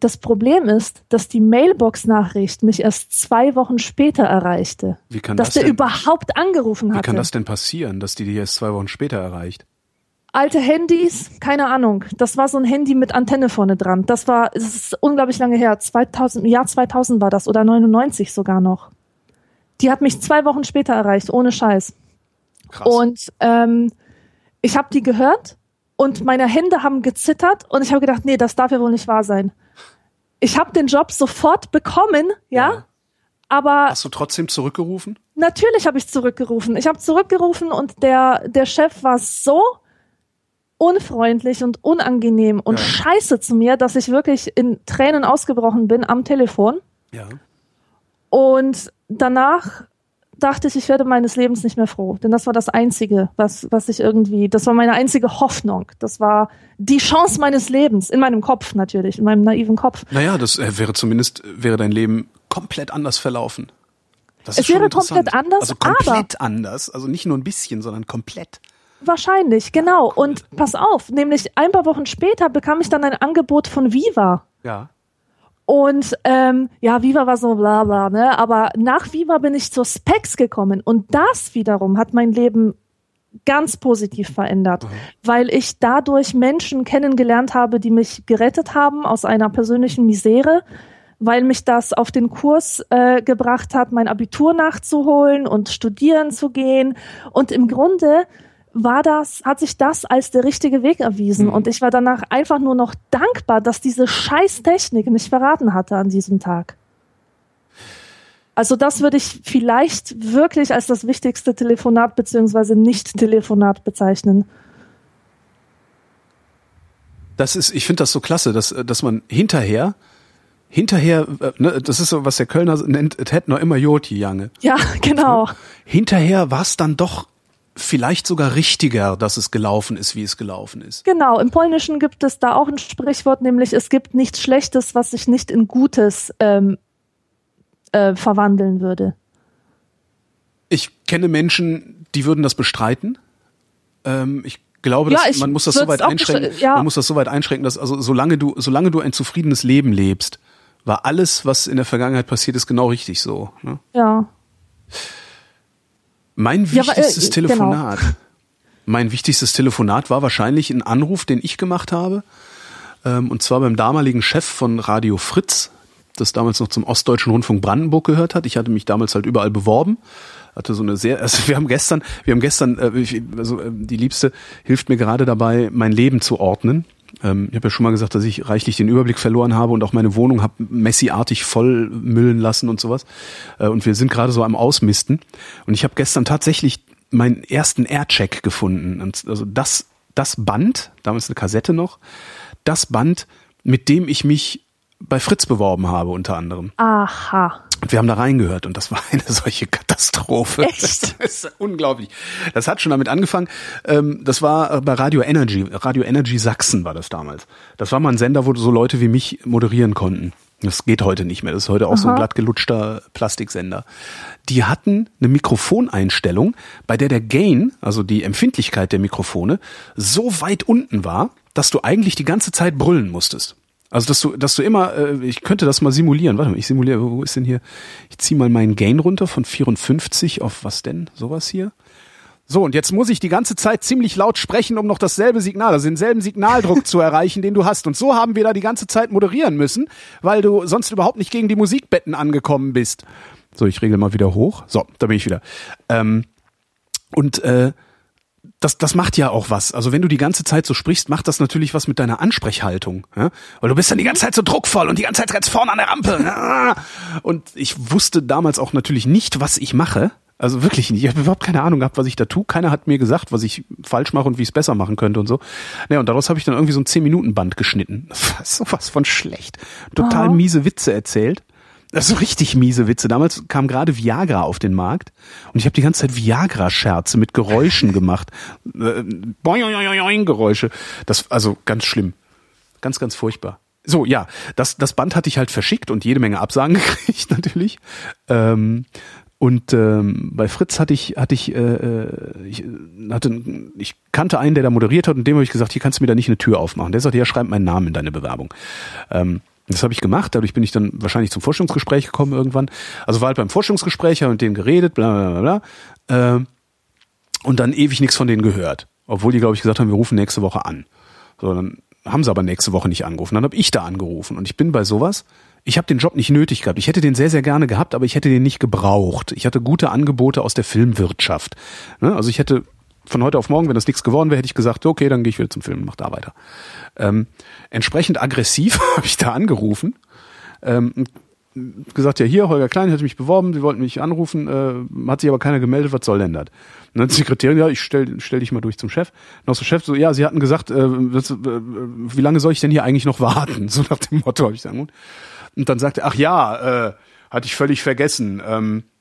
Das Problem ist, dass die Mailbox-Nachricht mich erst zwei Wochen später erreichte. Wie kann dass das der denn- überhaupt angerufen Wie hatte. kann das denn passieren, dass die dich erst zwei Wochen später erreicht? Alte Handys, keine Ahnung. Das war so ein Handy mit Antenne vorne dran. Das war, es ist unglaublich lange her. 2000, Jahr 2000 war das oder 99 sogar noch. Die hat mich zwei Wochen später erreicht, ohne Scheiß. Krass. Und ähm, ich habe die gehört und meine Hände haben gezittert und ich habe gedacht, nee, das darf ja wohl nicht wahr sein. Ich habe den Job sofort bekommen, ja, Ja. aber Hast du trotzdem zurückgerufen? natürlich habe ich zurückgerufen. Ich habe zurückgerufen und der, der Chef war so unfreundlich und unangenehm und Ja. scheiße zu mir, dass ich wirklich in Tränen ausgebrochen bin am Telefon. Ja. Und danach dachte ich, ich werde meines Lebens nicht mehr froh. Denn das war das Einzige, was, was ich irgendwie, das war meine einzige Hoffnung. Das war die Chance meines Lebens. In meinem Kopf natürlich, in meinem naiven Kopf. Naja, das äh, wäre zumindest, wäre dein Leben komplett anders verlaufen. Das Es wäre komplett anders, Also komplett anders. Also nicht nur ein bisschen, sondern komplett. Wahrscheinlich, genau. Und pass auf, nämlich ein paar Wochen später bekam ich dann ein Angebot von Viva. Ja. Und ähm, ja, Viva war so bla bla, ne? Aber nach Viva bin ich zur Specs gekommen und das wiederum hat mein Leben ganz positiv verändert, weil ich dadurch Menschen kennengelernt habe, die mich gerettet haben aus einer persönlichen Misere, weil mich das auf den Kurs äh, gebracht hat, mein Abitur nachzuholen und studieren zu gehen. Und im Grunde war das, hat sich das als der richtige Weg erwiesen. Und ich war danach einfach nur noch dankbar, dass diese Scheißtechnik mich verraten hatte an diesem Tag. Also das würde ich vielleicht wirklich als das wichtigste Telefonat beziehungsweise Nicht-Telefonat bezeichnen. Das ist, ich finde das so klasse, dass, dass man hinterher, hinterher, äh, ne, das ist so, was der Kölner nennt, es hätte noch immer Joti, Jange. Ja, genau. Hinterher war es dann doch vielleicht sogar richtiger, dass es gelaufen ist, wie es gelaufen ist. Genau. Im Polnischen gibt es da auch ein Sprichwort, nämlich es gibt nichts Schlechtes, was sich nicht in Gutes ähm, äh, verwandeln würde. Ich kenne Menschen, die würden das bestreiten. Ähm, ich glaube, Ja, dass, ich man muss das so weit einschränken. ja. Man muss das so weit einschränken, dass also solange du, solange du ein zufriedenes Leben lebst, war alles, was in der Vergangenheit passiert ist, genau richtig so. Ne? Ja. Mein Ja, äh, wichtigstes genau. Telefonat. Mein wichtigstes Telefonat war wahrscheinlich ein Anruf, den ich gemacht habe. Ähm, und zwar beim damaligen Chef von Radio Fritz, das damals noch zum Ostdeutschen Rundfunk Brandenburg gehört hat. Ich hatte mich damals halt überall beworben. Hatte so eine sehr, also wir haben gestern, wir haben gestern, äh, also äh, die Liebste hilft mir gerade dabei, mein Leben zu ordnen. Ähm, ich habe ja schon mal gesagt, dass ich reichlich den Überblick verloren habe und auch meine Wohnung habe Messi-artig voll müllen lassen und sowas. Äh, und wir sind gerade so am Ausmisten. Und ich habe gestern tatsächlich meinen ersten Aircheck gefunden. Und also das, das Band, damals eine Kassette noch, das Band, mit dem ich mich bei Fritz beworben habe, unter anderem. Aha. Und wir haben da reingehört und das war eine solche Katastrophe. Echt? Das ist unglaublich. Das hat schon damit angefangen. Ähm, das war bei Radio Energy, Radio Energy Sachsen war das damals. Das war mal ein Sender, wo so Leute wie mich moderieren konnten. Das geht heute nicht mehr. Das ist heute auch so ein Aha. glattgelutschter Plastiksender. Die hatten eine Mikrofoneinstellung, bei der der Gain, also die Empfindlichkeit der Mikrofone, so weit unten war, dass du eigentlich die ganze Zeit brüllen musstest. Also dass du, dass du immer, äh, ich könnte das mal simulieren. Warte mal, ich simuliere, wo ist denn hier? Ich ziehe mal meinen Gain runter von 54 auf was denn? Sowas hier? So, und jetzt muss ich die ganze Zeit ziemlich laut sprechen, um noch dasselbe Signal, also denselben Signaldruck zu erreichen, den du hast. Und so haben wir da die ganze Zeit moderieren müssen, weil du sonst überhaupt nicht gegen die Musikbetten angekommen bist. So, ich regel mal wieder hoch. So, da bin ich wieder. Ähm, und äh, das, das macht ja auch was. Also wenn du die ganze Zeit so sprichst, macht das natürlich was mit deiner Ansprechhaltung. Ja? Weil du bist dann die ganze Zeit so druckvoll und die ganze Zeit ganz vorne an der Rampe. Ja? Und ich wusste damals auch natürlich nicht, was ich mache. Also wirklich nicht. Ich habe überhaupt keine Ahnung gehabt, was ich da tue. Keiner hat mir gesagt, was ich falsch mache und wie ich es besser machen könnte und so. Ja, und daraus habe ich dann irgendwie so ein 10-Minuten-Band geschnitten. Das war sowas von schlecht. Total Aha. miese Witze erzählt. Also richtig miese Witze. Damals kam gerade Viagra auf den Markt und ich habe die ganze Zeit Viagra-Scherze mit Geräuschen gemacht. Äh, boing, Geräusche. Das also ganz schlimm. Ganz, ganz furchtbar. So, ja, das, das Band hatte ich halt verschickt und jede Menge Absagen gekriegt natürlich. Ähm, und ähm, bei Fritz hatte ich, hatte ich, äh, äh, ich hatte, ich kannte einen, der da moderiert hat und dem habe ich gesagt, hier kannst du mir da nicht eine Tür aufmachen. Der sagte, ja, schreib meinen Namen in deine Bewerbung. Ähm, das habe ich gemacht, dadurch bin ich dann wahrscheinlich zum Forschungsgespräch gekommen irgendwann. Also war halt beim Forschungsgespräch, habe mit denen geredet, bla bla bla bla. Äh, und dann ewig nichts von denen gehört. Obwohl die, glaube ich, gesagt haben, wir rufen nächste Woche an. So, dann haben sie aber nächste Woche nicht angerufen. Dann habe ich da angerufen. Und ich bin bei sowas, ich habe den Job nicht nötig gehabt. Ich hätte den sehr, sehr gerne gehabt, aber ich hätte den nicht gebraucht. Ich hatte gute Angebote aus der Filmwirtschaft. Ne? Also ich hätte von heute auf morgen, wenn das nichts geworden wäre, hätte ich gesagt, okay, dann gehe ich wieder zum Film und mach da weiter. Ähm, entsprechend aggressiv habe ich da angerufen. Ähm, gesagt, ja hier, Holger Klein hätte mich beworben, sie wollten mich anrufen, äh, hat sich aber keiner gemeldet, was soll denn das? Und dann die Sekretärin, ja, ich stell, stell dich mal durch zum Chef. Noch so Chef, so, ja, sie hatten gesagt, äh, das, äh, wie lange soll ich denn hier eigentlich noch warten? So nach dem Motto habe ich gesagt. Und dann sagte ach ja, äh, hatte ich völlig vergessen. Ähm, äh,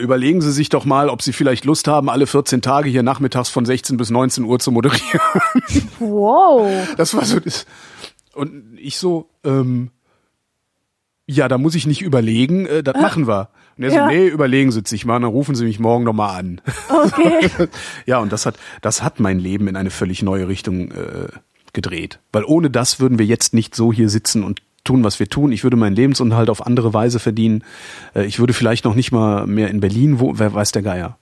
überlegen Sie sich doch mal, ob Sie vielleicht Lust haben, alle 14 Tage hier nachmittags von 16 bis 19 Uhr zu moderieren. Wow. Das war so das. Und ich so, ähm, ja, da muss ich nicht überlegen, äh, das machen wir. Und er so, Ja. nee, überlegen Sie sich mal, dann rufen Sie mich morgen nochmal an. Okay. ja, und das hat, das hat mein Leben in eine völlig neue Richtung äh, gedreht. Weil ohne das würden wir jetzt nicht so hier sitzen und tun, was wir tun. Ich würde meinen Lebensunterhalt auf andere Weise verdienen. Äh, ich würde vielleicht noch nicht mal mehr in Berlin, wo, wer weiß der Geier.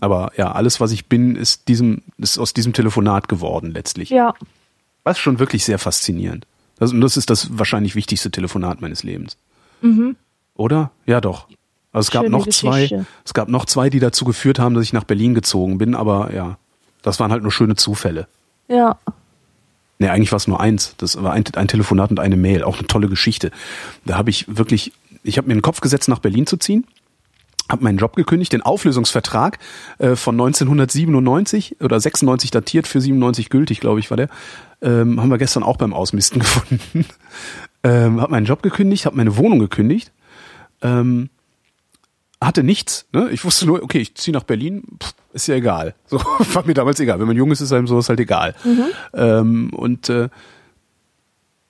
Aber ja, alles, was ich bin, ist diesem, ist aus diesem Telefonat geworden letztlich. Ja. Das ist schon wirklich sehr faszinierend. Das, und das ist das wahrscheinlich wichtigste Telefonat meines Lebens. Oder? Ja, doch. Also es gab Mhm. Noch zwei, Geschichte. es gab noch zwei, die dazu geführt haben, dass ich nach Berlin gezogen bin, aber ja, das waren halt nur schöne Zufälle. Ja. Nee, eigentlich war es nur eins. Das war ein, ein Telefonat und eine Mail. Auch eine tolle Geschichte. Da habe ich wirklich, ich habe mir den Kopf gesetzt, nach Berlin zu ziehen. Habe meinen Job gekündigt, den Auflösungsvertrag äh, von 1997 oder 96 datiert, für 97 gültig, glaube ich, war der. Ähm, haben wir gestern auch beim Ausmisten gefunden. ähm, habe meinen Job gekündigt, habe meine Wohnung gekündigt. Ähm, hatte nichts. Ne? Ich wusste nur, okay, ich ziehe nach Berlin, pff, ist ja egal. So war mir damals egal. Wenn man jung ist, ist einem sowas halt egal. Ähm, und äh,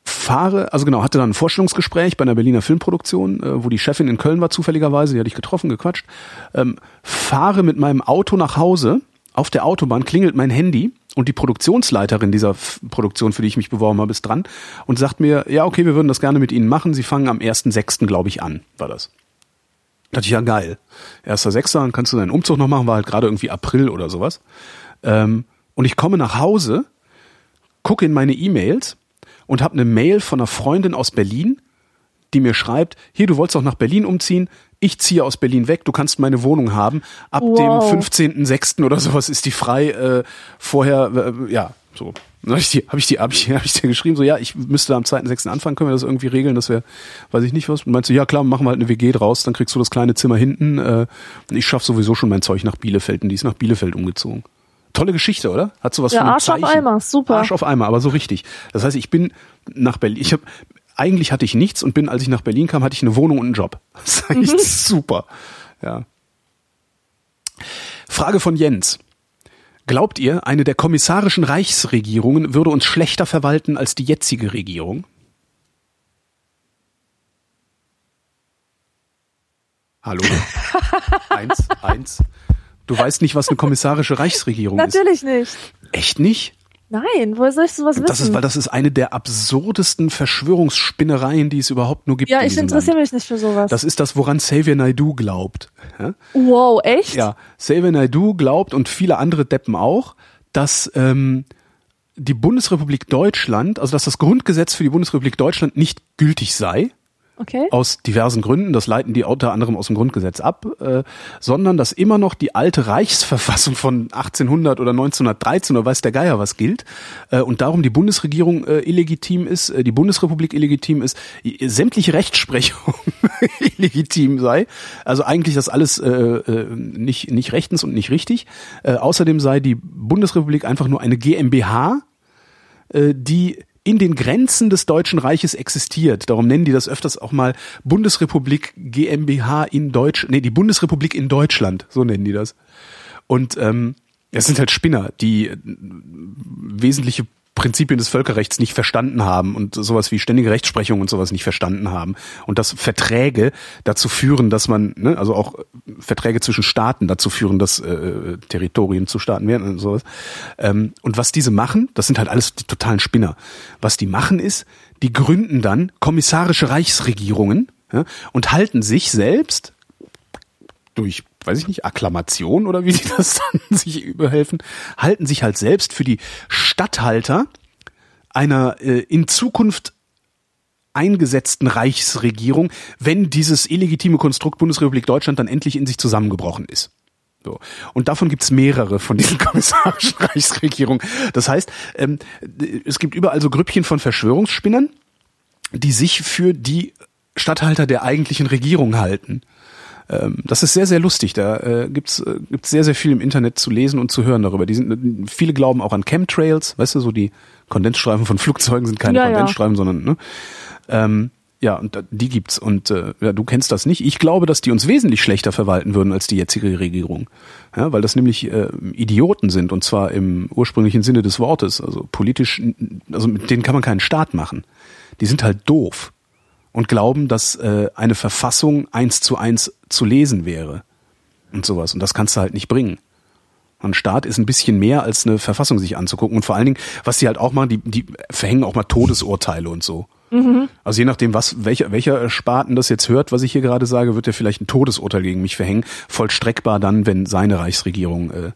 fahre, also genau, hatte dann ein Vorstellungsgespräch bei einer Berliner Filmproduktion, äh, wo die Chefin in Köln war zufälligerweise, die hatte ich getroffen, gequatscht. Ähm, fahre mit meinem Auto nach Hause. Auf der Autobahn klingelt mein Handy und die Produktionsleiterin dieser F Produktion, für die ich mich beworben habe, ist dran und sagt mir, ja, okay, wir würden das gerne mit Ihnen machen. Sie fangen am 1.6., glaube ich, an, war das. Da dachte ich, ja geil. Erster Sechster, dann kannst du deinen Umzug noch machen, war halt gerade irgendwie April oder sowas. Ähm, und ich komme nach Hause, gucke in meine E-Mails und habe eine Mail von einer Freundin aus Berlin, die mir schreibt, hier, du wolltest doch nach Berlin umziehen, ich ziehe aus Berlin weg, du kannst meine Wohnung haben. Ab Wow. dem 15.06. oder sowas ist die frei. Äh, vorher, äh, ja, so. Dann habe ich die, habe ich die, habe ich, hab ich dir geschrieben, so ja, ich müsste am 2.06. anfangen, können wir das irgendwie regeln, dass wir, weiß ich nicht was. Und meinst du, ja klar, machen wir halt eine WG draus, dann kriegst du das kleine Zimmer hinten. Äh, ich schaff sowieso schon mein Zeug nach Bielefeld und die ist nach Bielefeld umgezogen. Tolle Geschichte, oder? Hat sowas Ja, von Arsch auf Zeichen. Eimer, super. Arsch auf Eimer, aber so richtig. Das heißt, ich bin nach Berlin. Ich habe eigentlich hatte ich nichts und bin, als ich nach Berlin kam, hatte ich eine Wohnung und einen Job. Das ist eigentlich super. Ja. Frage von Jens. Glaubt ihr, eine der kommissarischen Reichsregierungen würde uns schlechter verwalten als die jetzige Regierung? Hallo? eins, eins. Du weißt nicht, was eine kommissarische Reichsregierung ist. Natürlich nicht. Echt nicht? Nein, woher soll ich sowas wissen? Das ist, weil das ist eine der absurdesten Verschwörungsspinnereien, die es überhaupt nur gibt. ja, ich interessiere mich nicht für sowas. Das ist das, woran Xavier Naidoo glaubt. Ja? wow, echt? Ja, Xavier Naidoo glaubt und viele andere Deppen auch, dass ähm, die Bundesrepublik Deutschland, also dass das Grundgesetz für die Bundesrepublik Deutschland nicht gültig sei, Okay. aus diversen Gründen, das leiten die unter anderem aus dem Grundgesetz ab, äh, sondern dass immer noch die alte Reichsverfassung von 1800 oder 1913 oder weiß der Geier was gilt äh, und darum die Bundesregierung äh, illegitim ist, äh, die Bundesrepublik illegitim ist, i- sämtliche Rechtsprechung illegitim sei, also eigentlich das alles äh, äh, nicht nicht rechtens und nicht richtig. Äh, außerdem sei die Bundesrepublik einfach nur eine GmbH, äh, die in den Grenzen des Deutschen Reiches existiert. Darum nennen die das öfters auch mal Bundesrepublik GmbH in Deutsch, nee, die Bundesrepublik in Deutschland, so nennen die das. Und ähm, es sind halt Spinner, die äh, wesentliche Prinzipien des Völkerrechts nicht verstanden haben und sowas wie ständige Rechtsprechung und sowas nicht verstanden haben und dass Verträge dazu führen, dass man, ne, also auch Verträge zwischen Staaten dazu führen, dass äh, Territorien zu Staaten werden und sowas. Ähm, und was diese machen, das sind halt alles die totalen Spinner. Was die machen ist, die gründen dann kommissarische Reichsregierungen ja, und halten sich selbst durch, weiß ich nicht, Akklamation oder wie die das dann sich überhelfen, halten sich halt selbst für die Statthalter einer äh, in Zukunft eingesetzten Reichsregierung, wenn dieses illegitime Konstrukt Bundesrepublik Deutschland dann endlich in sich zusammengebrochen ist. So. Und davon gibt's mehrere von diesen kommissarischen Reichsregierungen. Das heißt, ähm, es gibt überall so Grüppchen von Verschwörungsspinnern, die sich für die Statthalter der eigentlichen Regierung halten. Ähm, das ist sehr, sehr lustig. Da äh, gibt's äh, gibt's sehr, sehr viel im Internet zu lesen und zu hören darüber. Die sind, viele glauben auch an Chemtrails, weißt du, so die Kondensstreifen von Flugzeugen sind keine Ja, ja. Kondensstreifen, sondern ne? ähm, ja, und die gibt's. Und äh, ja, du kennst das nicht. Ich glaube, dass die uns wesentlich schlechter verwalten würden als die jetzige Regierung. Ja, weil das nämlich äh, Idioten sind, und zwar im ursprünglichen Sinne des Wortes. Also politisch, also mit denen kann man keinen Staat machen. Die sind halt doof und glauben, dass äh, eine Verfassung eins zu eins zu lesen wäre. Und sowas. Und das kannst du halt nicht bringen. Ein Staat ist ein bisschen mehr als eine Verfassung sich anzugucken. Und vor allen Dingen, was die halt auch machen, die, die verhängen auch mal Todesurteile und so. Also je nachdem, was, welcher, welcher Spaten das jetzt hört, was ich hier gerade sage, wird er vielleicht ein Todesurteil gegen mich verhängen. Vollstreckbar dann, wenn seine Reichsregierung äh,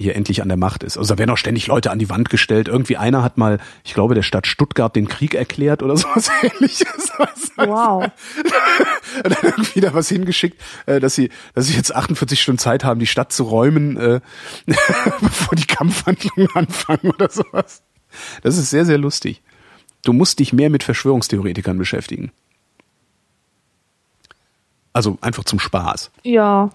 hier endlich an der Macht ist. Also da werden auch ständig Leute an die Wand gestellt. Irgendwie einer hat mal, ich glaube, der Stadt Stuttgart den Krieg erklärt oder sowas ähnliches. Wow. Dann irgendwie da was hingeschickt, äh, dass sie, dass sie jetzt 48 Stunden Zeit haben, die Stadt zu räumen, äh, bevor die Kampfhandlungen anfangen oder sowas. Das ist sehr, sehr lustig. Du musst dich mehr mit Verschwörungstheoretikern beschäftigen. Also einfach zum Spaß. Ja.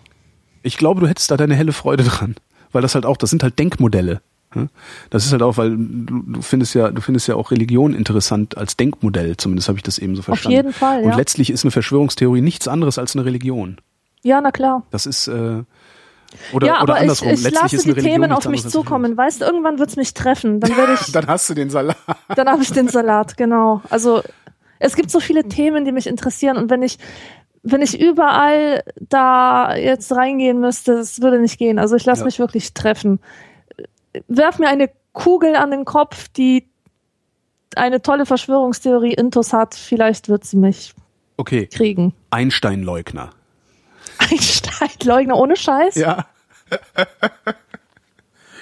Ich glaube, du hättest da deine helle Freude dran, weil das halt auch, das sind halt Denkmodelle. ja? Das ist halt auch, weil du, findest ja, du findest ja auch Religion interessant als Denkmodell. Zumindest habe ich das eben so verstanden. jeden Fall, Und ja. letztlich ist eine Verschwörungstheorie nichts anderes als eine Religion. Ja, na klar. Das ist äh, oder, ja, oder aber ich, andersrum. ich letztlich lasse die Religion Themen auf mich zukommen. Weißt du, irgendwann wird's mich treffen. Dann werde ich, Dann hast du den Salat. dann habe ich den Salat, genau. Also es gibt so viele Themen, die mich interessieren und wenn ich wenn ich überall da jetzt reingehen müsste, das würde nicht gehen. Also ich lasse Ja. mich wirklich treffen. Werf mir eine Kugel an den Kopf, die eine tolle Verschwörungstheorie intus hat. Vielleicht wird sie mich Okay, kriegen. Einstein-Leugner. Einstein-Leugner ohne Scheiß? Ja.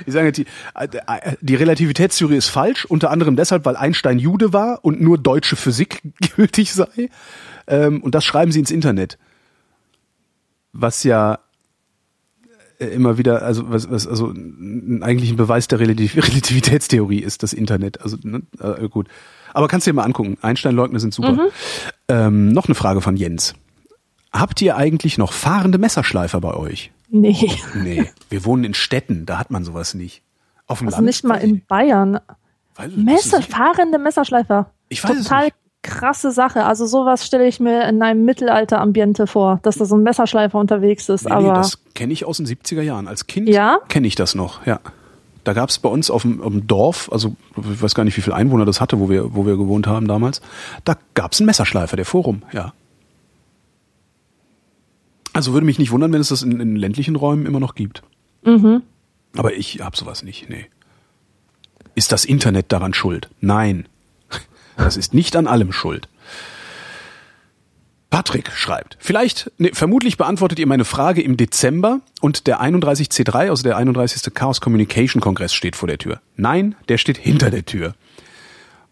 Ich sage, die, die Relativitätstheorie ist falsch, unter anderem deshalb, weil Einstein Jude war und nur deutsche Physik gültig sei. Ähm, Und das schreiben sie ins Internet. Was ja äh, immer wieder, also was, was also eigentlich ein Beweis der Relativ Relativitätstheorie ist, das Internet. Also ne, äh, gut. Aber kannst du dir mal angucken. Einstein-Leugner sind super. Ähm, noch eine Frage von Jens. Habt ihr eigentlich noch fahrende Messerschleifer bei euch? Nee. Nee, wir wohnen in Städten, da hat man sowas nicht. Auf dem Also Land? nicht mal in Bayern. Weiß Messer, fahrende Messerschleifer. Ich weiß es Total nicht. Krasse Sache. Also sowas stelle ich mir in einem Mittelalter-Ambiente vor, dass da so ein Messerschleifer unterwegs ist. Nee, aber nee, das kenne ich aus den 70er Jahren. Als Kind Ja? kenne ich das noch, ja. Da gab es bei uns auf dem, auf dem Dorf, also ich weiß gar nicht, wie viele Einwohner das hatte, wo wir, wo wir gewohnt haben damals, da gab es einen Messerschleifer, der Forum, ja. Also würde mich nicht wundern, wenn es das in, in ländlichen Räumen immer noch gibt. Mhm. Aber ich hab sowas nicht, nee. Ist das Internet daran schuld? Nein. Das ist nicht an allem schuld. Patrick schreibt, vielleicht, nee, vermutlich beantwortet ihr meine Frage im Dezember und der 31C3, also der 31. Chaos Communication Kongress steht vor der Tür. Nein, der steht hinter der Tür.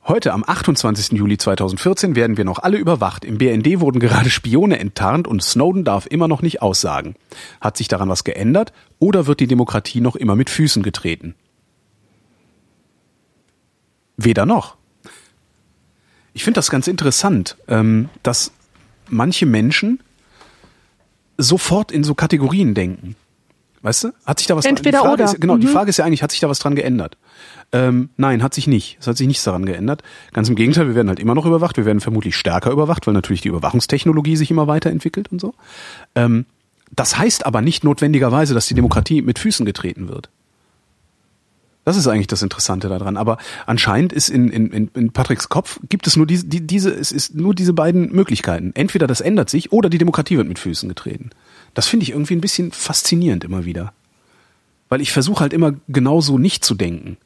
Heute am 28. Juli 2014 werden wir noch alle überwacht. Im BND wurden gerade Spione enttarnt und Snowden darf immer noch nicht aussagen. Hat sich daran was geändert oder wird die Demokratie noch immer mit Füßen getreten? Weder noch. Ich finde das ganz interessant, ähm, dass manche Menschen sofort in so Kategorien denken. Weißt du? Hat sich da was Entweder die Frage oder. Ist, genau, die Mhm. Frage ist ja eigentlich, hat sich da was dran geändert? Ähm, nein, hat sich nicht. Es hat sich nichts daran geändert. Ganz im Gegenteil, wir werden halt immer noch überwacht. Wir werden vermutlich stärker überwacht, weil natürlich die Überwachungstechnologie sich immer weiterentwickelt und so. Ähm, das heißt aber nicht notwendigerweise, dass die Demokratie mit Füßen getreten wird. Das ist eigentlich das Interessante daran. Aber anscheinend ist in, in, in, Patricks Kopf gibt es nur diese, die, diese, es ist nur diese beiden Möglichkeiten. Entweder das ändert sich oder die Demokratie wird mit Füßen getreten. Das finde ich irgendwie ein bisschen faszinierend immer wieder. Weil ich versuche halt immer genauso nicht zu denken.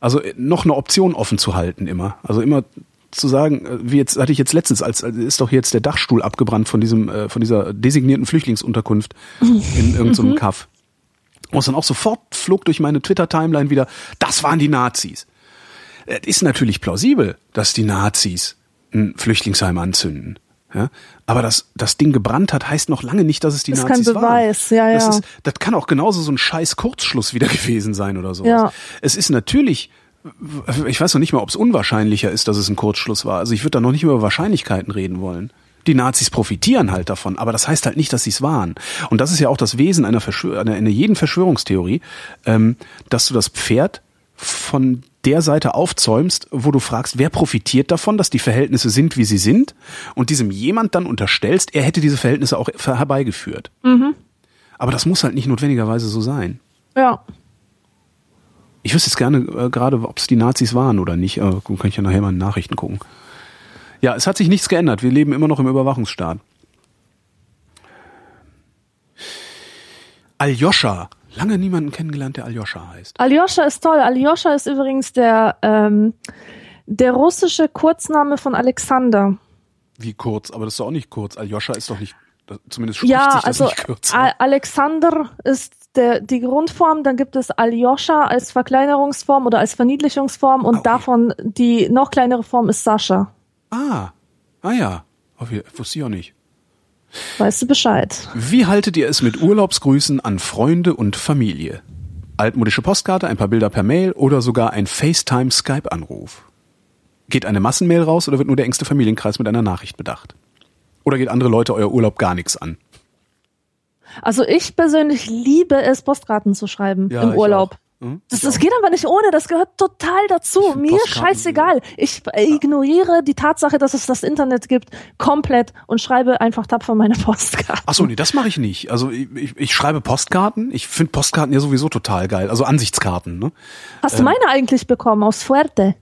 Also äh, noch eine Option offen zu halten immer. Also immer zu sagen, äh, wie jetzt hatte ich jetzt letztens, als ist doch jetzt der Dachstuhl abgebrannt von diesem äh, von dieser designierten Flüchtlingsunterkunft in irgendeinem so Kaff. Und dann auch sofort flog durch meine Twitter-Timeline wieder, das waren die Nazis. Es ist natürlich plausibel, dass die Nazis ein Flüchtlingsheim anzünden. Ja? Aber dass das Ding gebrannt hat, heißt noch lange nicht, dass es die kein Nazis Beweis, waren. ja, das, ja. ist, das kann auch genauso so ein scheiß Kurzschluss wieder gewesen sein oder sowas. Ja. Es ist natürlich, ich weiß noch nicht mal, ob es unwahrscheinlicher ist, dass es ein Kurzschluss war. Also ich würde da noch nicht über Wahrscheinlichkeiten reden wollen. Die Nazis profitieren halt davon, aber das heißt halt nicht, dass sie es waren. Und das ist ja auch das Wesen einer, Verschwör einer, einer jeden Verschwörungstheorie, ähm, dass du das Pferd von der Seite aufzäumst, wo du fragst, wer profitiert davon, dass die Verhältnisse sind, wie sie sind, und diesem jemand dann unterstellst, er hätte diese Verhältnisse auch herbeigeführt. Aber das muss halt nicht notwendigerweise so sein. Ja. Ich wüsste jetzt gerne äh, gerade, ob es die Nazis waren oder nicht. Äh, kann ich ja nachher mal in Nachrichten gucken. Ja, es hat sich nichts geändert. Wir leben immer noch im Überwachungsstaat. Aljoscha. Lange niemanden kennengelernt, der Aljoscha heißt. Aljoscha ist toll. Aljoscha ist übrigens der, ähm, der russische Kurzname von Alexander. Wie kurz, aber das ist doch auch nicht kurz. Aljoscha ist doch nicht, zumindest spricht Ja, sich das also nicht kürzer. A- Alexander ist der, die Grundform, dann gibt es Aljoscha als Verkleinerungsform oder als Verniedlichungsform und Ah, okay. davon die noch kleinere Form ist Sascha. Ah, ah ja. Auf je- Wusste ich auch nicht. Weißt du Bescheid? Wie haltet ihr es mit Urlaubsgrüßen an Freunde und Familie? Altmodische Postkarte, ein paar Bilder per Mail oder sogar ein FaceTime-Skype-Anruf? Geht eine Massenmail raus oder wird nur der engste Familienkreis mit einer Nachricht bedacht? Oder geht andere Leute euer Urlaub gar nichts an? Also ich persönlich liebe es, Postkarten zu schreiben Ja, im Urlaub. auch. Hm? Das, das geht aber nicht ohne, das gehört total dazu. Mir scheißegal. Ich ignoriere die Tatsache, dass es das Internet gibt, komplett und schreibe einfach tapfer meine Postkarten. Ach so, nee, das mache ich nicht. Also ich, ich, ich schreibe Postkarten. Ich finde Postkarten ja sowieso total geil. Also Ansichtskarten. Ne? Hast du meine eigentlich bekommen aus Fuerte?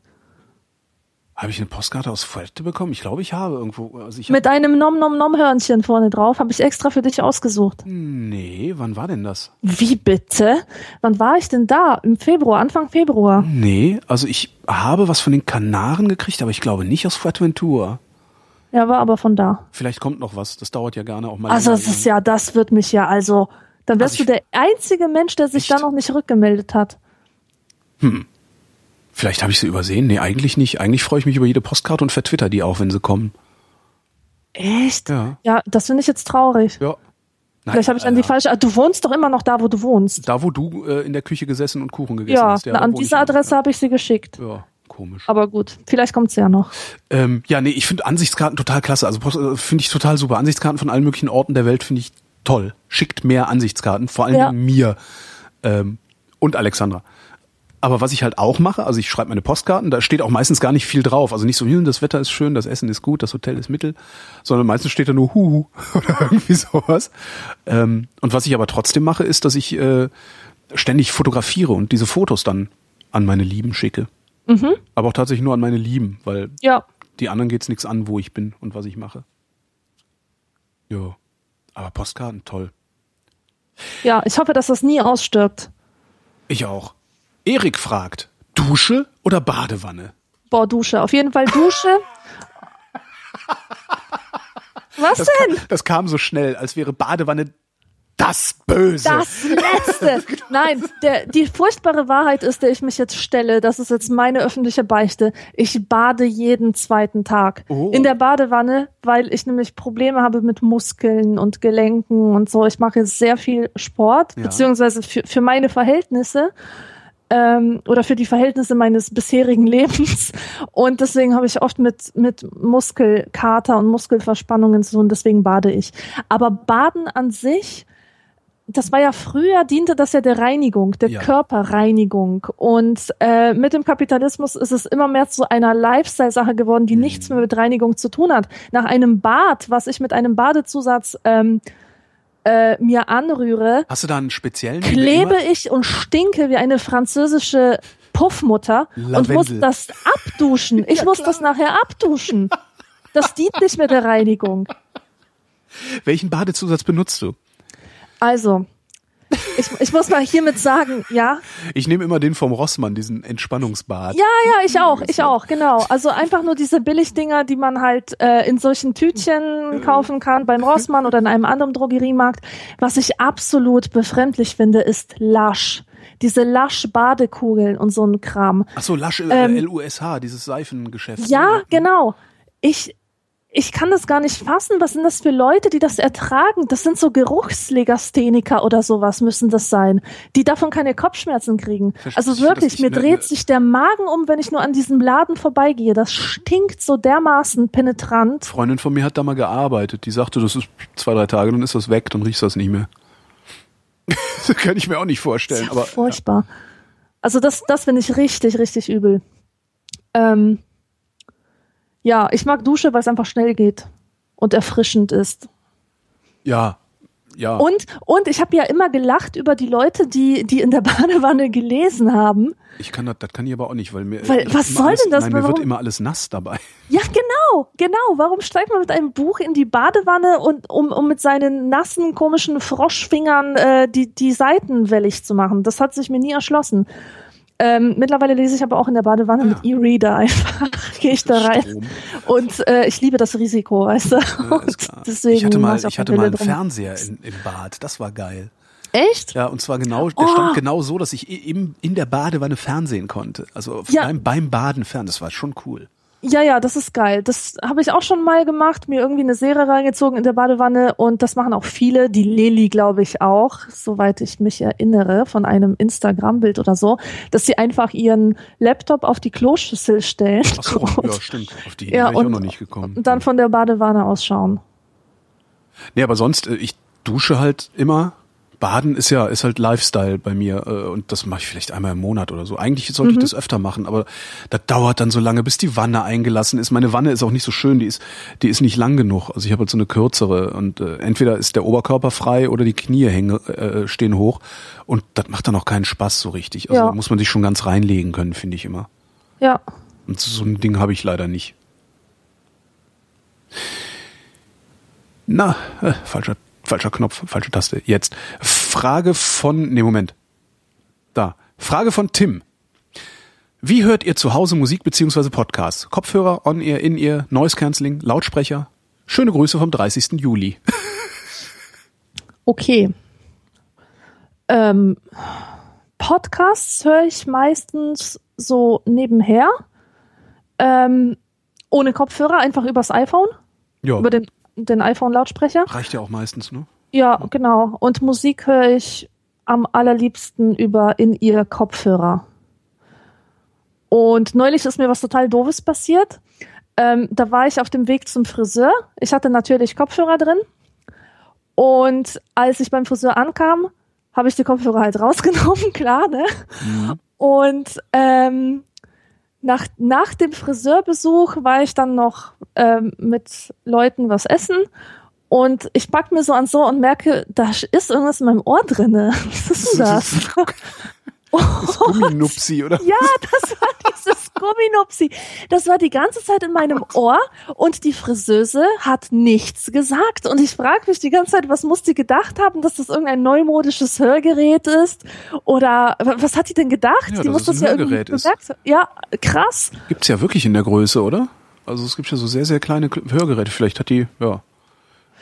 Habe ich eine Postkarte aus Fuerte bekommen? Ich glaube, ich habe irgendwo. Also ich Mit einem Nom Nom Nom Hörnchen vorne drauf, habe ich extra für dich ausgesucht. nee, wann war denn das? Wie bitte? Wann war ich denn da? Im Februar, Anfang Februar. Nee, also ich habe was von den Kanaren gekriegt, aber ich glaube nicht aus Fuerteventura. Ja, war aber von da. Vielleicht kommt noch was. Das dauert ja gerne auch mal. Also das ist ja, das wird mich ja, also, dann wärst Also du der einzige Mensch, der sich Echt? da noch nicht rückgemeldet hat. Vielleicht habe ich sie übersehen. Nee, eigentlich nicht. Eigentlich freue ich mich über jede Postkarte und vertwitter die auch, wenn sie kommen. Echt? Ja. Ja, das finde ich jetzt traurig. Ja. Nein, Vielleicht habe ich an die falsche. Ah, Du wohnst doch immer noch da, wo du wohnst. Da, wo du äh, in der Küche gesessen und Kuchen gegessen Ja, hast. na, an diese Adresse habe ich sie geschickt. Ja, komisch. Aber gut, vielleicht kommt's ja noch. Ähm, ja, nee, ich finde Ansichtskarten total klasse. Also äh, finde ich total super. Ansichtskarten von allen möglichen Orten der Welt finde ich toll. Schickt mehr Ansichtskarten, vor allem Ja. mir ähm, und Alexandra. Aber was ich halt auch mache, also ich schreibe meine Postkarten, da steht auch meistens gar nicht viel drauf. Also nicht so, hm, das Wetter ist schön, das Essen ist gut, das Hotel ist mittel, sondern meistens steht da nur Huhu oder irgendwie sowas. Ähm, und was ich aber trotzdem mache, ist, dass ich äh, ständig fotografiere und diese Fotos dann an meine Lieben schicke. Mhm. Aber auch tatsächlich nur an meine Lieben, weil Ja. die anderen geht's nichts an, wo ich bin und was ich mache. Ja. Aber Postkarten, toll. Ja, ich hoffe, dass das nie ausstirbt. Ich auch. Erik fragt, Dusche oder Badewanne? Boah, Dusche. Auf jeden Fall Dusche. Was Das, denn? kam, das kam so schnell, als wäre Badewanne das Böse. Das Letzte. Nein, der, die furchtbare Wahrheit ist, der ich mich jetzt stelle, das ist jetzt meine öffentliche Beichte. Ich bade jeden zweiten Tag. Oh. In der Badewanne, weil ich nämlich Probleme habe mit Muskeln und Gelenken und so. Ich mache sehr viel Sport, Ja. beziehungsweise für, für meine Verhältnisse. Ähm, oder für die Verhältnisse meines bisherigen Lebens. Und deswegen habe ich oft mit, mit Muskelkater und Muskelverspannungen zu tun, deswegen bade ich. Aber Baden an sich, das war ja früher, diente das ja der Reinigung, der Ja. Körperreinigung. Und äh, mit dem Kapitalismus ist es immer mehr zu einer Lifestyle-Sache geworden, die nichts mehr mit Reinigung zu tun hat. Nach einem Bad, was ich mit einem Badezusatz ähm, äh, mir anrühre, Hast du da einen speziellen? klebe ich und stinke wie eine französische Puffmutter und Lavendel. muss das abduschen. Ich muss das nachher abduschen. Das dient nicht mehr der Reinigung. Welchen Badezusatz benutzt du? Also, ich, ich muss mal hiermit sagen, ja, Ich nehme immer den vom Rossmann, diesen Entspannungsbad. Ja, ja, ich auch, ich auch, genau. Also einfach nur diese Billigdinger, die man halt äh, in solchen Tütchen kaufen kann beim Rossmann oder in einem anderen Drogeriemarkt. Was ich absolut befremdlich finde, ist Lush. Diese Lush-Badekugeln und so ein Kram. Ach so, Lush, äh, Ähm, LUSH, dieses Seifengeschäft. Ja, genau. Ich, ich kann das gar nicht fassen. Was sind das für Leute, die das ertragen? Das sind so Geruchslegastheniker oder sowas müssen das sein, die davon keine Kopfschmerzen kriegen. Also ich, wirklich, mir dreht sich der Magen um, wenn ich nur an diesem Laden vorbeigehe. Das stinkt so dermaßen penetrant. Freundin von mir hat da mal gearbeitet. Die sagte, das ist zwei, drei Tage, dann ist das weg, dann riechst du das nicht mehr. das kann ich mir auch nicht vorstellen. Aber Furchtbar. Also das, das finde ich richtig, richtig übel. Ähm, ja, ich mag Dusche, weil es einfach schnell geht und erfrischend ist. ja, ja. Und, und ich habe ja immer gelacht über die Leute, die, die in der Badewanne gelesen haben. ich kann das, das kann ich aber auch nicht, weil mir. Weil, ich was soll alles, denn das? Nein, mir wird Warum- immer alles nass dabei. Ja, genau, genau. Warum steigt man mit einem Buch in die Badewanne und um, um mit seinen nassen, komischen Froschfingern äh, die, die Seiten wellig zu machen? Das hat sich mir nie erschlossen. Ähm, mittlerweile lese ich aber auch in der Badewanne mit E-Reader einfach. Gehe ich da rein. Strom. Und äh, ich liebe das Risiko, weißt du? Ja, deswegen ich hatte mal, auch ich hatte mal einen drum. Fernseher in, im Bad. Das war geil. Echt? Ja, und zwar genau, der Oh. stand genau so, dass ich im, in der Badewanne fernsehen konnte. Also Ja. beim, beim Baden fern. Das war schon cool. Ja, ja, das ist geil. Das habe ich auch schon mal gemacht, mir irgendwie eine Serie reingezogen in der Badewanne und das machen auch viele, die Leli glaube ich auch, soweit ich mich erinnere von einem Instagram-Bild oder so, dass sie einfach ihren Laptop auf die Kloschüssel stellen Ach so, und, ja, stimmt. Auf die Ja, wäre ich auch noch nicht gekommen. und dann von der Badewanne ausschauen. Nee, aber sonst, äh, ich dusche halt immer. Baden ist ja, ist halt Lifestyle bei mir äh, und das mache ich vielleicht einmal im Monat oder so. Eigentlich sollte Mhm. ich das öfter machen, aber das dauert dann so lange, bis die Wanne eingelassen ist. Meine Wanne ist auch nicht so schön, die ist, die ist nicht lang genug. Also ich habe halt so eine kürzere und äh, entweder ist der Oberkörper frei oder die Knie hängen, äh, stehen hoch und das macht dann auch keinen Spaß so richtig. Also Ja. da muss man sich schon ganz reinlegen können, finde ich immer. Ja. Und so ein Ding habe ich leider nicht. Na, äh, falscher, falscher Knopf, falsche Taste. Jetzt. Frage von, nee, Moment. Da. Frage von Tim. Wie hört ihr zu Hause Musik beziehungsweise Podcasts? Kopfhörer, On-Ear, In-Ear, Noise Cancelling, Lautsprecher? Schöne Grüße vom 30. Juli. Okay. Ähm, Podcasts höre ich meistens so nebenher. Ähm, ohne Kopfhörer, einfach übers iPhone, Ja, über den, den iPhone-Lautsprecher. reicht ja auch meistens, ne? Ja, genau. Und Musik höre ich am allerliebsten über in ihr Kopfhörer. Und neulich ist mir was total Doofes passiert. Ähm, da war ich auf dem Weg zum Friseur. Ich hatte natürlich Kopfhörer drin. Und als ich beim Friseur ankam, habe ich die Kopfhörer halt rausgenommen, klar, ne? Und ähm, nach, nach dem Friseurbesuch war ich dann noch ähm, mit Leuten was essen und ich pack mir so ans Ohr und merke, da ist irgendwas in meinem Ohr drinne. Was ist denn das? Das Gumminupsi, oder? Ja, das war dieses Gumminupsi. Das war die ganze Zeit in meinem Ohr und die Friseuse hat nichts gesagt. Und ich frage mich die ganze Zeit, was muss die gedacht haben, dass das irgendein neumodisches Hörgerät ist? Oder was hat die denn gedacht? Ja, die muss das ja irgendwie Hörgerät gesagt haben. Ja, krass. Gibt's ja wirklich in der Größe, oder? Also es gibt ja so sehr, sehr kleine Kl- Hörgeräte. Vielleicht hat die, ja.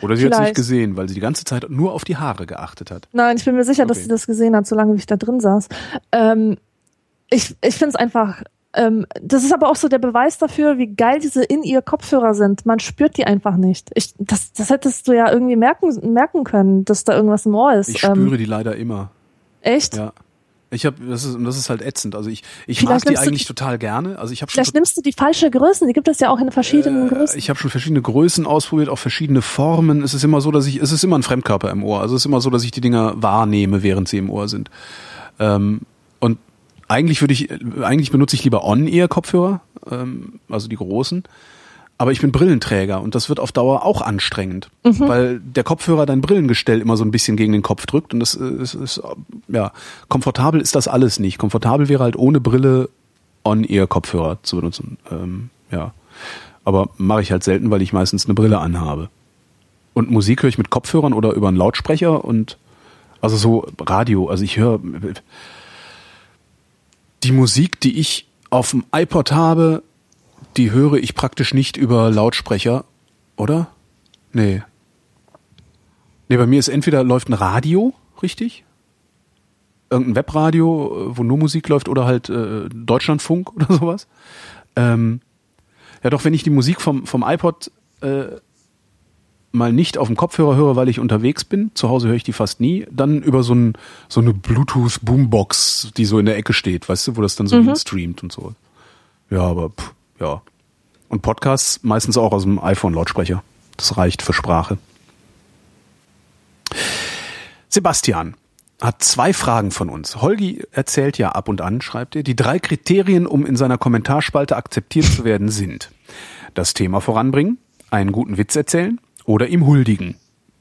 Oder sie hat es nicht gesehen, weil sie die ganze Zeit nur auf die Haare geachtet hat. Nein, ich bin mir sicher, dass Okay. sie das gesehen hat, solange ich da drin saß. Ähm, ich ich finde es einfach, ähm, das ist aber auch so der Beweis dafür, wie geil diese In-Ear-Kopfhörer sind. Man spürt die einfach nicht. Ich, das, das hättest du ja irgendwie merken, merken können, dass da irgendwas im Ohr ist. Ich ähm, spüre die leider immer. echt? Ja. Ich habe, das ist, und das ist halt ätzend. Also ich, ich Vielleicht mag die eigentlich die- total gerne. Also ich habe schon Vielleicht nimmst du die falsche Größen. Die gibt es ja auch in verschiedenen Äh, Größen. Ich habe schon verschiedene Größen ausprobiert, auch verschiedene Formen. Es ist immer so, dass ich, es ist immer ein Fremdkörper im Ohr. Also es ist immer so, dass ich die Dinger wahrnehme, während sie im Ohr sind. Ähm, und eigentlich würde ich, eigentlich benutze ich lieber On-Ear-Kopfhörer, ähm, also die großen. Aber ich bin Brillenträger und das wird auf Dauer auch anstrengend, weil der Kopfhörer dein Brillengestell immer so ein bisschen gegen den Kopf drückt und das ist, ist ja komfortabel ist das alles nicht. Komfortabel wäre halt ohne Brille On-Ear-Kopfhörer zu benutzen. Ähm, ja, aber mache ich halt selten, weil ich meistens eine Brille anhabe. Und Musik höre ich mit Kopfhörern oder über einen Lautsprecher und also so Radio. Also ich höre die Musik, die ich auf dem iPod habe, die höre ich praktisch nicht über Lautsprecher, oder? Nee. Nee, bei mir ist entweder läuft ein Radio, richtig? Irgendein Webradio, äh, wo nur Musik läuft, oder halt äh, Deutschlandfunk oder sowas. Ähm, ja, doch, wenn ich die Musik vom, vom iPod äh, mal nicht auf dem Kopfhörer höre, weil ich unterwegs bin, zu Hause höre ich die fast nie, dann über so, ein, so eine Bluetooth-Boombox, die so in der Ecke steht, weißt du, wo das dann so streamt und so. Ja, aber pff, ja. Und Podcasts meistens auch aus dem iPhone-Lautsprecher. Das reicht für Sprache. Sebastian hat zwei Fragen von uns. Holgi erzählt ja ab und an, schreibt er, die drei Kriterien, um in seiner Kommentarspalte akzeptiert zu werden, sind das Thema voranbringen, einen guten Witz erzählen oder ihm huldigen.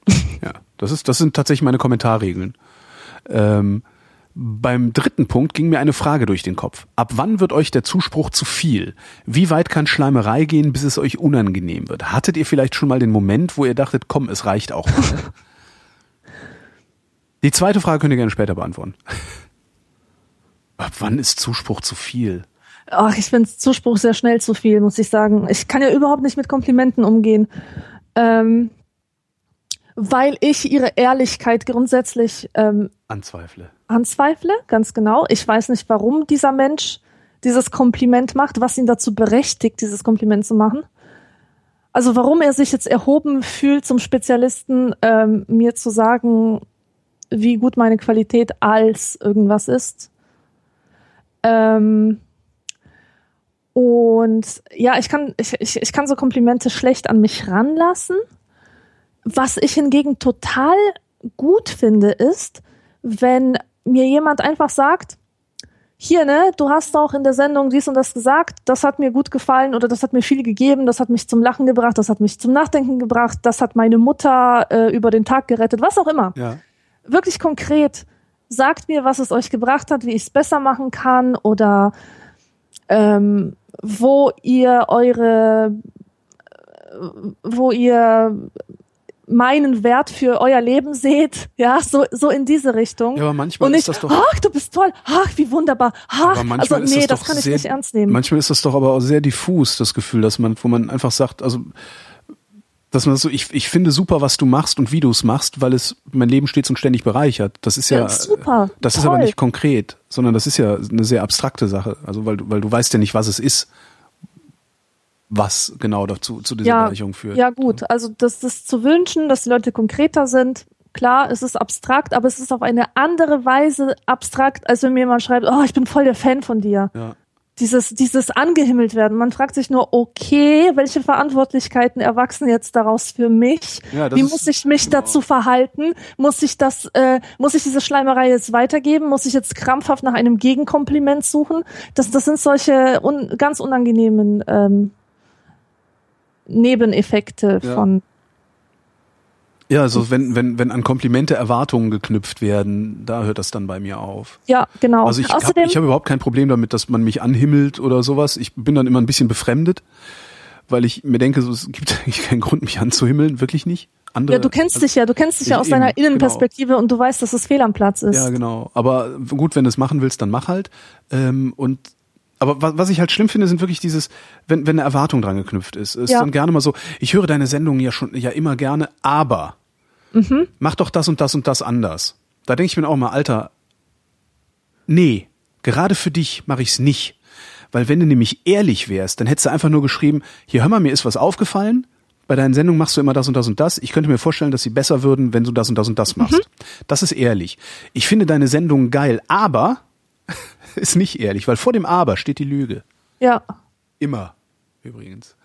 Ja, das ist, das sind tatsächlich meine Kommentarregeln. Ähm, beim dritten Punkt ging mir eine Frage durch den Kopf. Ab wann wird euch der Zuspruch zu viel? Wie weit kann Schleimerei gehen, bis es euch unangenehm wird? Hattet ihr vielleicht schon mal den Moment, wo ihr dachtet, komm, es reicht auch mal? Die zweite Frage könnt ihr gerne später beantworten. Ab wann ist Zuspruch zu viel? Ach, ich finde Zuspruch sehr schnell zu viel, muss ich sagen. Ich kann ja überhaupt nicht mit Komplimenten umgehen. Ähm, weil ich ihre Ehrlichkeit grundsätzlich ähm, Anzweifle. Anzweifle, ganz genau. Ich weiß nicht, warum dieser Mensch dieses Kompliment macht, was ihn dazu berechtigt, dieses Kompliment zu machen. Also warum er sich jetzt erhoben fühlt, zum Spezialisten ähm, mir zu sagen, wie gut meine Qualität als irgendwas ist. Ähm, und ja, ich kann, ich, ich, ich kann so Komplimente schlecht an mich ranlassen. Was ich hingegen total gut finde, ist, wenn mir jemand einfach sagt, hier, ne, du hast auch in der Sendung dies und das gesagt, das hat mir gut gefallen oder das hat mir viel gegeben, das hat mich zum Lachen gebracht, das hat mich zum Nachdenken gebracht, das hat meine Mutter äh, über den Tag gerettet, was auch immer. Ja. Wirklich konkret, sagt mir, was es euch gebracht hat, wie ich es besser machen kann oder ähm, wo ihr eure, wo ihr meinen Wert für euer Leben seht, ja, so, so in diese Richtung. Ja, aber manchmal und ist nicht, das doch- ach, du bist toll, ach, wie wunderbar, ach, Aber manchmal also ist nee, das, das, doch kann ich sehr, nicht ernst nehmen. Manchmal ist das doch aber auch sehr diffus, das Gefühl, dass man, wo man einfach sagt, also, dass man so, ich, ich finde super, was du machst und wie du es machst, weil es mein Leben stets und ständig bereichert. Das ist ja, Ja, super, das ist toll. aber nicht konkret, sondern das ist ja eine sehr abstrakte Sache. Also, weil, weil du weißt ja nicht, was es ist, was genau dazu, zu dieser ja, Bereicherung führt. ja gut, also das ist zu wünschen, dass die Leute konkreter sind. Klar, es ist abstrakt, aber es ist auf eine andere Weise abstrakt, als wenn mir jemand schreibt, oh, ich bin voll der Fan von dir. Ja. dieses, dieses angehimmelt werden. Man fragt sich nur, okay, welche Verantwortlichkeiten erwachsen jetzt daraus für mich? Ja, Wie muss ich mich dazu verhalten? Muss ich das, äh, muss ich diese Schleimerei jetzt weitergeben? Muss ich jetzt krampfhaft nach einem Gegenkompliment suchen? Das, das sind solche un, ganz unangenehmen ähm, Nebeneffekte Ja. von. Ja, also wenn, wenn, wenn an Komplimente Erwartungen geknüpft werden, da hört das dann bei mir auf. Ja, genau. Also ich habe hab überhaupt kein Problem damit, dass man mich anhimmelt oder sowas. Ich bin dann immer ein bisschen befremdet, weil ich mir denke, so, es gibt eigentlich keinen Grund, mich anzuhimmeln, wirklich nicht. Andere, ja, du kennst also, dich ja, du kennst dich ja aus deiner eben, genau. Innenperspektive und du weißt, dass es fehl am Platz ist. Ja, genau. Aber gut, wenn du es machen willst, dann mach halt. Ähm, und aber wa- was ich halt schlimm finde, sind wirklich dieses, wenn, wenn eine Erwartung dran geknüpft ist. Ist Ja. dann gerne mal so, ich höre deine Sendungen ja schon ja immer gerne, aber Mhm. mach doch das und das und das anders. Da denke ich mir auch mal, Alter, nee, gerade für dich mache ich's nicht. Weil wenn du nämlich ehrlich wärst, dann hättest du einfach nur geschrieben, hier hör mal, mir ist was aufgefallen, bei deinen Sendungen machst du immer das und das und das. Ich könnte mir vorstellen, dass sie besser würden, wenn du das und das und das machst. Das ist ehrlich. Ich finde deine Sendungen geil, aber ist nicht ehrlich, weil vor dem Aber steht die Lüge. ja. Immer, übrigens.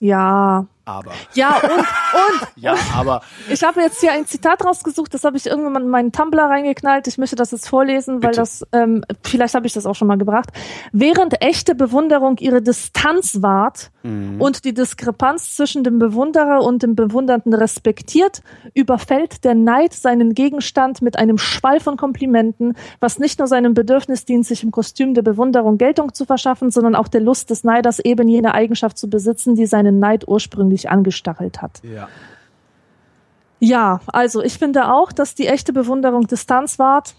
Ja. Aber. Ja, und, und Ja, aber. ich habe jetzt hier ein Zitat rausgesucht, das habe ich irgendwann in meinen Tumblr reingeknallt. Ich möchte das jetzt vorlesen, weil Bitte. das, ähm, vielleicht habe ich das auch schon mal gebracht. Während echte Bewunderung ihre Distanz wahrt und die Diskrepanz zwischen dem Bewunderer und dem Bewundernden respektiert, überfällt der Neid seinen Gegenstand mit einem Schwall von Komplimenten, was nicht nur seinem Bedürfnis dient, sich im Kostüm der Bewunderung Geltung zu verschaffen, sondern auch der Lust des Neiders eben jene Eigenschaft zu besitzen, die seinen Neid ursprünglich angestachelt hat. Ja. Ja, also ich finde auch, dass die echte Bewunderung Distanz wahrt.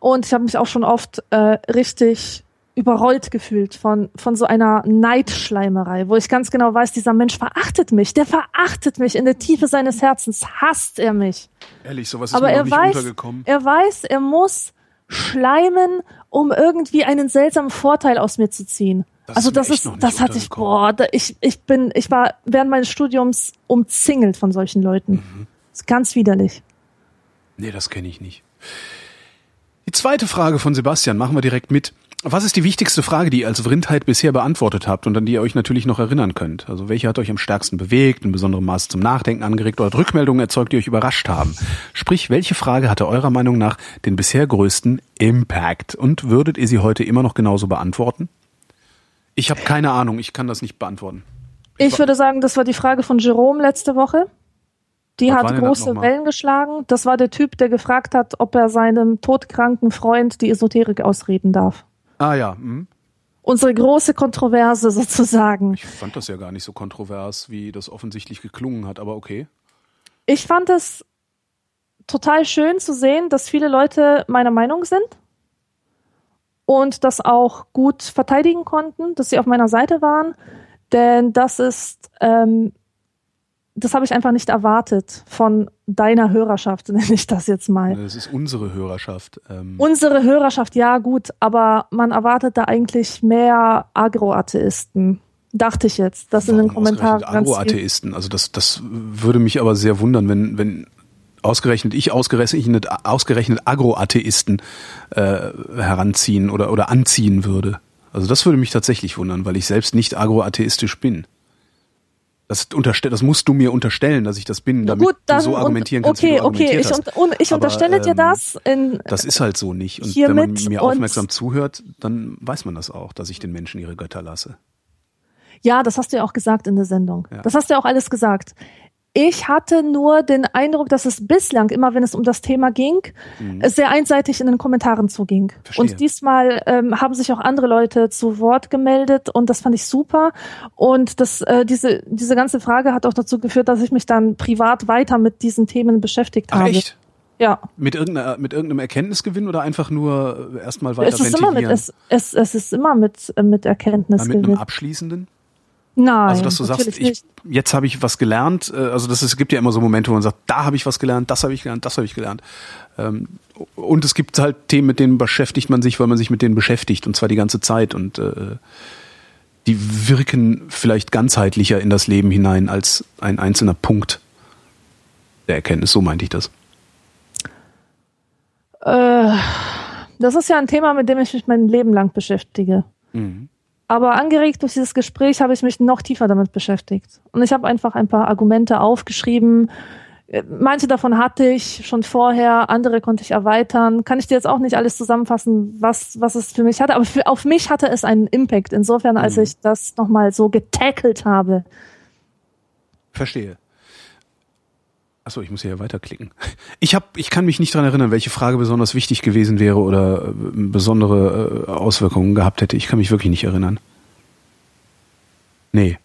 Und ich habe mich auch schon oft äh, richtig überrollt gefühlt von, von so einer Neidschleimerei, wo ich ganz genau weiß, dieser Mensch verachtet mich, der verachtet mich in der Tiefe seines Herzens, hasst er mich. Ehrlich, sowas ist Aber mir er nicht weiß, untergekommen. er weiß, er muss schleimen, um irgendwie einen seltsamen Vorteil aus mir zu ziehen. Das also das ist, das hatte ich, boah, da, ich, ich bin, ich war während meines Studiums umzingelt von solchen Leuten. Mhm. Ist ganz widerlich. Nee, das kenne ich nicht. Die zweite Frage von Sebastian machen wir direkt mit. Was ist die wichtigste Frage, die ihr als Vrindheit bisher beantwortet habt und an die ihr euch natürlich noch erinnern könnt? Also welche hat euch am stärksten bewegt, in besonderem Maße zum Nachdenken angeregt oder Rückmeldungen erzeugt, die euch überrascht haben? Sprich, welche Frage hatte eurer Meinung nach den bisher größten Impact? Und würdet ihr sie heute immer noch genauso beantworten? Ich habe keine Ahnung, ich kann das nicht beantworten. Ich würde sagen, das war die Frage von Jerome letzte Woche. Die Was hat große? Wellen geschlagen. Das war der Typ, der gefragt hat, ob er seinem todkranken Freund die Esoterik ausreden darf. Ah ja, hm. Unsere große Kontroverse sozusagen. ich fand das ja gar nicht so kontrovers, wie das offensichtlich geklungen hat, aber okay. Ich fand es total schön zu sehen, dass viele Leute meiner Meinung sind und das auch gut verteidigen konnten, dass sie auf meiner Seite waren, denn das ist, ähm, das habe ich einfach nicht erwartet von deiner Hörerschaft, nenne ich das jetzt mal. Das ist unsere Hörerschaft. Ähm, Unsere Hörerschaft, ja gut, aber man erwartet da eigentlich mehr Agroatheisten. Dachte ich jetzt, das in den Warum Kommentaren. Agroatheisten. Also das, das würde mich aber sehr wundern, wenn, wenn ausgerechnet ich ausgerechnet, ausgerechnet Agroatheisten äh, heranziehen oder, oder anziehen würde. Also das würde mich tatsächlich wundern, weil ich selbst nicht agroatheistisch bin. Das, unterste das musst du mir unterstellen, dass ich das bin, damit Gut, dann du so argumentieren kannst, wie okay, du okay, ich, hast. un, ich Aber, unterstelle dir ähm, das in Das ist halt so nicht. Und wenn man mir und- aufmerksam zuhört, dann weiß man das auch, dass ich den Menschen ihre Götter lasse. Ja, das hast du ja auch gesagt in der Sendung. Ja. Das hast du ja auch alles gesagt. Ich hatte nur den Eindruck, dass es bislang, immer wenn es um das Thema ging, es sehr einseitig in den Kommentaren zuging. Mhm. Verstehe. Und diesmal ähm, haben sich auch andere Leute zu Wort gemeldet und das fand ich super. Und das, äh, diese, diese ganze Frage hat auch dazu geführt, dass ich mich dann privat weiter mit diesen Themen beschäftigt Ach habe. echt? Ja. Mit, irgendeiner, mit irgendeinem Erkenntnisgewinn oder einfach nur äh, erstmal weiter Es ist immer mit, ventilieren? es, es, es ist immer mit, äh, mit Erkenntnis Na, mit einem abschließenden? Nein, Also dass du sagst, ich, jetzt habe ich was gelernt. äh, Also das es gibt ja immer so Momente, wo man sagt, da habe ich was gelernt, das habe ich gelernt, das habe ich gelernt. Ähm, Und es gibt halt Themen, mit denen beschäftigt man sich, weil man sich mit denen beschäftigt und zwar die ganze Zeit und äh, die wirken vielleicht ganzheitlicher in das Leben hinein als ein einzelner Punkt der Erkenntnis. So meinte ich das. Äh, Das ist ja ein Thema, mit dem ich mich mein Leben lang beschäftige. Mhm. Aber angeregt durch dieses Gespräch habe ich mich noch tiefer damit beschäftigt. Und ich habe einfach ein paar Argumente aufgeschrieben. Äh, Manche davon hatte ich schon vorher, andere konnte ich erweitern. Kann ich dir jetzt auch nicht alles zusammenfassen, was, was es für mich hatte. Aber für, auf mich hatte es einen Impact. Insofern, als Mhm. ich das nochmal so getackelt habe. Verstehe. Achso, ich muss hier weiterklicken. Ich hab, ich kann mich nicht dran erinnern, welche Frage besonders wichtig gewesen wäre oder äh, besondere äh, Auswirkungen gehabt hätte. Ich kann mich wirklich nicht erinnern. Nee.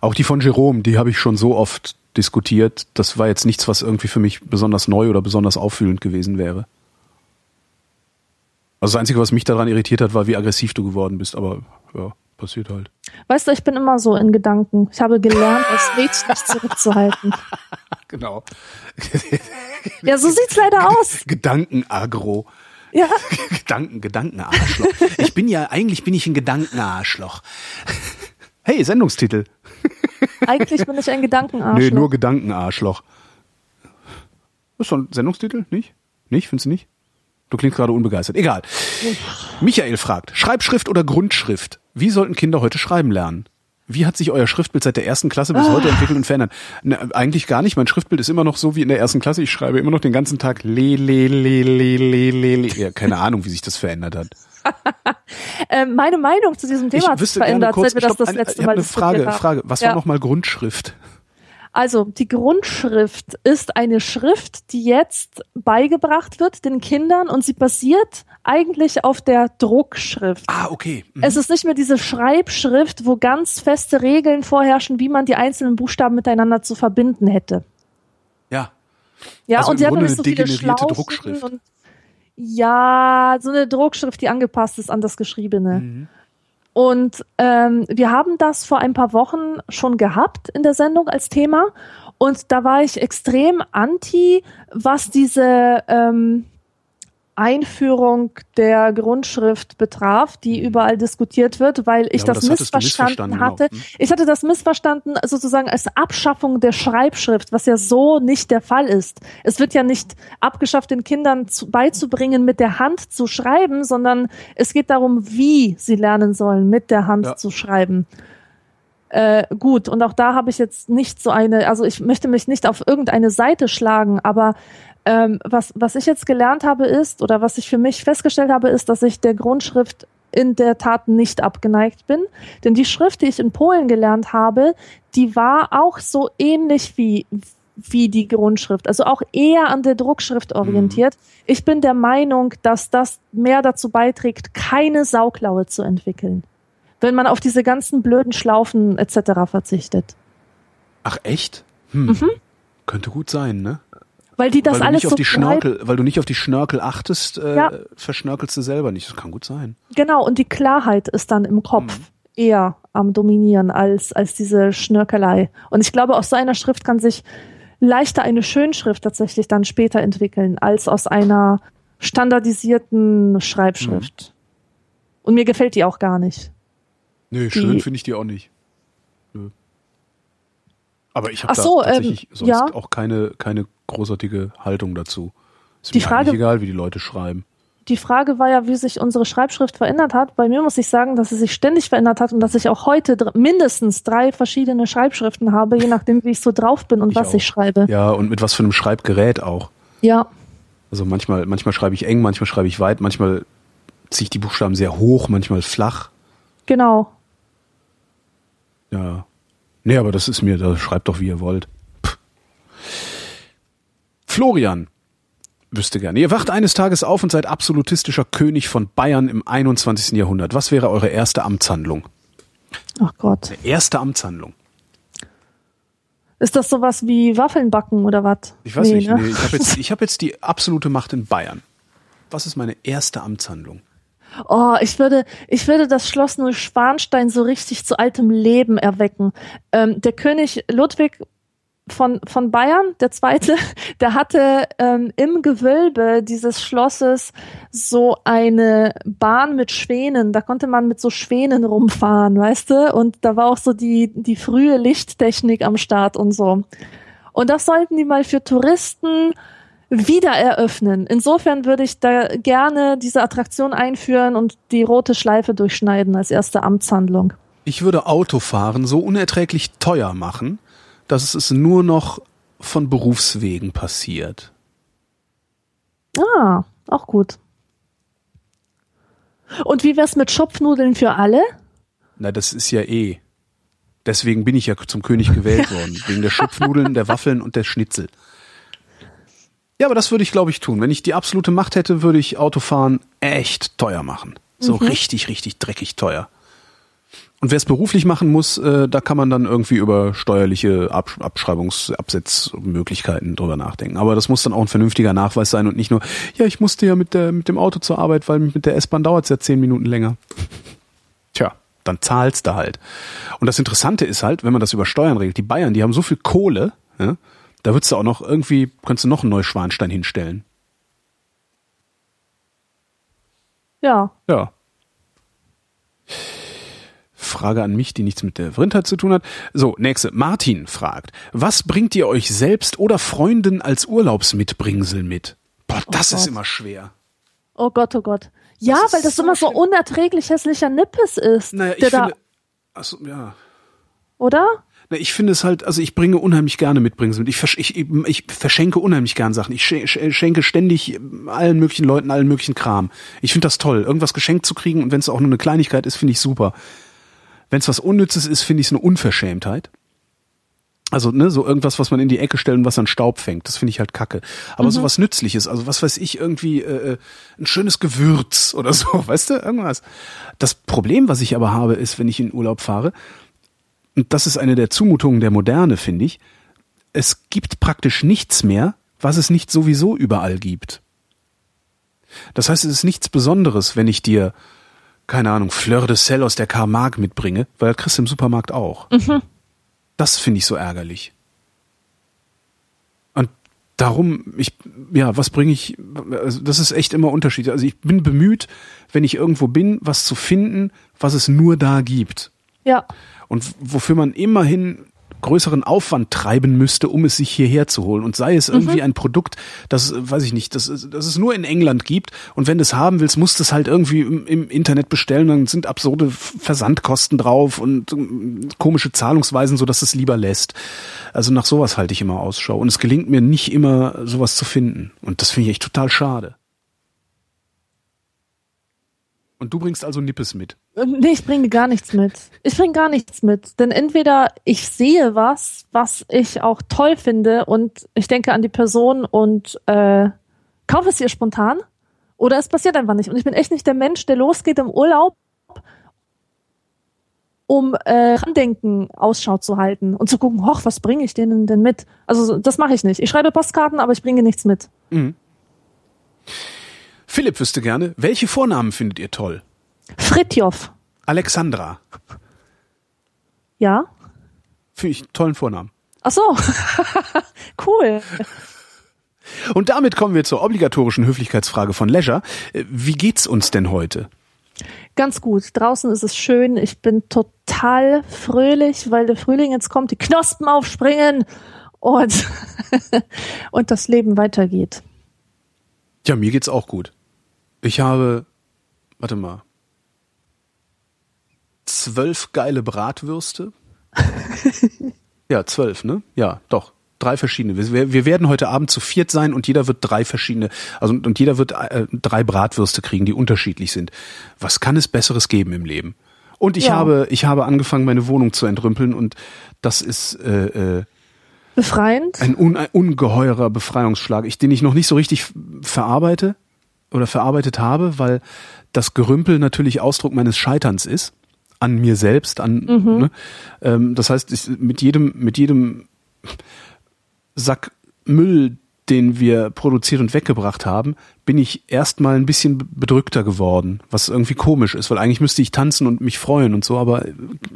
Auch die von Jerome, die habe ich schon so oft diskutiert. Das war jetzt nichts, was irgendwie für mich besonders neu oder besonders auffühlend gewesen wäre. Also das Einzige, was mich daran irritiert hat, war, wie aggressiv du geworden bist. Aber ja, passiert halt. Weißt du, ich bin immer so in Gedanken. Ich habe gelernt, als Mädchen nicht zurückzuhalten. Genau. Ja, so sieht's leider aus. Gedankenagro. Ja, Gedanken, Gedankenarschloch. Ich bin ja, eigentlich bin ich ein Gedankenarschloch. Hey, Sendungstitel. eigentlich bin ich ein Gedankenarschloch. Nee, nur Gedankenarschloch. Ist ein Sendungstitel, nicht? Nicht? Findest du nicht? Du klingst gerade unbegeistert. Egal. Michael fragt, Schreibschrift oder Grundschrift? Wie sollten Kinder heute schreiben lernen? Wie hat sich euer Schriftbild seit der ersten Klasse bis heute entwickelt und verändert? Ne, eigentlich gar nicht. Mein Schriftbild ist immer noch so wie in der ersten Klasse. Ich schreibe immer noch den ganzen Tag le, le, le, le, le, le, le. Ja, keine Ahnung, wie sich das verändert hat. Ähm, meine Meinung zu diesem Thema hat sich verändert, kurz, seit wir das stopp, das eine- letzte ich Mal eine Frage. Frage. Was Ja. war nochmal Grundschrift? Also, die Grundschrift ist eine Schrift, die jetzt beigebracht wird den Kindern und sie basiert eigentlich auf der Druckschrift. Ah, okay. Mhm. Es ist nicht mehr diese Schreibschrift, wo ganz feste Regeln vorherrschen, wie man die einzelnen Buchstaben miteinander zu verbinden hätte. Ja. Ja, Also und sie hat nämlich so eine viele Druckschrift. Und ja, so eine Druckschrift, die angepasst ist an das Geschriebene. Mhm. Und ähm, wir haben das vor ein paar Wochen schon gehabt in der Sendung als Thema. Und da war ich extrem anti, was diese ähm, Einführung der Grundschrift betraf, die überall diskutiert wird, weil ich Ja, das, das missverstanden missverstanden, hatte. genau. Hm. Ich hatte das missverstanden sozusagen als Abschaffung der Schreibschrift, was ja so nicht der Fall ist. Es wird ja nicht abgeschafft, den Kindern zu, beizubringen, mit der Hand zu schreiben, sondern es geht darum, wie sie lernen sollen, mit der Hand Ja. zu schreiben. Äh, gut, und auch da habe ich jetzt nicht so eine, also ich möchte mich nicht auf irgendeine Seite schlagen, aber ähm, was, was ich jetzt gelernt habe ist, oder was ich für mich festgestellt habe, ist, dass ich der Grundschrift in der Tat nicht abgeneigt bin. Denn die Schrift, die ich in Polen gelernt habe, die war auch so ähnlich wie, wie die Grundschrift, also auch eher an der Druckschrift orientiert. Ich bin der Meinung, dass das mehr dazu beiträgt, keine Sauklaue zu entwickeln. Wenn man auf diese ganzen blöden Schlaufen etc. verzichtet. Ach echt? Hm. Mhm. Könnte gut sein, ne? Weil die das weil du alles nicht auf so Schnörkel, weil du nicht auf die Schnörkel achtest, äh, Ja. verschnörkelst du selber nicht. Das kann gut sein. Genau, und die Klarheit ist dann im Kopf Mhm. eher am Dominieren als, als diese Schnörkelei. Und ich glaube, aus so einer Schrift kann sich leichter eine Schönschrift tatsächlich dann später entwickeln, als aus einer standardisierten Schreibschrift. Mhm. Und mir gefällt die auch gar nicht. Nö, Die- schön finde ich die auch nicht. Nö. Aber ich habe so, tatsächlich ähm, sonst ja. auch keine, keine großartige Haltung dazu. Ist Die mir Frage- eigentlich egal, wie die Leute schreiben. Die Frage war ja, wie sich unsere Schreibschrift verändert hat. Bei mir muss ich sagen, dass sie sich ständig verändert hat und dass ich auch heute mindestens drei verschiedene Schreibschriften habe, je nachdem, wie ich so drauf bin und Ich was auch. ich schreibe. Ja, und mit was für einem Schreibgerät auch. ja. Also manchmal, manchmal schreibe ich eng, manchmal schreibe ich weit, manchmal ziehe ich die Buchstaben sehr hoch, manchmal flach. genau. Ja. Nee, aber das ist mir, da schreibt doch, wie ihr wollt. Florian wüsste gerne. Ihr wacht eines Tages auf und seid absolutistischer König von Bayern im 21. Jahrhundert. Was wäre eure erste Amtshandlung? Ach Gott. Erste Amtshandlung. Ist das sowas wie Waffeln backen oder was? Ich weiß nicht. ne? Nee, ich habe jetzt, ich hab jetzt die absolute Macht in Bayern. Was ist meine erste Amtshandlung? Oh, ich würde, ich würde das Schloss Neuschwanstein so richtig zu altem Leben erwecken. Ähm, der König Ludwig von, von Bayern, der zweite, der hatte ähm, im Gewölbe dieses Schlosses so eine Bahn mit Schwänen. Da konnte man mit so Schwänen rumfahren, weißt du? Und da war auch so die, die frühe Lichttechnik am Start und so. Und das sollten die mal für Touristen wieder eröffnen. Insofern würde ich da gerne diese Attraktion einführen und die rote Schleife durchschneiden als erste Amtshandlung. Ich würde Autofahren so unerträglich teuer machen, dass es nur noch von Berufswegen passiert. Ah, auch gut. Und wie wär's mit Schopfnudeln für alle? Na, das ist ja eh. Deswegen bin ich ja zum König gewählt worden. Wegen der Schupfnudeln, der Waffeln und der Schnitzel. Ja, aber das würde ich, glaube ich, tun. Wenn ich die absolute Macht hätte, würde ich Autofahren echt teuer machen. So mhm. richtig, richtig dreckig teuer. Und wer es beruflich machen muss, äh, da kann man dann irgendwie über steuerliche Absch Abschreibungsabsetzmöglichkeiten drüber nachdenken. Aber das muss dann auch ein vernünftiger Nachweis sein und nicht nur, ja, ich musste ja mit, der, mit dem Auto zur Arbeit, weil mit der S-Bahn dauert es ja zehn Minuten länger. Tja, dann zahlst du halt. Und das Interessante ist halt, wenn man das über Steuern regelt, die Bayern, die haben so viel Kohle, ja, da würdest du auch noch irgendwie, könntest du noch einen Neuschwanstein hinstellen. Ja. Ja. Frage an mich, die nichts mit der Vrindheit zu tun hat. So, nächste. Martin fragt, was bringt ihr euch selbst oder Freunden als Urlaubsmitbringsel mit? Boah, das oh ist immer schwer. Oh Gott, oh Gott. Ja, das weil das so immer so unerträglich hässlicher Nippes ist. Naja, ich finde, achso, ja. Oder? Na, ich finde es halt, also ich bringe unheimlich gerne Mitbringsel mit. Ich, ich, ich verschenke unheimlich gern Sachen. Ich schenke ständig allen möglichen Leuten allen möglichen Kram. Ich finde das toll, irgendwas geschenkt zu kriegen und wenn es auch nur eine Kleinigkeit ist, finde ich super. Wenn es was Unnützes ist, finde ich es eine Unverschämtheit. Also, ne, so irgendwas, was man in die Ecke stellt und was an Staub fängt, das finde ich halt kacke. Aber mhm. so was Nützliches, also was weiß ich, irgendwie äh, äh ein schönes Gewürz oder so, weißt du, irgendwas. Das Problem, was ich aber habe, ist, wenn ich in Urlaub fahre, und das ist eine der Zumutungen der Moderne, finde ich, es gibt praktisch nichts mehr, was es nicht sowieso überall gibt. Das heißt, es ist nichts Besonderes, wenn ich dir keine Ahnung, Fleur de Sel aus der Camargue mitbringe, weil das kriegst du im Supermarkt auch. Mhm. Das finde ich so ärgerlich. Und darum, ich, ja, was bringe ich, also das ist echt immer unterschiedlich. Also ich bin bemüht, wenn ich irgendwo bin, was zu finden, was es nur da gibt. Ja. Und wofür man immerhin größeren Aufwand treiben müsste, um es sich hierher zu holen. Und sei es irgendwie mhm. ein Produkt, das, weiß ich nicht, das, das es nur in England gibt. Und wenn du es haben willst, musst du es halt irgendwie im, im Internet bestellen. Dann sind absurde Versandkosten drauf und um, komische Zahlungsweisen, so dass es lieber lässt. Also nach sowas halte ich immer Ausschau. Und es gelingt mir nicht immer, sowas zu finden. Und das finde ich echt total schade. Und du bringst also Nippes mit? Ähm, nee, ich bringe gar nichts mit. Ich bringe gar nichts mit. Denn entweder ich sehe was, was ich auch toll finde und ich denke an die Person und äh, kaufe es ihr spontan, oder es passiert einfach nicht. Und ich bin echt nicht der Mensch, der losgeht im Urlaub, um äh, Andenken Ausschau zu halten und zu gucken, hoch, was bringe ich denen denn mit? Also das mache ich nicht. Ich schreibe Postkarten, aber ich bringe nichts mit. Mhm. Philipp wüsste gerne, welche Vornamen findet ihr toll? Fritjof. Alexandra. Ja. Finde ich einen tollen Vornamen. Ach so. cool. Und damit kommen wir zur obligatorischen Höflichkeitsfrage von Leisure. Wie geht's uns denn heute? Ganz gut. Draußen ist es schön. Ich bin total fröhlich, weil der Frühling jetzt kommt, die Knospen aufspringen und, und das Leben weitergeht. Ja, mir geht's auch gut. Ich habe, warte mal, zwölf geile Bratwürste. ja, zwölf, ne? Ja, doch. Drei verschiedene. Wir, wir, werden heute Abend zu viert sein und jeder wird drei verschiedene, also und jeder wird äh, drei Bratwürste kriegen, die unterschiedlich sind. Was kann es Besseres geben im Leben? Und ich ja. habe, ich habe angefangen, meine Wohnung zu entrümpeln und das ist äh, äh, befreiend. Ein, un, ein ungeheurer Befreiungsschlag, ich, den ich noch nicht so richtig verarbeite oder verarbeitet habe, weil das Gerümpel natürlich Ausdruck meines Scheiterns ist an mir selbst, an mhm. ne? ähm, das heißt, ich, mit jedem mit jedem Sack Müll, den wir produziert und weggebracht haben, bin ich erstmal ein bisschen bedrückter geworden, was irgendwie komisch ist, weil eigentlich müsste ich tanzen und mich freuen und so, aber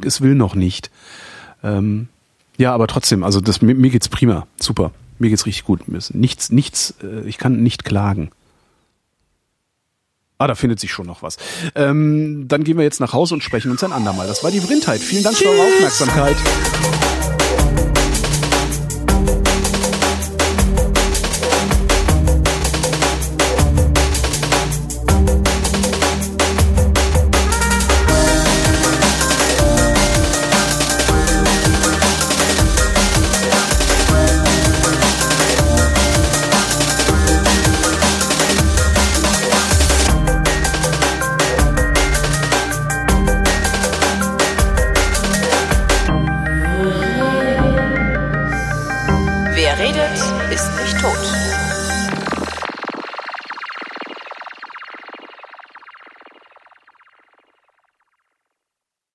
es will noch nicht. Ähm, ja, aber trotzdem, also das, mir, mir geht's prima, super, mir geht's richtig gut. Nichts, nichts, äh, ich kann nicht klagen. Ah, da findet sich schon noch was. Ähm, dann gehen wir jetzt nach Hause und sprechen uns ein andermal. Das war die Vrindheit. Vielen Dank Tschüss. für eure Aufmerksamkeit.